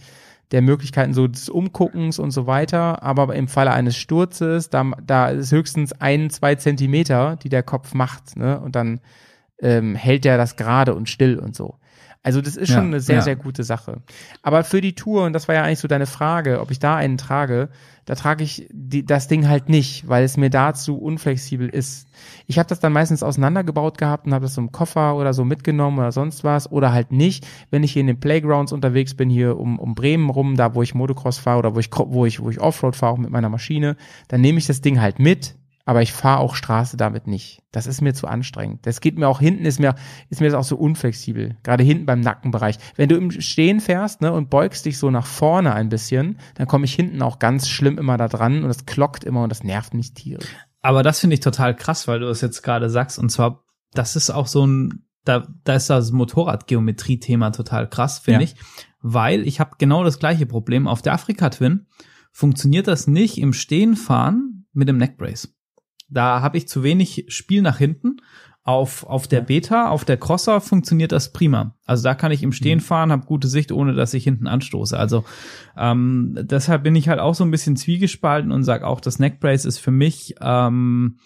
der Möglichkeiten so des Umguckens und so weiter, aber im Falle eines Sturzes, da, da ist höchstens ein, zwei Zentimeter, die der Kopf macht, ne? Und dann ähm, hält der das gerade und still und so. Also das ist Ja, schon eine sehr, ja. sehr gute Sache. Aber für die Tour, und das war ja eigentlich so deine Frage, ob ich da einen trage, da trage ich die, das Ding halt nicht, weil es mir dazu unflexibel ist. Ich habe das dann meistens auseinandergebaut gehabt und habe das so im Koffer oder so mitgenommen oder sonst was oder halt nicht, wenn ich hier in den Playgrounds unterwegs bin, hier um, um Bremen rum, da wo ich Motocross fahre oder wo ich, wo ich, wo ich Offroad fahre auch mit meiner Maschine, dann nehme ich das Ding halt mit, aber ich fahre auch Straße damit nicht. Das ist mir zu anstrengend. Das geht mir auch hinten, ist mir, ist mir das auch so unflexibel. Gerade hinten beim Nackenbereich. Wenn du im Stehen fährst, ne, und beugst dich so nach vorne ein bisschen, dann komme ich hinten auch ganz schlimm immer da dran und das klockt immer und das nervt mich tierisch. Aber das finde ich total krass, weil du es jetzt gerade sagst. Und zwar, das ist auch so ein, da, da ist das Motorradgeometrie-Thema total krass, finde Ja. ich. Weil ich habe genau das gleiche Problem. Auf der Afrika-Twin funktioniert das nicht im Stehenfahren mit dem Neckbrace. Da habe ich zu wenig Spiel nach hinten. Auf, auf der Beta, auf der Crosser funktioniert das prima. Also da kann ich im Stehen fahren, habe gute Sicht, ohne dass ich hinten anstoße. Also ähm, deshalb bin ich halt auch so ein bisschen zwiegespalten und sage auch, das Neckbrace ist für mich ähm,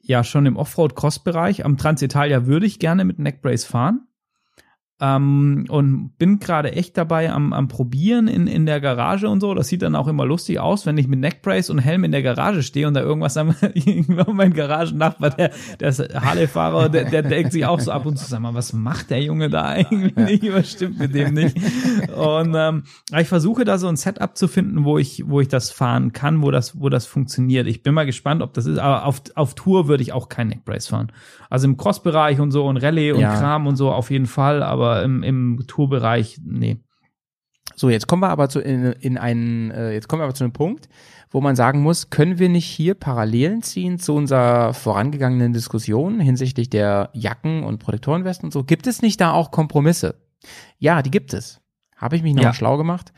ja schon im Offroad-Cross-Bereich. Am Transitalia würde ich gerne mit Neckbrace fahren. Ähm, und bin gerade echt dabei am, am Probieren in, in der Garage und so. Das sieht dann auch immer lustig aus, wenn ich mit Neckbrace und Helm in der Garage stehe und da irgendwas am mein Garagennachbar, der, der Harley-Fahrer, der, der denkt sich auch so ab und zu, sag mal, was macht der Junge da eigentlich? Was stimmt mit dem nicht? Und ähm, ich versuche da so ein Setup zu finden, wo ich, wo ich das fahren kann, wo das, wo das funktioniert. Ich bin mal gespannt, ob das ist, aber auf, auf Tour würde ich auch kein Neckbrace fahren. Also im Cross-Bereich und so und Rallye und Ja. Kram und so auf jeden Fall, aber im, im Tourbereich, nee. So, jetzt kommen wir aber zu in, in einen, äh, jetzt kommen wir aber zu einem Punkt, wo man sagen muss, können wir nicht hier Parallelen ziehen zu unserer vorangegangenen Diskussion hinsichtlich der Jacken und Protektorenwesten und so? Gibt es nicht da auch Kompromisse? Ja, die gibt es. Habe ich mich noch Ja. schlau gemacht.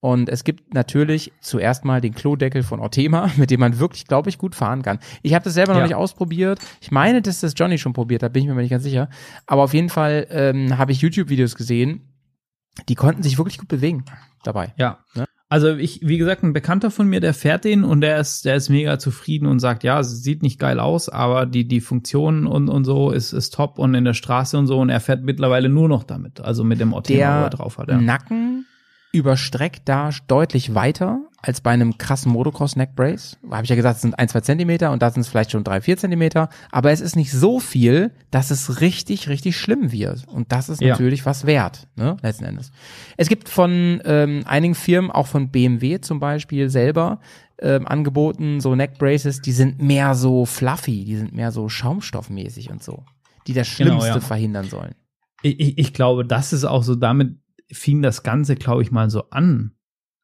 Und es gibt natürlich zuerst mal den Klodeckel von Ortema, mit dem man wirklich, glaube ich, gut fahren kann. Ich habe das selber noch Ja. nicht ausprobiert. Ich meine, dass das Johnny schon probiert hat, bin ich mir aber nicht ganz sicher. Aber auf jeden Fall ähm, habe ich YouTube-Videos gesehen, die konnten sich wirklich gut bewegen dabei. Ja. Ne? Also ich, wie gesagt, ein Bekannter von mir, der fährt den und der ist, der ist mega zufrieden und sagt, ja, sieht nicht geil aus, aber die, die Funktion und, und so ist, ist top und in der Straße und so und er fährt mittlerweile nur noch damit, also mit dem Ortega, wo Der er drauf hat. Ja. Nacken überstreckt da deutlich weiter als bei einem krassen Motocross Neck Brace. Habe ich ja gesagt, es sind ein, zwei Zentimeter und da sind es vielleicht schon drei, vier Zentimeter. Aber es ist nicht so viel, dass es richtig, richtig schlimm wird. Und das ist Ja. natürlich was wert, ne, letzten Endes. Es gibt von ähm, einigen Firmen, auch von BMW zum Beispiel selber, ähm, angeboten, so Neck Braces, die sind mehr so fluffy, die sind mehr so schaumstoffmäßig und so. Die das Genau, Schlimmste ja. verhindern sollen. Ich, ich, ich glaube, das ist auch so, damit fing das Ganze, glaube ich, mal so an.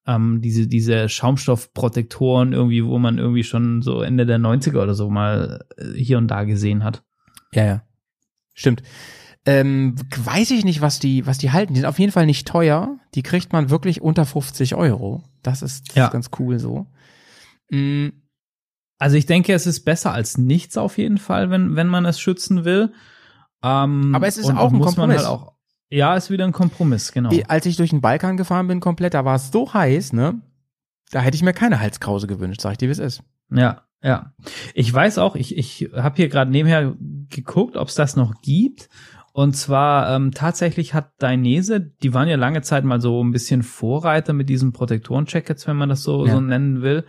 Ähm, diese, diese Schaumstoffprotektoren irgendwie, wo man irgendwie schon so Ende der 90er oder so mal äh, hier und da gesehen hat. Ja, ja. Stimmt. Ähm, weiß ich nicht, was die, was die halten. Die sind auf jeden Fall nicht teuer. Die kriegt man wirklich unter 50 Euro. Das ist, das Ja. ist ganz cool so. Mm, Also ich denke, es ist besser als nichts auf jeden Fall, wenn, wenn man es schützen will. Ähm, Aber es ist auch ein man Kompromiss. Halt auch, ja, ist wieder ein Kompromiss, genau. Als ich durch den Balkan gefahren bin komplett, da war es so heiß, ne? Da hätte ich mir keine Halskrause gewünscht, sag ich dir, wie es ist. Ja, ja. Ich weiß auch, ich, ich habe hier gerade nebenher geguckt, ob es das noch gibt. Und zwar ähm, tatsächlich hat Dainese, die waren ja lange Zeit mal so ein bisschen Vorreiter mit diesen Protektoren-Jackets, wenn man das so, Ja. so nennen will.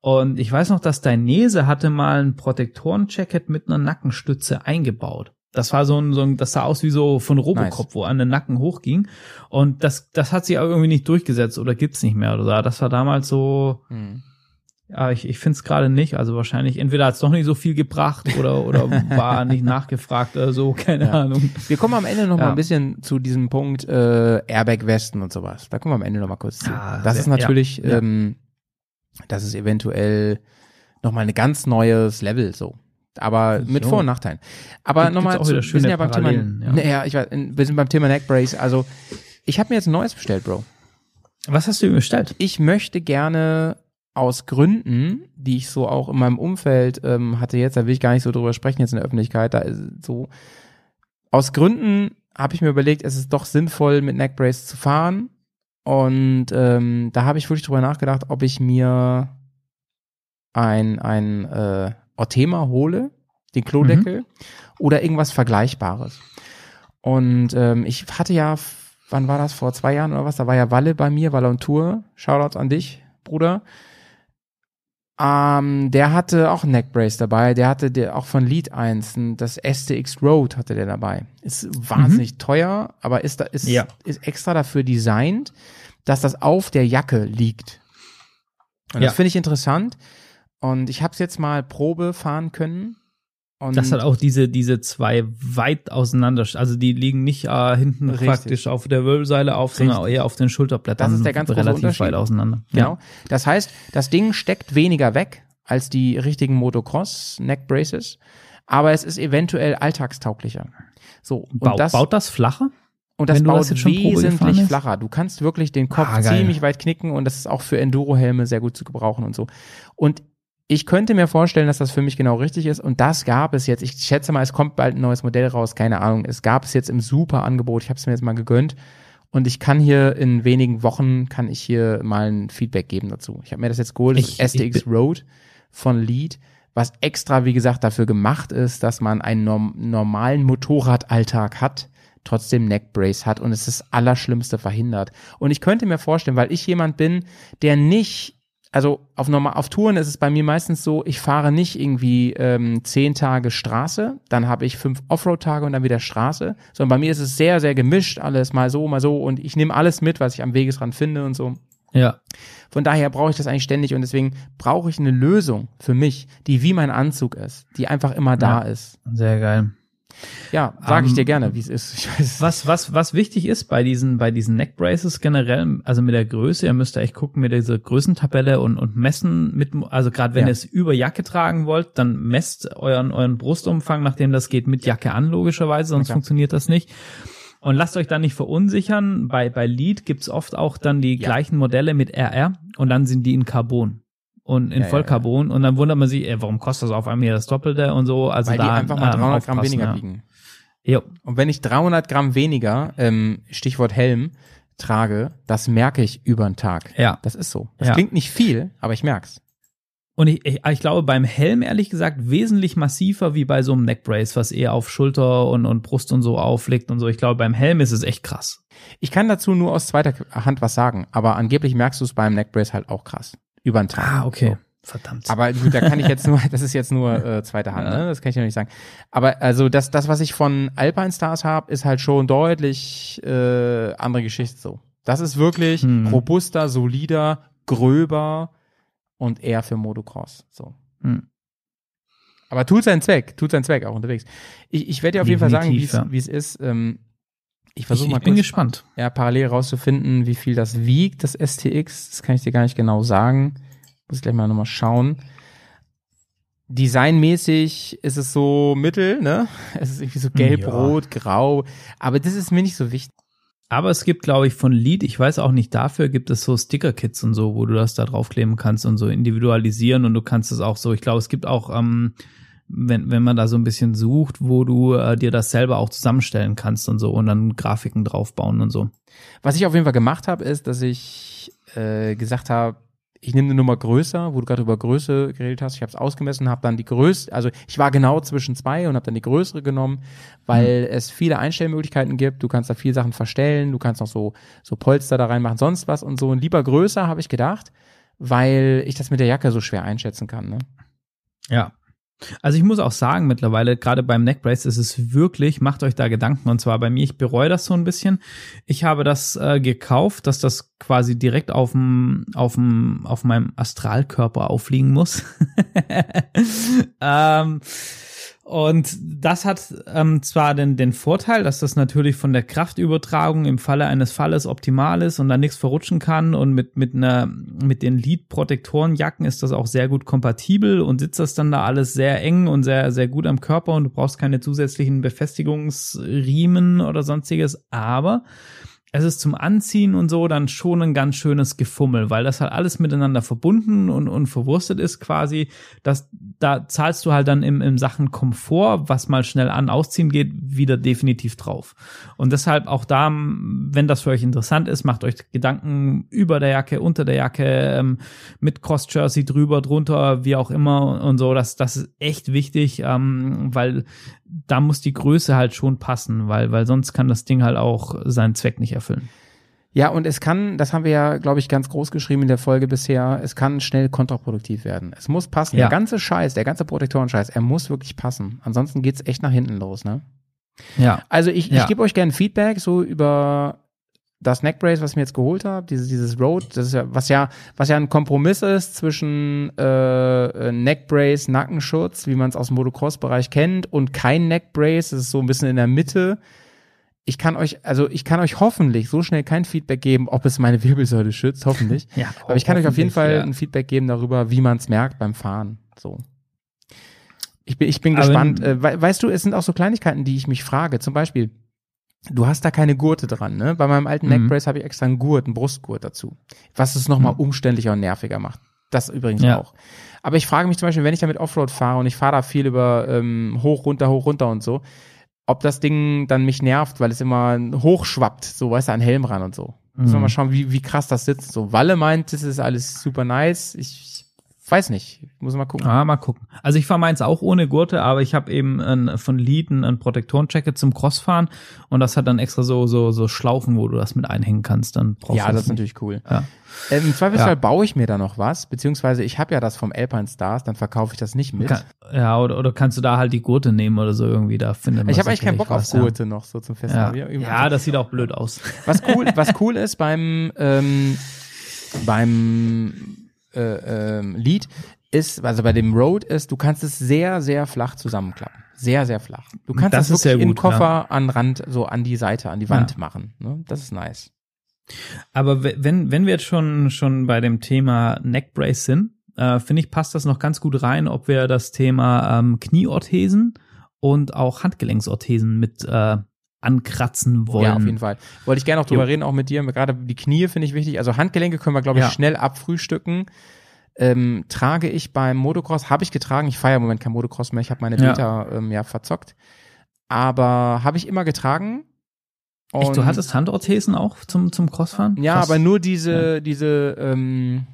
Und ich weiß noch, dass Dainese hatte mal ein Protektoren-Jacket mit einer Nackenstütze eingebaut. Das war so ein, so ein, das sah aus wie so von Robocop, Nice. wo an den Nacken hochging. Und das, das hat sich irgendwie nicht durchgesetzt oder gibt's nicht mehr oder so. Das war damals so, Hm. ja, ich, ich finde es gerade nicht. Also wahrscheinlich, entweder hat es doch nicht so viel gebracht oder, oder war nicht nachgefragt oder so, keine Ja. Ahnung. Wir kommen am Ende noch mal Ja. ein bisschen zu diesem Punkt äh, Airbag-Westen und sowas. Da kommen wir am Ende noch mal kurz zu. Ah, das ist natürlich. Ähm, das ist eventuell noch mal ein ganz neues Level so. Aber mit So. Vor- und Nachteilen. Aber nochmal, wir sind ja beim Thema, Parallelen, ja. naja, ich weiß, wir sind beim Thema Neckbrace. Also ich habe mir jetzt ein neues bestellt, Bro. Was hast du ihm bestellt? Ich möchte gerne aus Gründen, die ich so auch in meinem Umfeld ähm, hatte jetzt, da will ich gar nicht so drüber sprechen jetzt in der Öffentlichkeit, da ist so aus Gründen habe ich mir überlegt, es ist doch sinnvoll mit Neckbrace zu fahren und ähm, da habe ich wirklich drüber nachgedacht, ob ich mir ein ein äh, Ortema hole, den Klodeckel oder irgendwas Vergleichbares. Und ähm, ich hatte ja, wann war das, vor zwei Jahren oder was, da war ja Walle bei mir, Walle on Tour. Shoutouts an dich, Bruder. Ähm, der hatte auch einen Neckbrace dabei, der hatte der auch von Lead 1, ein- das STX Road hatte der dabei. Ist wahnsinnig teuer, aber ist da ist, Ja. ist extra dafür designt, dass das auf der Jacke liegt. Und Ja. das finde ich interessant. Und ich habe es jetzt mal Probe fahren können. Und Das hat auch diese, diese zwei weit auseinander, also die liegen nicht äh, hinten Richtig. praktisch auf der Wirbelsäule auf, sondern Richtig. eher auf den Schulterblättern. Das ist der ganz große relativ Unterschied. weit auseinander. Genau. Das heißt, das Ding steckt weniger weg als die richtigen Motocross Neck Braces, aber es ist eventuell alltagstauglicher. So, und Bau, das, baut das flacher? und das baut das wesentlich flacher. Du kannst wirklich den Kopf Ah, ziemlich weit knicken und das ist auch für Enduro-Helme sehr gut zu gebrauchen und so. Und ich könnte mir vorstellen, dass das für mich genau richtig ist. Und das gab es jetzt. Ich schätze mal, es kommt bald ein neues Modell raus. Keine Ahnung. Es gab es jetzt im super Angebot. Ich habe es mir jetzt mal gegönnt. Und ich kann hier in wenigen Wochen, kann ich hier mal ein Feedback geben dazu. Ich habe mir das jetzt geholt, das Ich- ist STX Road von Lead, was extra, wie gesagt, dafür gemacht ist, dass man einen norm normalen Motorradalltag hat, trotzdem Neckbrace hat und es ist das Allerschlimmste verhindert. Und ich könnte mir vorstellen, weil ich jemand bin, der nicht also auf, normal, auf Touren ist es bei mir meistens so, ich fahre nicht irgendwie ähm, zehn Tage Straße, dann habe ich fünf Offroad-Tage und dann wieder Straße, sondern bei mir ist es sehr, sehr gemischt, alles mal so, mal so und ich nehme alles mit, was ich am Wegesrand finde und so. Ja. Von daher brauche ich das eigentlich ständig und deswegen brauche ich eine Lösung für mich, die wie mein Anzug ist, die einfach immer da Ja. ist. Sehr geil. Ja, sage ich Ähm, dir gerne, wie es ist. Was, was, was wichtig ist bei diesen, bei diesen Neckbraces generell, also mit der Größe, ihr müsst da echt gucken mit dieser Größentabelle und, und messen mit, also gerade wenn Ja. ihr es über Jacke tragen wollt, dann messt euren, euren Brustumfang, nachdem das geht, mit Jacke an, logischerweise, sonst klar. funktioniert das nicht. Und lasst euch da nicht verunsichern. Bei, bei Lead gibt's oft auch dann die Ja. gleichen Modelle mit RR und dann sind die in Carbon. Und in Ja, ja, Vollcarbon und dann wundert man sich, ey, warum kostet das auf einmal hier das Doppelte und so. Also weil die da einfach mal ähm, 300 Gramm weniger ja. wiegen. Jo. Und wenn ich 300 Gramm weniger, ähm, Stichwort Helm, trage, das merke ich über den Tag. Ja. Das ist so. Das Ja. klingt nicht viel, aber ich merk's. Und ich, ich, ich glaube, beim Helm, ehrlich gesagt, wesentlich massiver wie bei so einem Neckbrace, was eher auf Schulter und, und Brust und so auflegt und so. Ich glaube, beim Helm ist es echt krass. Ich kann dazu nur aus zweiter Hand was sagen, aber angeblich merkst du es beim Neckbrace halt auch krass. Über den Tag. So. Verdammt. Aber gut, da kann ich jetzt nur, das ist jetzt nur äh, zweite Hand, ne? Das kann ich ja nicht sagen. Aber also das, das, was ich von Alpine Stars habe, ist halt schon deutlich äh, andere Geschichte so. Das ist wirklich Hm. robuster, solider, gröber und eher für Motocross. So. Hm. Aber tut seinen Zweck, tut seinen Zweck auch unterwegs. Ich, ich werde dir auf jeden Fall sagen, wie es Definitiv, ja. es ist. Ähm, ich versuche mal ich bin kurz gespannt. ja, parallel rauszufinden, wie viel das wiegt, das STX. Das kann ich dir gar nicht genau sagen. Muss ich gleich mal nochmal schauen. Designmäßig ist es so mittel, ne? Es ist irgendwie so gelb, Ja. rot, grau. Aber das ist mir nicht so wichtig. Aber es gibt, glaube ich, von Lead, ich weiß auch nicht dafür, gibt es so Sticker-Kits und so, wo du das da draufkleben kannst und so individualisieren und du kannst es auch so, ich glaube, es gibt auch, ähm, wenn, wenn man da so ein bisschen sucht, wo du äh, dir das selber auch zusammenstellen kannst und so und dann Grafiken draufbauen und so. Was ich auf jeden Fall gemacht habe, ist, dass ich äh, gesagt habe, ich nehme eine Nummer größer, wo du gerade über Größe geredet hast. Ich habe es ausgemessen, habe dann die größte, also ich war genau zwischen zwei und habe dann die größere genommen, weil es viele Einstellmöglichkeiten gibt. Du kannst da viele Sachen verstellen, du kannst noch so so Polster da reinmachen, sonst was und so. Und lieber größer habe ich gedacht, weil ich das mit der Jacke so schwer einschätzen kann. Ne? Ja. Also ich muss auch sagen, mittlerweile, gerade beim Neckbrace ist es wirklich, macht euch da Gedanken. Und zwar bei mir, ich bereue das so ein bisschen. Ich habe das äh, gekauft, dass das quasi direkt auf dem, auf auf meinem Astralkörper aufliegen muss. ähm, und das hat ähm, zwar den, den Vorteil, dass das natürlich von der Kraftübertragung im Falle eines Falles optimal ist und da nichts verrutschen kann und mit, mit einer, mit den Lead-Protektorenjacken ist das auch sehr gut kompatibel und sitzt das dann da alles sehr eng und sehr, sehr gut am Körper und du brauchst keine zusätzlichen Befestigungsriemen oder sonstiges, aber es ist zum Anziehen und so dann schon ein ganz schönes Gefummel, weil das halt alles miteinander verbunden und, und verwurstet ist quasi. Das, da zahlst du halt dann im, im Sachen Komfort, was mal schnell an, ausziehen geht, wieder definitiv drauf. Und deshalb auch da, wenn das für euch interessant ist, macht euch Gedanken über der Jacke, unter der Jacke, ähm, mit Cross-Jersey drüber, drunter, wie auch immer und so. Das, das ist echt wichtig, ähm, weil da muss die Größe halt schon passen, weil, weil sonst kann das Ding halt auch seinen Zweck nicht erfüllen. Ja, und es kann, das haben wir ja, glaube ich, ganz groß geschrieben in der Folge bisher, es kann schnell kontraproduktiv werden. Es muss passen. Ja. Der ganze Scheiß, der ganze Protektorenscheiß, er muss wirklich passen. Ansonsten geht's echt nach hinten los, ne? Ja. Also ich, Ja. ich gebe euch gerne Feedback so über das Neckbrace, was ich mir jetzt geholt habe, dieses, dieses Road, das ist ja, was ja, was ja ein Kompromiss ist zwischen äh, Neckbrace, Nackenschutz, wie man es aus dem Motocross-Bereich kennt, und kein Neckbrace, das ist so ein bisschen in der Mitte. Ich kann euch, also ich kann euch hoffentlich so schnell kein Feedback geben, ob es meine Wirbelsäule schützt, hoffentlich. Ja, Aber ich kann euch auf jeden Fall ja. ein Feedback geben darüber, wie man es merkt beim Fahren. So. Ich bin, ich bin Aber gespannt. Äh, we weißt du, es sind auch so Kleinigkeiten, die ich mich frage. Zum Beispiel, du hast da keine Gurte dran, ne? Bei meinem alten Mhm. Neckbrace habe ich extra einen Gurt, einen Brustgurt dazu. Was es nochmal umständlicher und nerviger macht. Das übrigens Ja. auch. Aber ich frage mich zum Beispiel, wenn ich damit Offroad fahre und ich fahre da viel über ähm, hoch, runter, hoch, runter und so, ob das Ding dann mich nervt, weil es immer hochschwappt, so weißt du, an Helm ran und so. Müssen wir Mhm. mal schauen, wie, wie krass das sitzt. So, Walle meint, das ist alles super nice. Ich weiß nicht. Ich muss mal gucken. Ah, mal gucken. Also ich fahre meins auch ohne Gurte, aber ich habe eben ein, von Lead ein, Protektorenjacket zum Crossfahren und das hat dann extra so so so Schlaufen, wo du das mit einhängen kannst. Dann brauchst Ja, das ist natürlich cool. Ja. Ähm, Im Zweifelsfall Ja. baue ich mir da noch was, beziehungsweise ich habe ja das vom Alpine Stars, dann verkaufe ich das nicht mit. Kann, ja, oder, oder kannst du da halt die Gurte nehmen oder so irgendwie, da findet man ich habe eigentlich keinen Bock auf was, ja. Gurte noch so zum Ja. Festhalten. Ja. ja, das sieht auch blöd aus. Was cool, was cool ist beim ähm, beim äh, ähm, Lied ist, also bei dem Road ist, du kannst es sehr, sehr flach zusammenklappen. Sehr, sehr flach. Du kannst Das sehr wirklich gut, Koffer an Rand, so an die Seite, an die Wand Ja. machen. Ne? Das ist nice. Aber we- wenn, wenn wir jetzt schon, schon bei dem Thema Neckbrace sind, äh, finde ich, passt das noch ganz gut rein, ob wir das Thema ähm, Knieorthesen und auch Handgelenksorthesen mit äh, ankratzen wollen. Ja, auf jeden Fall. Wollte ich gerne auch drüber Jo. reden, auch mit dir. Gerade die Knie finde ich wichtig. Also Handgelenke können wir, glaube ich, Ja. schnell abfrühstücken. Ähm, trage ich beim Motocross, habe ich getragen. Ich feiere im Moment kein Motocross mehr. Ich habe meine Ja. Beta ähm, ja verzockt. Aber habe ich immer getragen. Echt, du Und- hattest Handorthesen auch zum, zum Crossfahren? Ja, Krass. aber nur diese, diese ähm,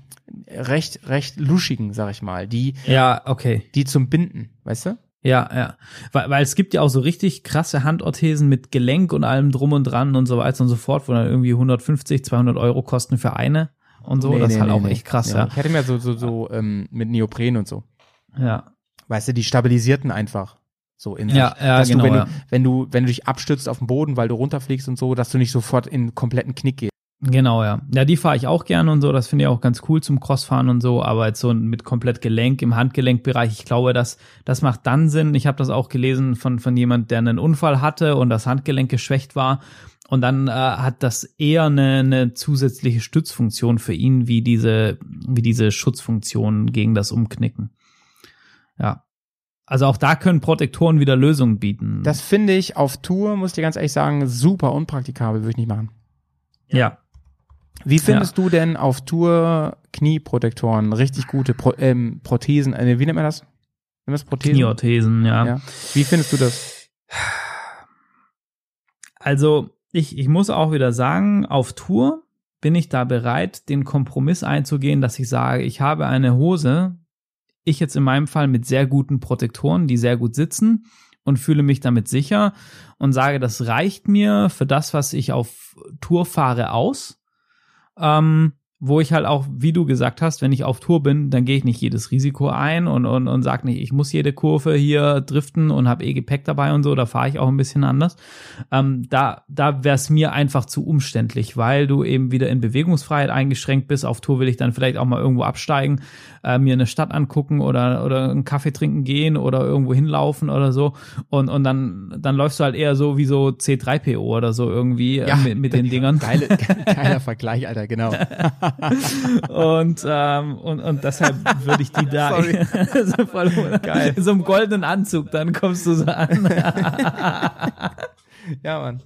recht, recht luschigen, sag ich mal. Die, Ja, okay. die zum Binden, weißt du? Ja, ja. Weil, weil es gibt ja auch so richtig krasse Handorthesen mit Gelenk und allem drum und dran und so weiter und so fort, wo dann irgendwie 150, 200 Euro kosten für eine und so. Nee, das nee, ist halt nee, auch nee. echt krass, Ja, ja. Ich hatte mir so, so, so ähm, mit Neopren und so. Ja, Weißt du, die stabilisierten einfach so in Ja, sich. ja, dass genau, du, wenn, ja. du, wenn du, wenn du dich abstützt auf den Boden, weil du runterfliegst und so, dass du nicht sofort in einen kompletten Knick gehst. Genau, ja. Ja, die fahre ich auch gerne und so. Das finde ich auch ganz cool zum Crossfahren und so. Aber jetzt so mit komplett Gelenk im Handgelenkbereich, ich glaube, das, das macht dann Sinn. Ich habe das auch gelesen von, von jemand, der einen Unfall hatte und das Handgelenk geschwächt war. Und dann äh, hat das eher eine, eine zusätzliche Stützfunktion für ihn, wie diese, wie diese Schutzfunktion gegen das Umknicken. Ja. Also auch da können Protektoren wieder Lösungen bieten. Das finde ich auf Tour, muss ich dir ganz ehrlich sagen, super unpraktikabel, würde ich nicht machen. ja. Wie findest du denn auf Tour Knieprotektoren, richtig gute Pro ähm, Prothesen, äh, wie nennt man das? Nennt man das Prothesen? Knieorthesen, ja. Ja. Wie findest du das? Also ich, ich muss auch wieder sagen, auf Tour bin ich da bereit, den Kompromiss einzugehen, dass ich sage, ich habe eine Hose, ich jetzt in meinem Fall mit sehr guten Protektoren, die sehr gut sitzen und fühle mich damit sicher und sage, das reicht mir für das, was ich auf Tour fahre, aus. Ähm, wo ich halt auch, wie du gesagt hast, wenn ich auf Tour bin, dann gehe ich nicht jedes Risiko ein und, und, und sage nicht, ich muss jede Kurve hier driften und habe eh Gepäck dabei und so, da fahre ich auch ein bisschen anders. Ähm, da da wäre es mir einfach zu umständlich, weil du eben wieder in Bewegungsfreiheit eingeschränkt bist. Auf Tour will ich dann vielleicht auch mal irgendwo absteigen, äh, mir eine Stadt angucken oder, oder einen Kaffee trinken gehen oder irgendwo hinlaufen oder so. Und, und dann, dann läufst du halt eher so wie so C3PO oder so irgendwie äh, mit, mit den Dingern. Geile, geiler Vergleich, Alter, genau. Und, ähm, und, und deshalb würde ich die da so voll, Geil. in so einem goldenen Anzug, dann kommst du so an. Ja, Mann.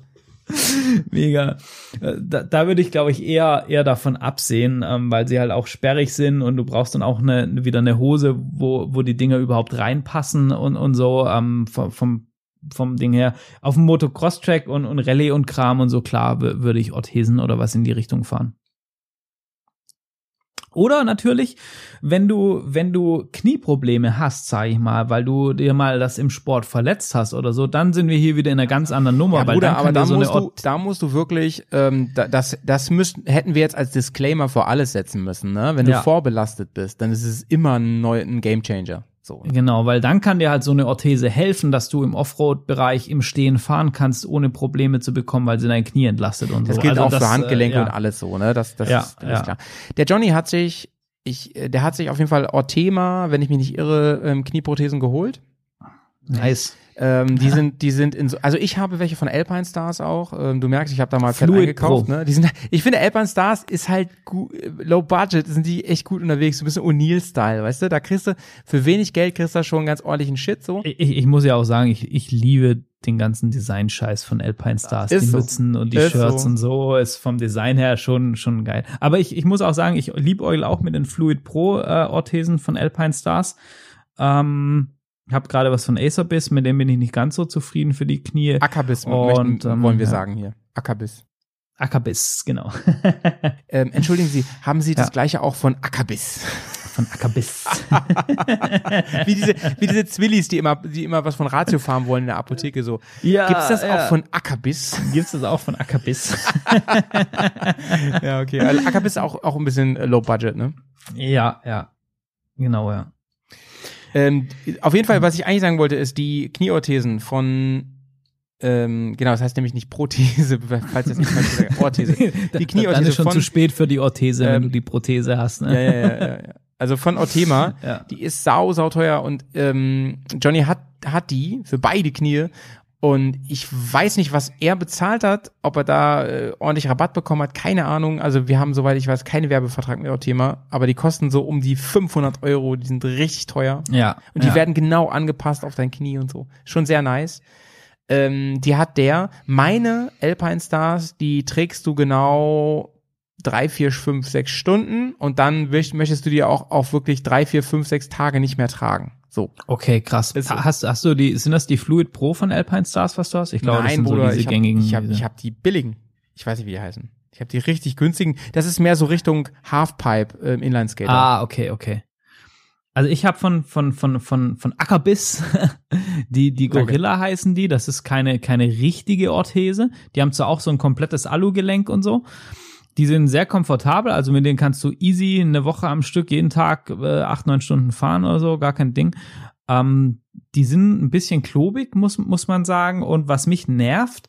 Mega. Äh, Da, da würde ich, glaube ich, eher, eher davon absehen, ähm, weil sie halt auch sperrig sind und du brauchst dann auch eine, wieder eine Hose, wo, wo die Dinger überhaupt reinpassen und, und so ähm, vom, vom, vom Ding her. Auf dem Motocross-Track und, und Rallye und Kram und so, klar, wür- würde ich Orthesen oder was in die Richtung fahren. Oder natürlich, wenn du, wenn du Knieprobleme hast, sag ich mal, weil du dir mal das im Sport verletzt hast oder so, dann sind wir hier wieder in einer ganz anderen Nummer. Ja, Bruder, aber da so musst, eine du, da musst du wirklich, ähm, da, das, das müssten, hätten wir jetzt als Disclaimer vor alles setzen müssen, ne? Wenn Ja. du vorbelastet bist, dann ist es immer ein, neu, ein Gamechanger. So. Genau, weil dann kann dir halt so eine Orthese helfen, dass du im Offroad-Bereich im Stehen fahren kannst, ohne Probleme zu bekommen, weil sie dein Knie entlastet und Das so. gilt Also auch für Handgelenke äh, ja. und alles so, ne? Das, das Ja, ist, das ja. ist klar. Der Johnny hat sich, ich, äh, der hat sich auf jeden Fall Orthema, wenn ich mich nicht irre, ähm, Knieprothesen geholt. Nice. Ähm, die sind, die sind in so, also ich habe welche von Alpine Stars auch. Ähm, du merkst, ich habe da mal fett Fluid eingekauft. Pro. Ne? Die sind, ich finde Alpine Stars ist halt gut, low budget, sind die echt gut unterwegs, so ein bisschen O'Neill-Style, weißt du? Da kriegst du für wenig Geld kriegst du schon ganz ordentlichen Shit so. Ich, ich muss ja auch sagen, ich, ich liebe den ganzen Design-Scheiß von Alpine Stars. Ist die so. Mützen und die Ist Shirts so. und so ist vom Design her schon, schon geil. Aber ich, ich muss auch sagen, ich liebäugle auch mit den Fluid Pro äh, Orthesen von Alpine Stars. Ähm, habe gerade was von Acerbiss, mit dem bin ich nicht ganz so zufrieden für die Knie. Und, möchten, ähm, wollen wir ja. sagen hier. Ackerbiss. Ackerbiss, genau. Ähm, entschuldigen Sie, haben Sie das Ja. gleiche auch von Ackerbiss? von Ackerbiss. wie diese, wie diese Zwillis, die immer, die immer was von Ratio fahren wollen in der Apotheke so. ja, Gibt's das ja. auch von Ackerbiss? Gibt's das auch von Ackerbiss? ja, okay. Also Ackerbiss auch, auch ein bisschen äh, low budget, ne? ja, ja. Genau, ja. Ähm, auf jeden Fall, was ich eigentlich sagen wollte, ist die Knieorthesen von ähm, genau, das heißt nämlich nicht Prothese, falls das nicht falsch gesagt Orthese. Die Dann Knieorthese ist schon von zu spät für die Orthese, wenn Ähm, du die Prothese hast. Ne? ja, ja, ja, ja, ja. Also von Orthema, Ja. die ist sau, sau teuer und ähm, Johnny hat, hat die für beide Knie und ich weiß nicht, was er bezahlt hat, ob er da äh, ordentlich Rabatt bekommen hat, keine Ahnung. Also wir haben, soweit ich weiß, keinen Werbevertrag mit Orthema, aber die kosten so um die 500 Euro, die sind richtig teuer. Ja. Und die ja. werden genau angepasst auf dein Knie und so. Schon sehr nice. Ähm, die hat der, meine Alpine Stars, die trägst du genau drei, vier, fünf, sechs Stunden und dann möcht- möchtest du die auch auf wirklich drei, vier, fünf, sechs Tage nicht mehr tragen. So. Okay, krass. So. Hast, hast du die, sind das die Fluid Pro von Alpine Stars, was du hast? Ich glaube, das Nein, sind Bruder, so diese ich habe gängigen. ich hab, ich hab die billigen. Ich weiß nicht, wie die heißen. Ich habe die richtig günstigen. Das ist mehr so Richtung Halfpipe ähm, Inlineskater. Ah, okay, okay. Also ich habe von von von von von Ackerbiss die die Danke. Gorilla heißen die, das ist keine keine richtige Orthese. Die haben zwar auch so ein komplettes Alugelenk und so. Die sind sehr komfortabel, also mit denen kannst du easy eine Woche am Stück jeden Tag äh, acht neun Stunden fahren oder so, gar kein Ding. Ähm, die sind ein bisschen klobig, muss, muss man sagen. Und was mich nervt,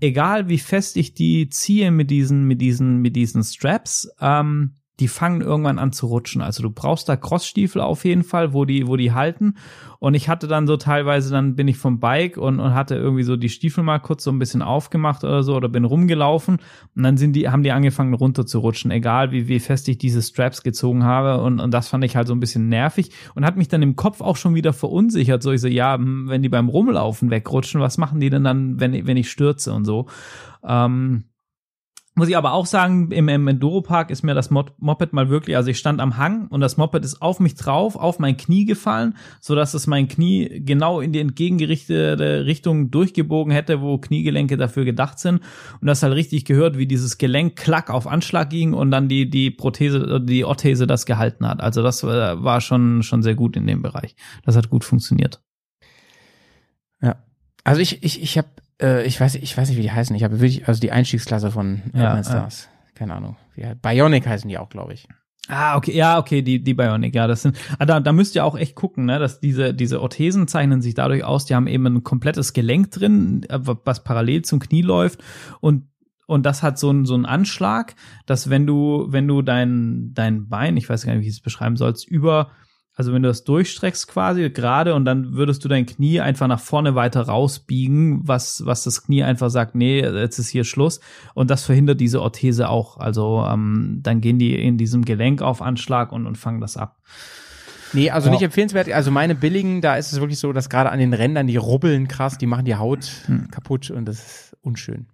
egal wie fest ich die ziehe mit diesen, mit diesen, mit diesen Straps, ähm, die fangen irgendwann an zu rutschen. Also du brauchst da Crossstiefel auf jeden Fall, wo die, wo die halten. Und ich hatte dann so teilweise, dann bin ich vom Bike und, und hatte irgendwie so die Stiefel mal kurz so ein bisschen aufgemacht oder so oder bin rumgelaufen und dann sind die, haben die angefangen runter zu rutschen, egal wie, wie fest ich diese Straps gezogen habe. Und, und das fand ich halt so ein bisschen nervig und hat mich dann im Kopf auch schon wieder verunsichert. So ich so, ja, hm, wenn die beim Rumlaufen wegrutschen, was machen die denn dann, wenn, wenn ich stürze und so? Ähm, muss ich aber auch sagen, im, im Enduro-Park ist mir das Moped mal wirklich, also ich stand am Hang und das Moped ist auf mich drauf, auf mein Knie gefallen, so dass es mein Knie genau in die entgegengerichtete Richtung durchgebogen hätte, wo Kniegelenke dafür gedacht sind. Und das halt richtig gehört, wie dieses Gelenk klack auf Anschlag ging und dann die, die Prothese, die Orthese das gehalten hat. Also das äh, war schon, schon sehr gut in dem Bereich. Das hat gut funktioniert. Ja. Also ich, ich, ich habe, äh, ich weiß, ich weiß nicht, wie die heißen. Ich habe wirklich, also die Einstiegsklasse von Ja, Alpine Stars. Keine Ahnung. Wie, Bionic heißen die auch, glaube ich. Ah, okay, ja, okay, die, die Bionic, ja, das sind, ah, da, da müsst ihr auch echt gucken, ne, dass diese, diese Orthesen zeichnen sich dadurch aus, die haben eben ein komplettes Gelenk drin, äh, was parallel zum Knie läuft und und das hat so einen so einen Anschlag, dass wenn du wenn du dein dein Bein, ich weiß gar nicht, wie ich es beschreiben sollst, über also wenn du das durchstreckst quasi gerade und dann würdest du dein Knie einfach nach vorne weiter rausbiegen, was was das Knie einfach sagt, nee, jetzt ist hier Schluss und das verhindert diese Orthese auch. Also ähm, dann gehen die in diesem Gelenk auf Anschlag und, und fangen das ab. Nee, also Ja. nicht empfehlenswert. Also meine billigen, da ist es wirklich so, dass gerade an den Rändern, die rubbeln krass, die machen die Haut kaputt und das ist unschön.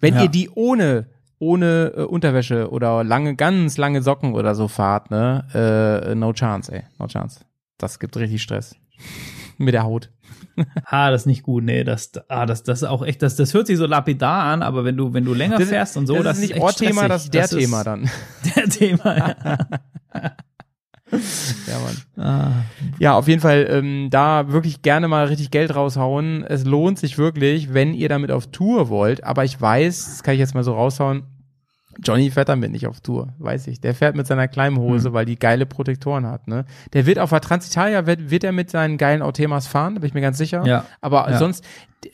Wenn Hm. Ja. ihr die ohne ohne äh, Unterwäsche oder lange, ganz lange Socken oder so fahrt, ne, äh, no chance, ey, no chance. Das gibt richtig Stress. mit der Haut. Ah, das ist nicht gut. Nee, das, ah, das, das ist auch echt, das, das hört sich so lapidar an, aber wenn du, wenn du länger Das ist- fährst und so, das, das, ist nicht echt Ohrthema, stressig. das ist der Das Thema dann. Der Thema, ja. Ja, Mann. Ah, Ja, auf jeden Fall ähm, da wirklich gerne mal richtig Geld raushauen. Es lohnt sich wirklich, wenn ihr damit auf Tour wollt. Aber ich weiß, das kann ich jetzt mal so raushauen, Johnny fährt damit nicht auf Tour, weiß ich. Der fährt mit seiner kleinen Hose, Hm. weil die geile Protektoren hat. Ne? Der wird auf der Transitalia, wird, wird er mit seinen geilen Autemas fahren, da bin ich mir ganz sicher. Ja. Aber Ja. sonst,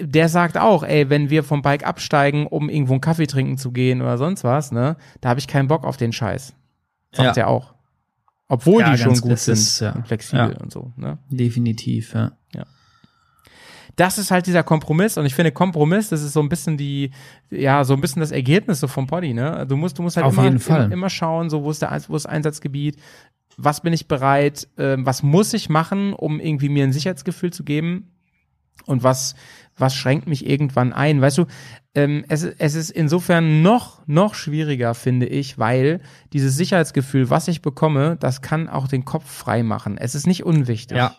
der sagt auch, ey, wenn wir vom Bike absteigen, um irgendwo einen Kaffee trinken zu gehen oder sonst was, ne, da habe ich keinen Bock auf den Scheiß. Sagt Ja. er auch. Obwohl Ja, die schon gut sind ist, ja. und flexibel Ja. und so. Ne? definitiv, ja. Das ist halt dieser Kompromiss und ich finde Kompromiss, das ist so ein bisschen die, ja, so ein bisschen das Ergebnis so vom Body, ne? Du musst, du musst halt Auf immer, jeden Fall. immer, immer schauen, so wo ist der, wo ist Einsatzgebiet, was bin ich bereit, ähm, was muss ich machen, um irgendwie mir ein Sicherheitsgefühl zu geben und was, was schränkt mich irgendwann ein, weißt du? Ähm, es, es ist insofern noch, noch schwieriger, finde ich, weil dieses Sicherheitsgefühl, was ich bekomme, das kann auch den Kopf frei machen. Es ist nicht unwichtig. Ja.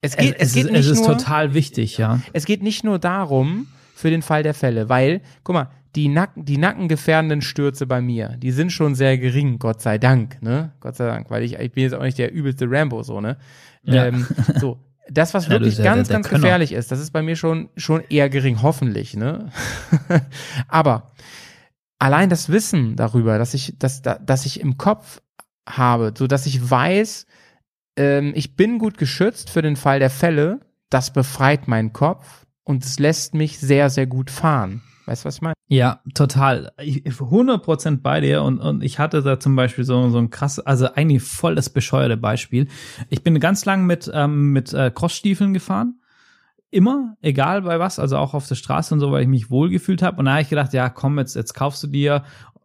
Es geht, es, es, geht ist, nicht es ist nur, total wichtig, ja. es geht nicht nur darum, für den Fall der Fälle, weil, guck mal, die, Nacken, die nackengefährdenden Stürze bei mir, die sind schon sehr gering, Gott sei Dank, ne? Gott sei Dank, weil ich, ich bin jetzt auch nicht der übelste Rambo, so, ne? Ja. Ähm, so, das, was Ja, wirklich ja ganz, der- der ganz Könner. gefährlich ist, das ist bei mir schon, schon eher gering, hoffentlich, ne? Aber allein das Wissen darüber, dass ich, dass, dass ich im Kopf habe, so dass ich weiß, ähm, ich bin gut geschützt für den Fall der Fälle, das befreit meinen Kopf und es lässt mich sehr, sehr gut fahren. Weißt du, was ich meine? Ja, total. Ich, ich- 100% bei dir und, und ich hatte da zum Beispiel so, so ein krass, also eigentlich voll das bescheuerte Beispiel. Ich bin ganz lang mit, ähm, mit äh, Crossstiefeln gefahren. Immer, egal bei was, also auch auf der Straße und so, weil ich mich wohlgefühlt habe. Und da habe ich gedacht, ja, komm, jetzt, jetzt kaufst du dir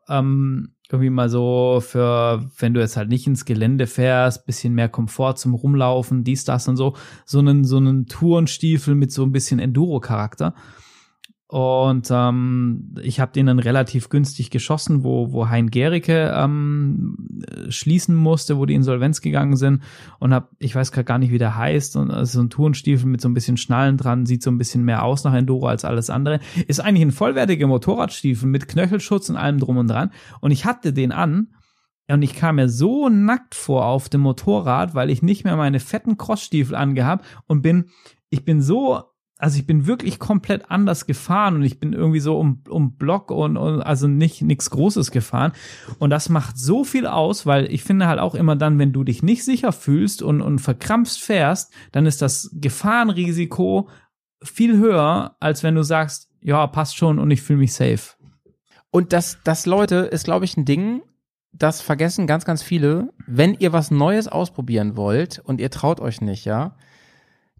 ähm, irgendwie mal so für, wenn du jetzt halt nicht ins Gelände fährst, bisschen mehr Komfort zum Rumlaufen, dies, das und so, so einen, so einen Tourenstiefel mit so ein bisschen Enduro-Charakter. Und ähm, ich habe den dann relativ günstig geschossen, wo, wo Hein Gericke ähm, äh, schließen musste, wo die Insolvenz gegangen sind. Und hab, ich weiß grad gar nicht, wie der heißt. Und es ist so ein Tourenstiefel mit so ein bisschen Schnallen dran, sieht so ein bisschen mehr aus nach Enduro als alles andere. Ist eigentlich ein vollwertiger Motorradstiefel mit Knöchelschutz und allem drum und dran. Und ich hatte den an. Und ich kam mir so nackt vor auf dem Motorrad, weil ich nicht mehr meine fetten Crossstiefel angehabt und bin, ich bin so also ich bin wirklich komplett anders gefahren und ich bin irgendwie so um, um Block und, und also nicht nichts Großes gefahren. Und das macht so viel aus, weil ich finde halt auch immer dann, wenn du dich nicht sicher fühlst und, und verkrampfst fährst, dann ist das Gefahrenrisiko viel höher, als wenn du sagst, ja, passt schon und ich fühle mich safe. Und das, das Leute, ist, glaube ich, ein Ding, das vergessen ganz, ganz viele. Wenn ihr was Neues ausprobieren wollt und ihr traut euch nicht, ja,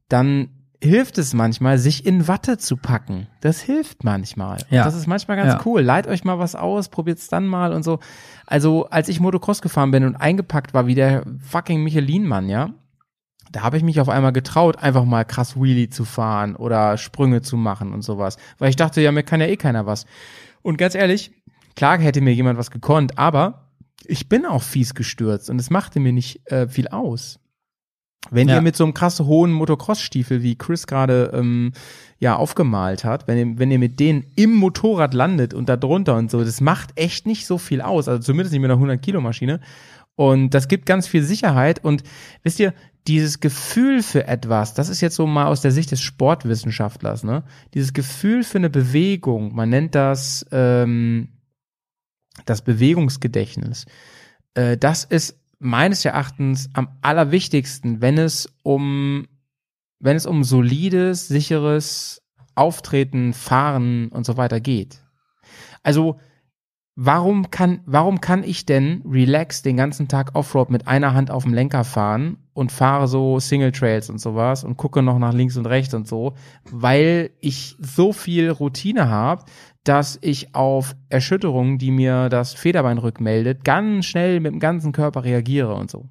dann hilft es manchmal, sich in Watte zu packen. Das hilft manchmal. Und Ja. Das ist manchmal ganz Ja. cool. Leiht euch mal was aus, probiert's dann mal und so. Also, als ich Motocross gefahren bin und eingepackt war wie der fucking Michelin-Mann, ja, da habe ich mich auf einmal getraut, einfach mal krass Wheelie zu fahren oder Sprünge zu machen und sowas. Weil ich dachte, ja, mir kann ja eh keiner was. Und ganz ehrlich, klar hätte mir jemand was gekonnt, aber ich bin auch fies gestürzt und es machte mir nicht äh, viel aus. Wenn Ja. ihr mit so einem krass hohen Motocross-Stiefel, wie Chris gerade ähm, ja aufgemalt hat, wenn ihr, wenn ihr mit denen im Motorrad landet und da drunter und so, das macht echt nicht so viel aus. Also zumindest nicht mit einer 100 Kilo Maschine. Und das gibt ganz viel Sicherheit. Und wisst ihr, dieses Gefühl für etwas, das ist jetzt so mal aus der Sicht des Sportwissenschaftlers, ne? Dieses Gefühl für eine Bewegung, man nennt das ähm, das Bewegungsgedächtnis. Äh, das ist meines Erachtens am allerwichtigsten, wenn es um wenn es um solides, sicheres Auftreten, Fahren und so weiter geht. Also warum kann, warum kann ich denn relax den ganzen Tag Offroad mit einer Hand auf dem Lenker fahren und fahre so Single Trails und sowas und gucke noch nach links und rechts und so, weil ich so viel Routine habe, dass ich auf Erschütterungen, die mir das Federbein rückmeldet, ganz schnell mit dem ganzen Körper reagiere und so.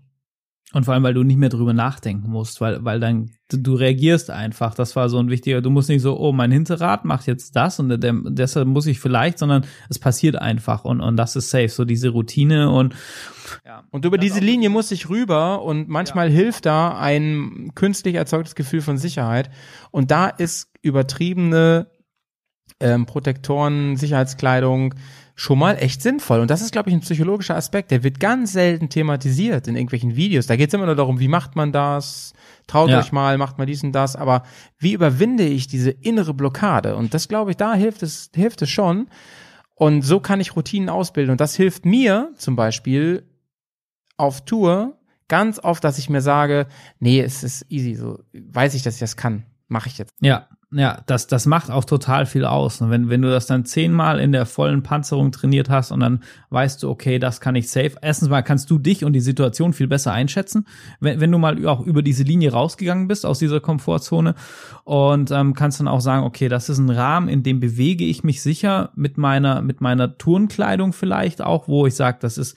Und vor allem, weil du nicht mehr drüber nachdenken musst, weil, weil dann, du, reagierst einfach. Das war so ein wichtiger, du musst nicht so, oh, mein Hinterrad macht jetzt das und der, deshalb muss ich vielleicht, sondern es passiert einfach und, und das ist safe. So diese Routine und, ja. Und über diese Linie muss ich rüber und manchmal hilft da ein künstlich erzeugtes Gefühl von Sicherheit. Und da ist übertriebene ähm, Protektoren, Sicherheitskleidung schon mal echt sinnvoll. Und das ist, glaube ich, ein psychologischer Aspekt. Der wird ganz selten thematisiert in irgendwelchen Videos. Da geht es immer nur darum, wie macht man das? Traut Ja. euch mal, macht mal dies und das. Aber wie überwinde ich diese innere Blockade? Und das, glaube ich, da hilft es, hilft es schon. Und so kann ich Routinen ausbilden. Und das hilft mir zum Beispiel auf Tour ganz oft, dass ich mir sage, nee, es ist easy, so weiß ich, dass ich das kann, mache ich jetzt. Ja, ja, das, das macht auch total viel aus. Und wenn, wenn du das dann zehnmal in der vollen Panzerung trainiert hast und dann weißt du, okay, das kann ich safe. Erstens mal kannst du dich und die Situation viel besser einschätzen, wenn, wenn du mal auch über diese Linie rausgegangen bist aus dieser Komfortzone und ähm, kannst dann auch sagen, okay, das ist ein Rahmen, in dem bewege ich mich sicher mit meiner, mit meiner Turnkleidung vielleicht auch, wo ich sage, das ist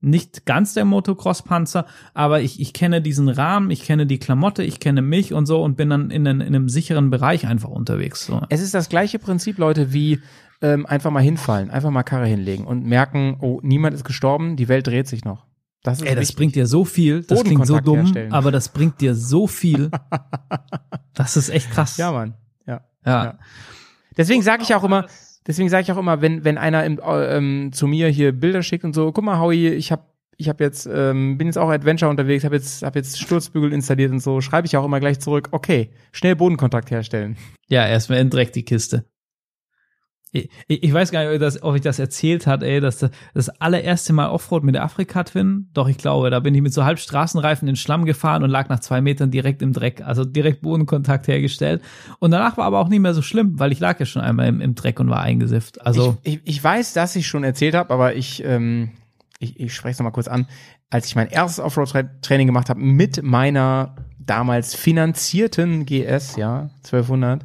nicht ganz der Motocross-Panzer, aber ich, ich kenne diesen Rahmen, ich kenne die Klamotte, ich kenne mich und so und bin dann in, in einem sicheren Bereich einfach unterwegs. So. Es ist das gleiche Prinzip, Leute, wie ähm, einfach mal hinfallen, einfach mal Karre hinlegen und merken, oh, niemand ist gestorben, die Welt dreht sich noch. Das ist Ey, das bringt dir so viel, das klingt so dumm, herstellen. aber das bringt dir so viel. das ist echt krass. Ja, Mann. Ja. ja. ja. Deswegen sage ich auch immer, deswegen sage ich auch immer, wenn wenn einer im, äh, ähm, zu mir hier Bilder schickt und so, guck mal, Howie, ich habe ich habe jetzt ähm, bin jetzt auch Adventure unterwegs, habe jetzt hab jetzt Sturzbügel installiert und so, schreibe ich auch immer gleich zurück, okay, schnell Bodenkontakt herstellen. Ja, erstmal in Dreck die Kiste. Ich, ich weiß gar nicht, ob ich das, ob ich das erzählt hat, ey, dass das, das allererste Mal Offroad mit der Afrika-Twin, doch ich glaube, da bin ich mit so halb Straßenreifen in den Schlamm gefahren und lag nach zwei Metern direkt im Dreck, also direkt Bodenkontakt hergestellt. Und danach war aber auch nicht mehr so schlimm, weil ich lag ja schon einmal im, im Dreck und war eingesifft. Also, ich, ich, ich weiß, dass ich schon erzählt habe, aber ich, ähm, ich, ich spreche es nochmal kurz an. Als ich mein erstes Offroad-Training gemacht habe mit meiner damals finanzierten GS, ja, 1200,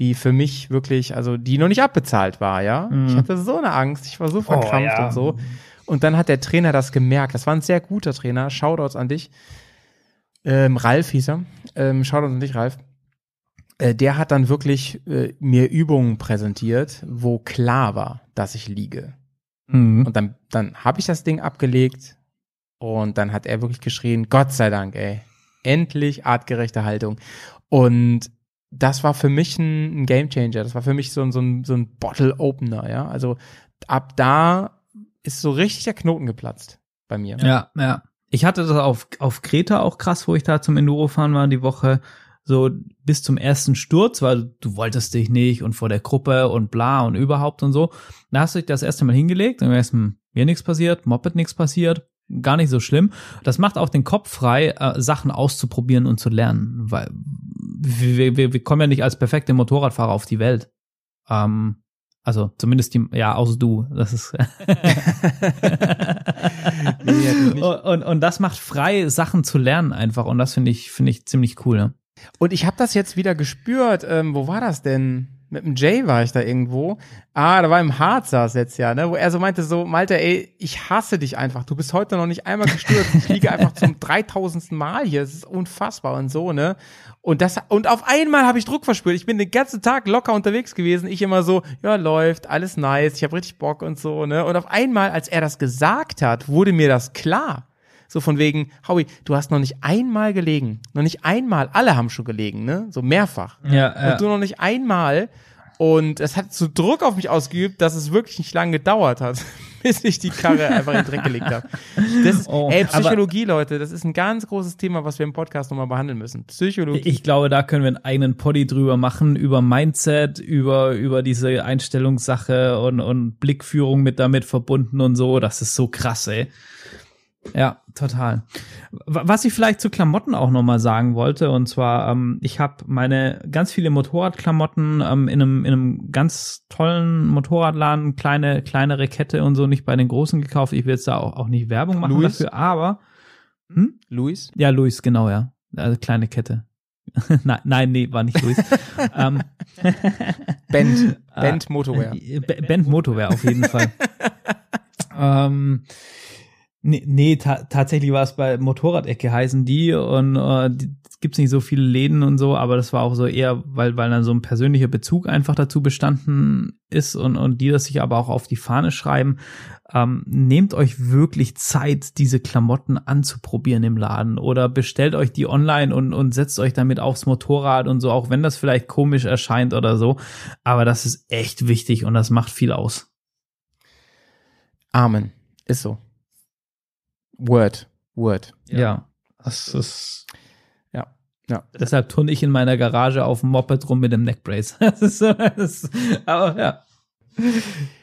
die für mich wirklich, also die noch nicht abbezahlt war, ja. Ich hatte so eine Angst, ich war so verkrampft ja. und so. Und dann hat der Trainer das gemerkt. Das war ein sehr guter Trainer. Shoutouts an dich. Ähm, Ralf hieß er. Ähm, Shoutouts an dich, Ralf. Äh, der hat dann wirklich äh, mir Übungen präsentiert, wo klar war, dass ich liege. mhm. Und dann, dann habe ich das Ding abgelegt und dann hat er wirklich geschrien, Gott sei Dank, ey. Endlich artgerechte Haltung. Und das war für mich ein, ein Gamechanger. Das war für mich so, ein- so ein, so ein Bottle-Opener, ja. Also ab da ist so richtig der Knoten geplatzt bei mir. Ja, ja. Ich hatte das auf, auf Kreta auch krass, wo ich da zum Endurofahren war die Woche. So bis zum ersten Sturz, weil du wolltest dich nicht und vor der Gruppe und bla und überhaupt und so. Da hast du dich das erste Mal hingelegt und weißt, hm, mir nichts passiert, Moped nichts passiert, gar nicht so schlimm. Das macht auch den Kopf frei, äh, Sachen auszuprobieren und zu lernen, weil wir, wir, wir kommen ja nicht als perfekte Motorradfahrer auf die Welt. Ähm, also zumindest die, ja, außer du. Das ist. und, und, und das macht frei, Sachen zu lernen einfach. Und das finde ich, finde ich ziemlich cool. Ne? Und ich habe das jetzt wieder gespürt. Ähm, wo war das denn? Mit dem Jay war ich da irgendwo. Ah, da war im Harz saß jetzt ja, ne? Wo er so meinte so, Malte, ey, ich hasse dich einfach. Du bist heute noch nicht einmal gestürzt. Ich liege einfach zum dreitausendsten Mal hier. Es ist unfassbar und so, ne? Und das und auf einmal habe ich Druck verspürt. Ich bin den ganzen Tag locker unterwegs gewesen. Ich immer so, ja läuft, alles nice. Ich habe richtig Bock und so, ne? Und auf einmal, als er das gesagt hat, wurde mir das klar. So von wegen, Howie, du hast noch nicht einmal gelegen. Noch nicht einmal. Alle haben schon gelegen, ne? So mehrfach. Ja, Und du noch nicht einmal. Und es hat so Druck auf mich ausgeübt, dass es wirklich nicht lange gedauert hat, bis ich die Karre einfach in den Dreck gelegt habe. Das ist, Oh, ey, Psychologie, Leute, das ist ein ganz großes Thema, was wir im Podcast nochmal behandeln müssen. Psychologie. Ich glaube, da können wir einen eigenen Poddy drüber machen, über Mindset, über, über diese Einstellungssache und, und Blickführung mit damit verbunden und so. Das ist so krass, ey. Ja, total. Was ich vielleicht zu Klamotten auch nochmal sagen wollte, und zwar, ähm, ich habe meine ganz viele Motorradklamotten ähm, in, einem, in einem ganz tollen Motorradladen, kleine, kleinere Kette und so, nicht bei den großen gekauft. Ich will jetzt da auch, auch nicht Werbung machen Louis? dafür, aber hm? Luis? Ja, Luis, genau, ja. Also kleine Kette. nein, nein, nee, war nicht Luis. ähm, Band. Band Motorwear. äh, Band Motorwear auf jeden Fall. ähm, Nee, nee ta tatsächlich war es bei Motorradecke heißen die und äh, die, gibt's nicht so viele Läden und so, aber das war auch so eher, weil weil dann so ein persönlicher Bezug einfach dazu bestanden ist und und die das sich aber auch auf die Fahne schreiben. Ähm, nehmt euch wirklich Zeit, diese Klamotten anzuprobieren im Laden oder bestellt euch die online und und setzt euch damit aufs Motorrad und so, auch wenn das vielleicht komisch erscheint oder so, aber das ist echt wichtig und das macht viel aus. Amen. Ist so. Word. Word. Ja, das ist Ja. Ja. Deshalb turne ich in meiner Garage auf dem Moped rum mit dem Neckbrace. Das ist, so- das, aber ja.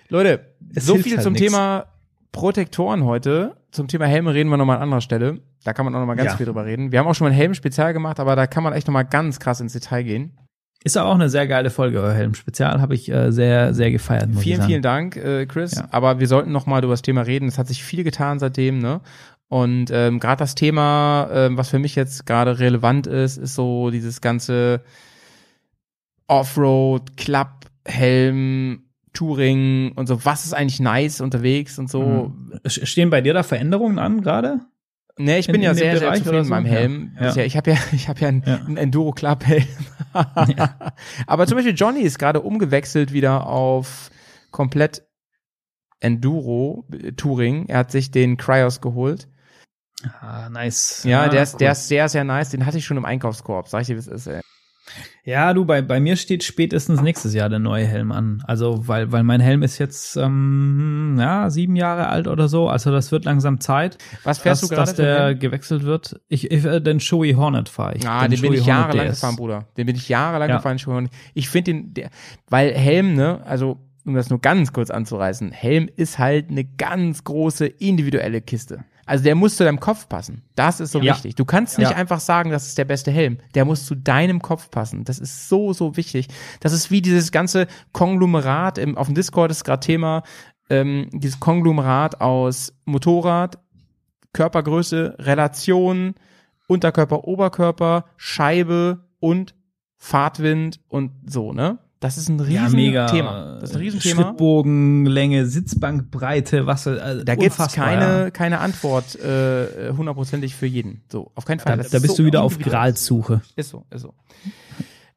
Leute, Es so viel halt zum nix. Thema Protektoren heute. Zum Thema Helme reden wir nochmal an anderer Stelle. Da kann man auch nochmal ganz Ja. viel drüber reden. Wir haben auch schon mal ein Helm-Spezial gemacht, aber da kann man echt nochmal ganz krass ins Detail gehen. Ist auch eine sehr geile Folge, euer Helm Spezial. Habe ich äh, sehr, sehr gefeiert. Vielen, vielen Dank, äh, Chris. Ja. Aber wir sollten nochmal über das Thema reden. Es hat sich viel getan seitdem, ne? Und ähm, gerade das Thema, ähm, was für mich jetzt gerade relevant ist, ist so dieses ganze Offroad, Club, Helm, Touring und so. Was ist eigentlich nice unterwegs und so. Sch- Stehen bei dir da Veränderungen an gerade? Ne, ich In- bin ja in sehr, sehr zufrieden mit so? meinem Helm. Ja. Bisher. Ich habe ja, ich habe ja einen, Ja. einen Enduro Club Helm. Aber zum Beispiel Johnny ist gerade umgewechselt wieder auf komplett Enduro äh, Touring. Er hat sich den Cryos geholt. Ah, nice. Ja, Ah, der ist, cool. der ist sehr, sehr nice. Den hatte ich schon im Einkaufskorb. Sag ich dir, wie es ist, ey. Ja, du, bei, bei mir steht spätestens nächstes Jahr der neue Helm an. Also, weil, weil mein Helm ist jetzt, ähm, ja, sieben Jahre alt oder so. Also, das wird langsam Zeit, Was fährst dass, du gerade? dass der gewechselt wird. Ich, ich äh, den Shoei Hornet fahre ich. Ah, den, bin Shoei ich Hornet jahrelang DS. gefahren, Bruder. Den bin ich jahrelang Ja. gefahren. Schon. Ich finde den, der, weil Helm, ne, also um das nur ganz kurz anzureißen, Helm ist halt eine ganz große individuelle Kiste. Also der muss zu deinem Kopf passen. Das ist so Ja. wichtig. Du kannst nicht Ja. einfach sagen, das ist der beste Helm. Der muss zu deinem Kopf passen. Das ist so, so wichtig. Das ist wie dieses ganze Konglomerat, im, auf dem Discord ist gerade Thema, ähm, dieses Konglomerat aus Motorrad, Körpergröße, Relation, Unterkörper, Oberkörper, Scheibe und Fahrtwind und so, ne? Das ist ein Ja, riesen mega. Thema. Das ist ein Riesenthema. Schrittbogenlänge, Sitzbankbreite, was äh, Da gibt's keine, ja. keine Antwort äh, hundertprozentig für jeden. So, auf keinen Fall. Da, da ist bist so du wieder auf. Gralssuche. Ist so, ist so.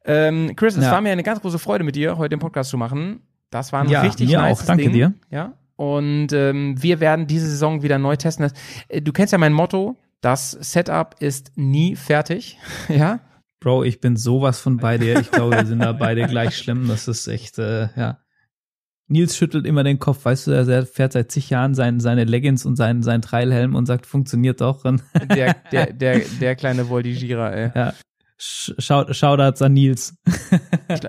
Ähm, Chris, es Ja. war mir eine ganz große Freude mit dir, heute den Podcast zu machen. Das war ein Ja, richtig mir nice auch. Danke Ding. dir. Ja. Und ähm, wir werden diese Saison wieder neu testen. Äh, Du kennst ja mein Motto, das Setup ist nie fertig. ja. Bro, ich bin sowas von bei dir. Ich glaube, wir sind da beide gleich schlimm. Das ist echt, äh, ja. Nils schüttelt immer den Kopf, weißt du, er fährt seit zig Jahren sein, seine Leggings und seinen, seinen Trailhelm und sagt, funktioniert doch. Der, der, der, der kleine Voltigierer, ey. ja, Shout, Shoutouts an Nils.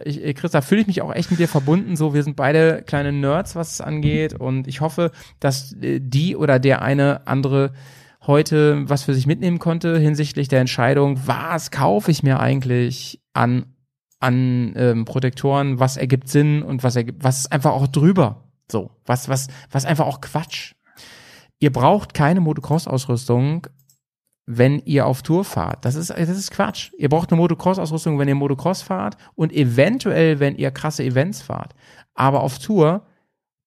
Ich, ich, Chris, da fühle ich mich auch echt mit dir verbunden. So, wir sind beide kleine Nerds, was es angeht. Und ich hoffe, dass äh, die oder der eine andere heute was für sich mitnehmen konnte hinsichtlich der Entscheidung, was kaufe ich mir eigentlich an an ähm, Protektoren, was ergibt Sinn und was ergibt, was ist einfach auch drüber. So, was was was einfach auch Quatsch. Ihr braucht keine Motocross-Ausrüstung, wenn ihr auf Tour fahrt. Das ist, das ist Quatsch. Ihr braucht eine Motocross-Ausrüstung, wenn ihr Motocross fahrt und eventuell, wenn ihr krasse Events fahrt. Aber auf Tour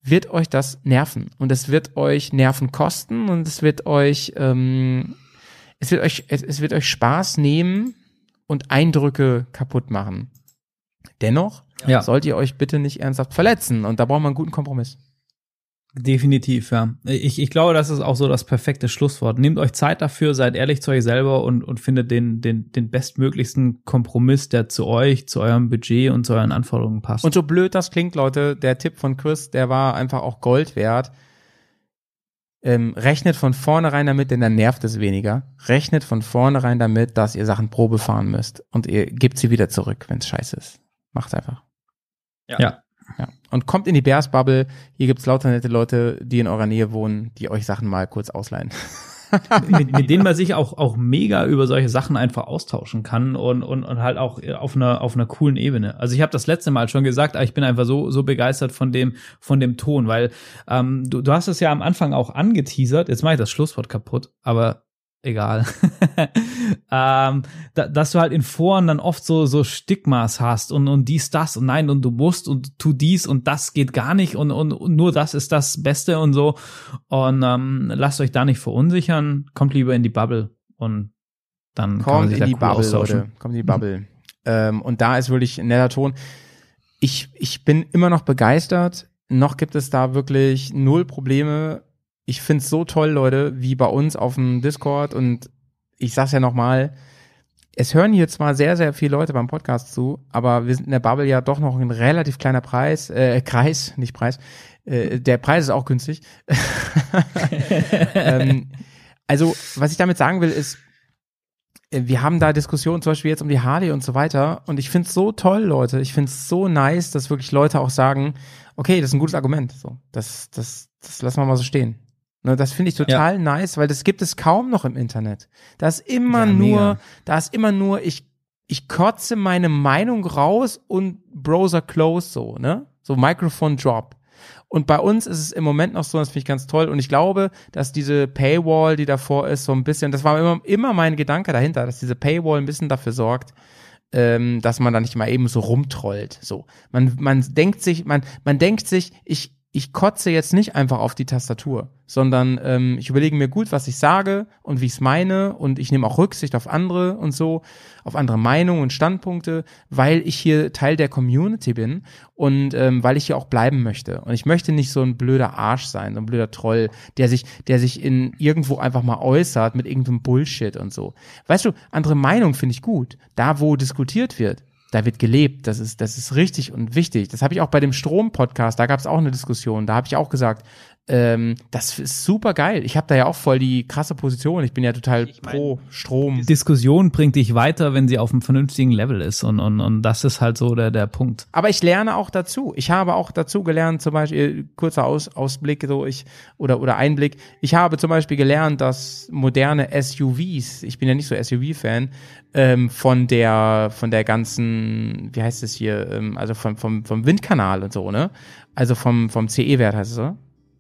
wird euch das nerven und es wird euch Nerven kosten und es wird euch, ähm, es wird euch, es, es wird euch Spaß nehmen und Eindrücke kaputt machen. Dennoch Ja. sollt ihr euch bitte nicht ernsthaft verletzen und da braucht man einen guten Kompromiss. Definitiv, ja. Ich, ich glaube, das ist auch so das perfekte Schlusswort. Nehmt euch Zeit dafür, seid ehrlich zu euch selber und, und findet den, den, den bestmöglichsten Kompromiss, der zu euch, zu eurem Budget und zu euren Anforderungen passt. Und so blöd das klingt, Leute, der Tipp von Chris, der war einfach auch Gold wert. Ähm, rechnet von vornherein damit, denn dann nervt es weniger. Rechnet von vornherein damit, dass ihr Sachen Probe fahren müsst. Und ihr gebt sie wieder zurück, wenn es scheiße ist. Macht's einfach. Ja. ja. Und kommt in die Bears Bubble. Hier gibt's lauter nette Leute, die in eurer Nähe wohnen, die euch Sachen mal kurz ausleihen. mit, mit denen man sich auch, auch mega über solche Sachen einfach austauschen kann und, und, und halt auch auf einer, auf einer coolen Ebene. Also ich habe das letzte Mal schon gesagt, ich bin einfach so, so begeistert von dem, von dem Ton, weil ähm, du, du hast es ja am Anfang auch angeteasert, jetzt mache ich das Schlusswort kaputt, aber egal. ähm, da, dass du halt in Foren dann oft so, so Stigmas hast und, und dies, das und nein und du musst und tu dies und das geht gar nicht und, und, und nur das ist das Beste und so. Und ähm, lasst euch da nicht verunsichern, kommt lieber in die Bubble und dann Kommt in da die cool Bubble. Leute. Kommt in die Bubble. Ähm, und da ist wirklich ein netter Ton. Ich, ich bin immer noch begeistert. Noch gibt es da wirklich null Probleme. Ich find's so toll, Leute, wie bei uns auf dem Discord. Und ich sag's ja nochmal, es hören hier zwar sehr, sehr viele Leute beim Podcast zu, aber wir sind in der Bubble ja doch noch ein relativ kleiner Preis, äh, Kreis, nicht Preis. Äh, der Preis ist auch günstig. ähm, also, was ich damit sagen will, ist, äh, wir haben da Diskussionen zum Beispiel jetzt um die Harley und so weiter. Und ich find's so toll, Leute. Ich find's so nice, dass wirklich Leute auch sagen, okay, das ist ein gutes Argument. So, das, das, das lassen wir mal so stehen. Ne, das finde ich total nice, weil das gibt es kaum noch im Internet. Da ist immer Ja, nur, da ist immer nur, ich, ich kotze meine Meinung raus und Browser close so, ne? So Microphone Drop. Und bei uns ist es im Moment noch so, das finde ich ganz toll. Und ich glaube, dass diese Paywall, die davor ist, so ein bisschen, das war immer, immer mein Gedanke dahinter, dass diese Paywall ein bisschen dafür sorgt, ähm, dass man da nicht mal eben so rumtrollt. So, man, man denkt sich, man, man denkt sich, ich, ich kotze jetzt nicht einfach auf die Tastatur, sondern ähm, ich überlege mir gut, was ich sage und wie ich es meine und ich nehme auch Rücksicht auf andere und so, auf andere Meinungen und Standpunkte, weil ich hier Teil der Community bin und ähm, weil ich hier auch bleiben möchte. Und ich möchte nicht so ein blöder Arsch sein, so ein blöder Troll, der sich, der sich in irgendwo einfach mal äußert mit irgendeinem Bullshit und so. Weißt du, andere Meinung finde ich gut. Da, wo diskutiert wird, da wird gelebt. Das ist, das ist richtig und wichtig. Das habe ich auch bei dem Strom-Podcast, da gab es auch eine Diskussion. Da habe ich auch gesagt, ähm, das ist super geil. Ich habe da ja auch voll die krasse Position. Ich bin ja total pro Strom. Diskussion bringt dich weiter, wenn sie auf einem vernünftigen Level ist und, und, und das ist halt so der, der Punkt. Aber ich lerne auch dazu. Ich habe auch dazu gelernt, zum Beispiel, kurzer Aus, Ausblick, so ich, oder, oder Einblick. Ich habe zum Beispiel gelernt, dass moderne SUVs, ich bin ja nicht so SUV-Fan, ähm, von der, von der ganzen, wie heißt es hier, ähm, also vom, vom, vom Windkanal und so, ne? Also vom, vom CE-Wert heißt es, oder?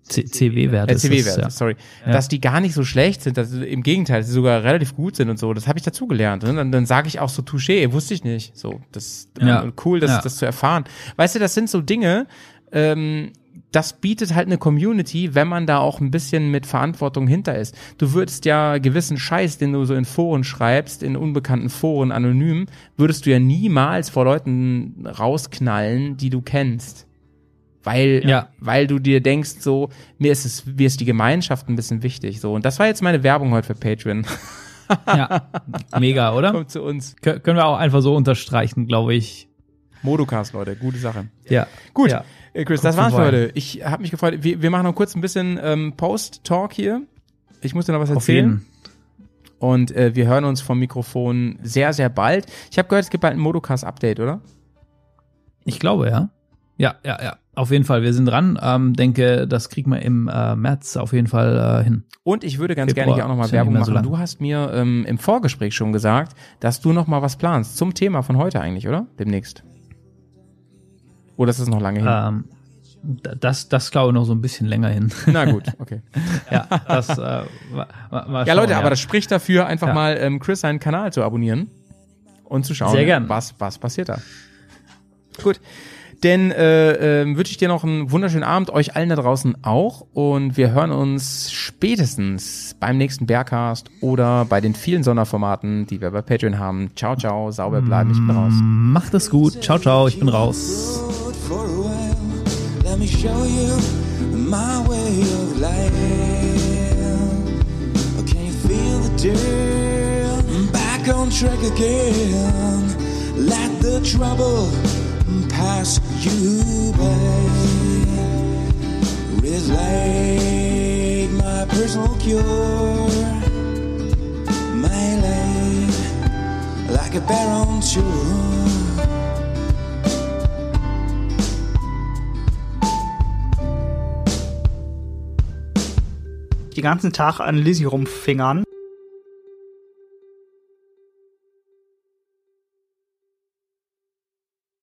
CW-Wert Äh, CW-Werte, ja. sorry. Ja. Dass die gar nicht so schlecht sind, dass, im Gegenteil, dass sie sogar relativ gut sind und so. Das habe ich dazugelernt. Ne? Dann, dann sage ich auch so, touché, wusste ich nicht. So, das Ja. und cool, das, das zu erfahren. Weißt du, das sind so Dinge, ähm, das bietet halt eine Community, wenn man da auch ein bisschen mit Verantwortung hinter ist. Du würdest ja gewissen Scheiß, den du so in Foren schreibst, in unbekannten Foren anonym, würdest du ja niemals vor Leuten rausknallen, die du kennst. Weil, Ja. weil du dir denkst, so, mir ist es, mir ist die Gemeinschaft ein bisschen wichtig, so. Und das war jetzt meine Werbung heute für Patreon. ja. Mega, oder? Kommt zu uns. Kö- können wir auch einfach so unterstreichen, glaube ich. Modocast, Leute, gute Sache. Ja. Gut, Ja. äh, Chris, Guck das war's für heute. Ich habe mich gefreut. Wir, wir machen noch kurz ein bisschen ähm, Post-Talk hier. Ich muss dir noch was erzählen. Und äh, wir hören uns vom Mikrofon sehr, sehr bald. Ich habe gehört, es gibt bald ein Modocast-Update, oder? Ich glaube, ja. Ja, ja, ja. Auf jeden Fall, wir sind dran. Ähm, denke, das kriegen wir im äh, März auf jeden Fall äh, hin. Und ich würde ganz Februar gerne hier auch nochmal ja Werbung so machen. lang. du hast mir ähm, im Vorgespräch schon gesagt, dass du noch mal was planst zum Thema von heute eigentlich, oder? Demnächst. Oder ist das noch lange hin? Ähm, das, das glaube ich noch so ein bisschen länger hin. Na gut, okay. ja, das äh, wa- wa- mal Ja, Leute, aber das spricht dafür, einfach Ja. mal ähm, Chris seinen Kanal zu abonnieren und zu schauen, was was passiert da. Gut. Denn äh, ähm, wünsche ich dir noch einen wunderschönen Abend, euch allen da draußen auch. Und wir hören uns spätestens beim nächsten Bearcast oder bei den vielen Sonderformaten, die wir bei Patreon haben. Ciao, ciao, sauber bleiben, ich bin raus. Macht es gut. Ciao, ciao. Ich bin raus. back on track again. Let the trouble pass you by. It's like my personal cure. My life, like a bear tour. den ganzen Tag an Lizzie rumfingern.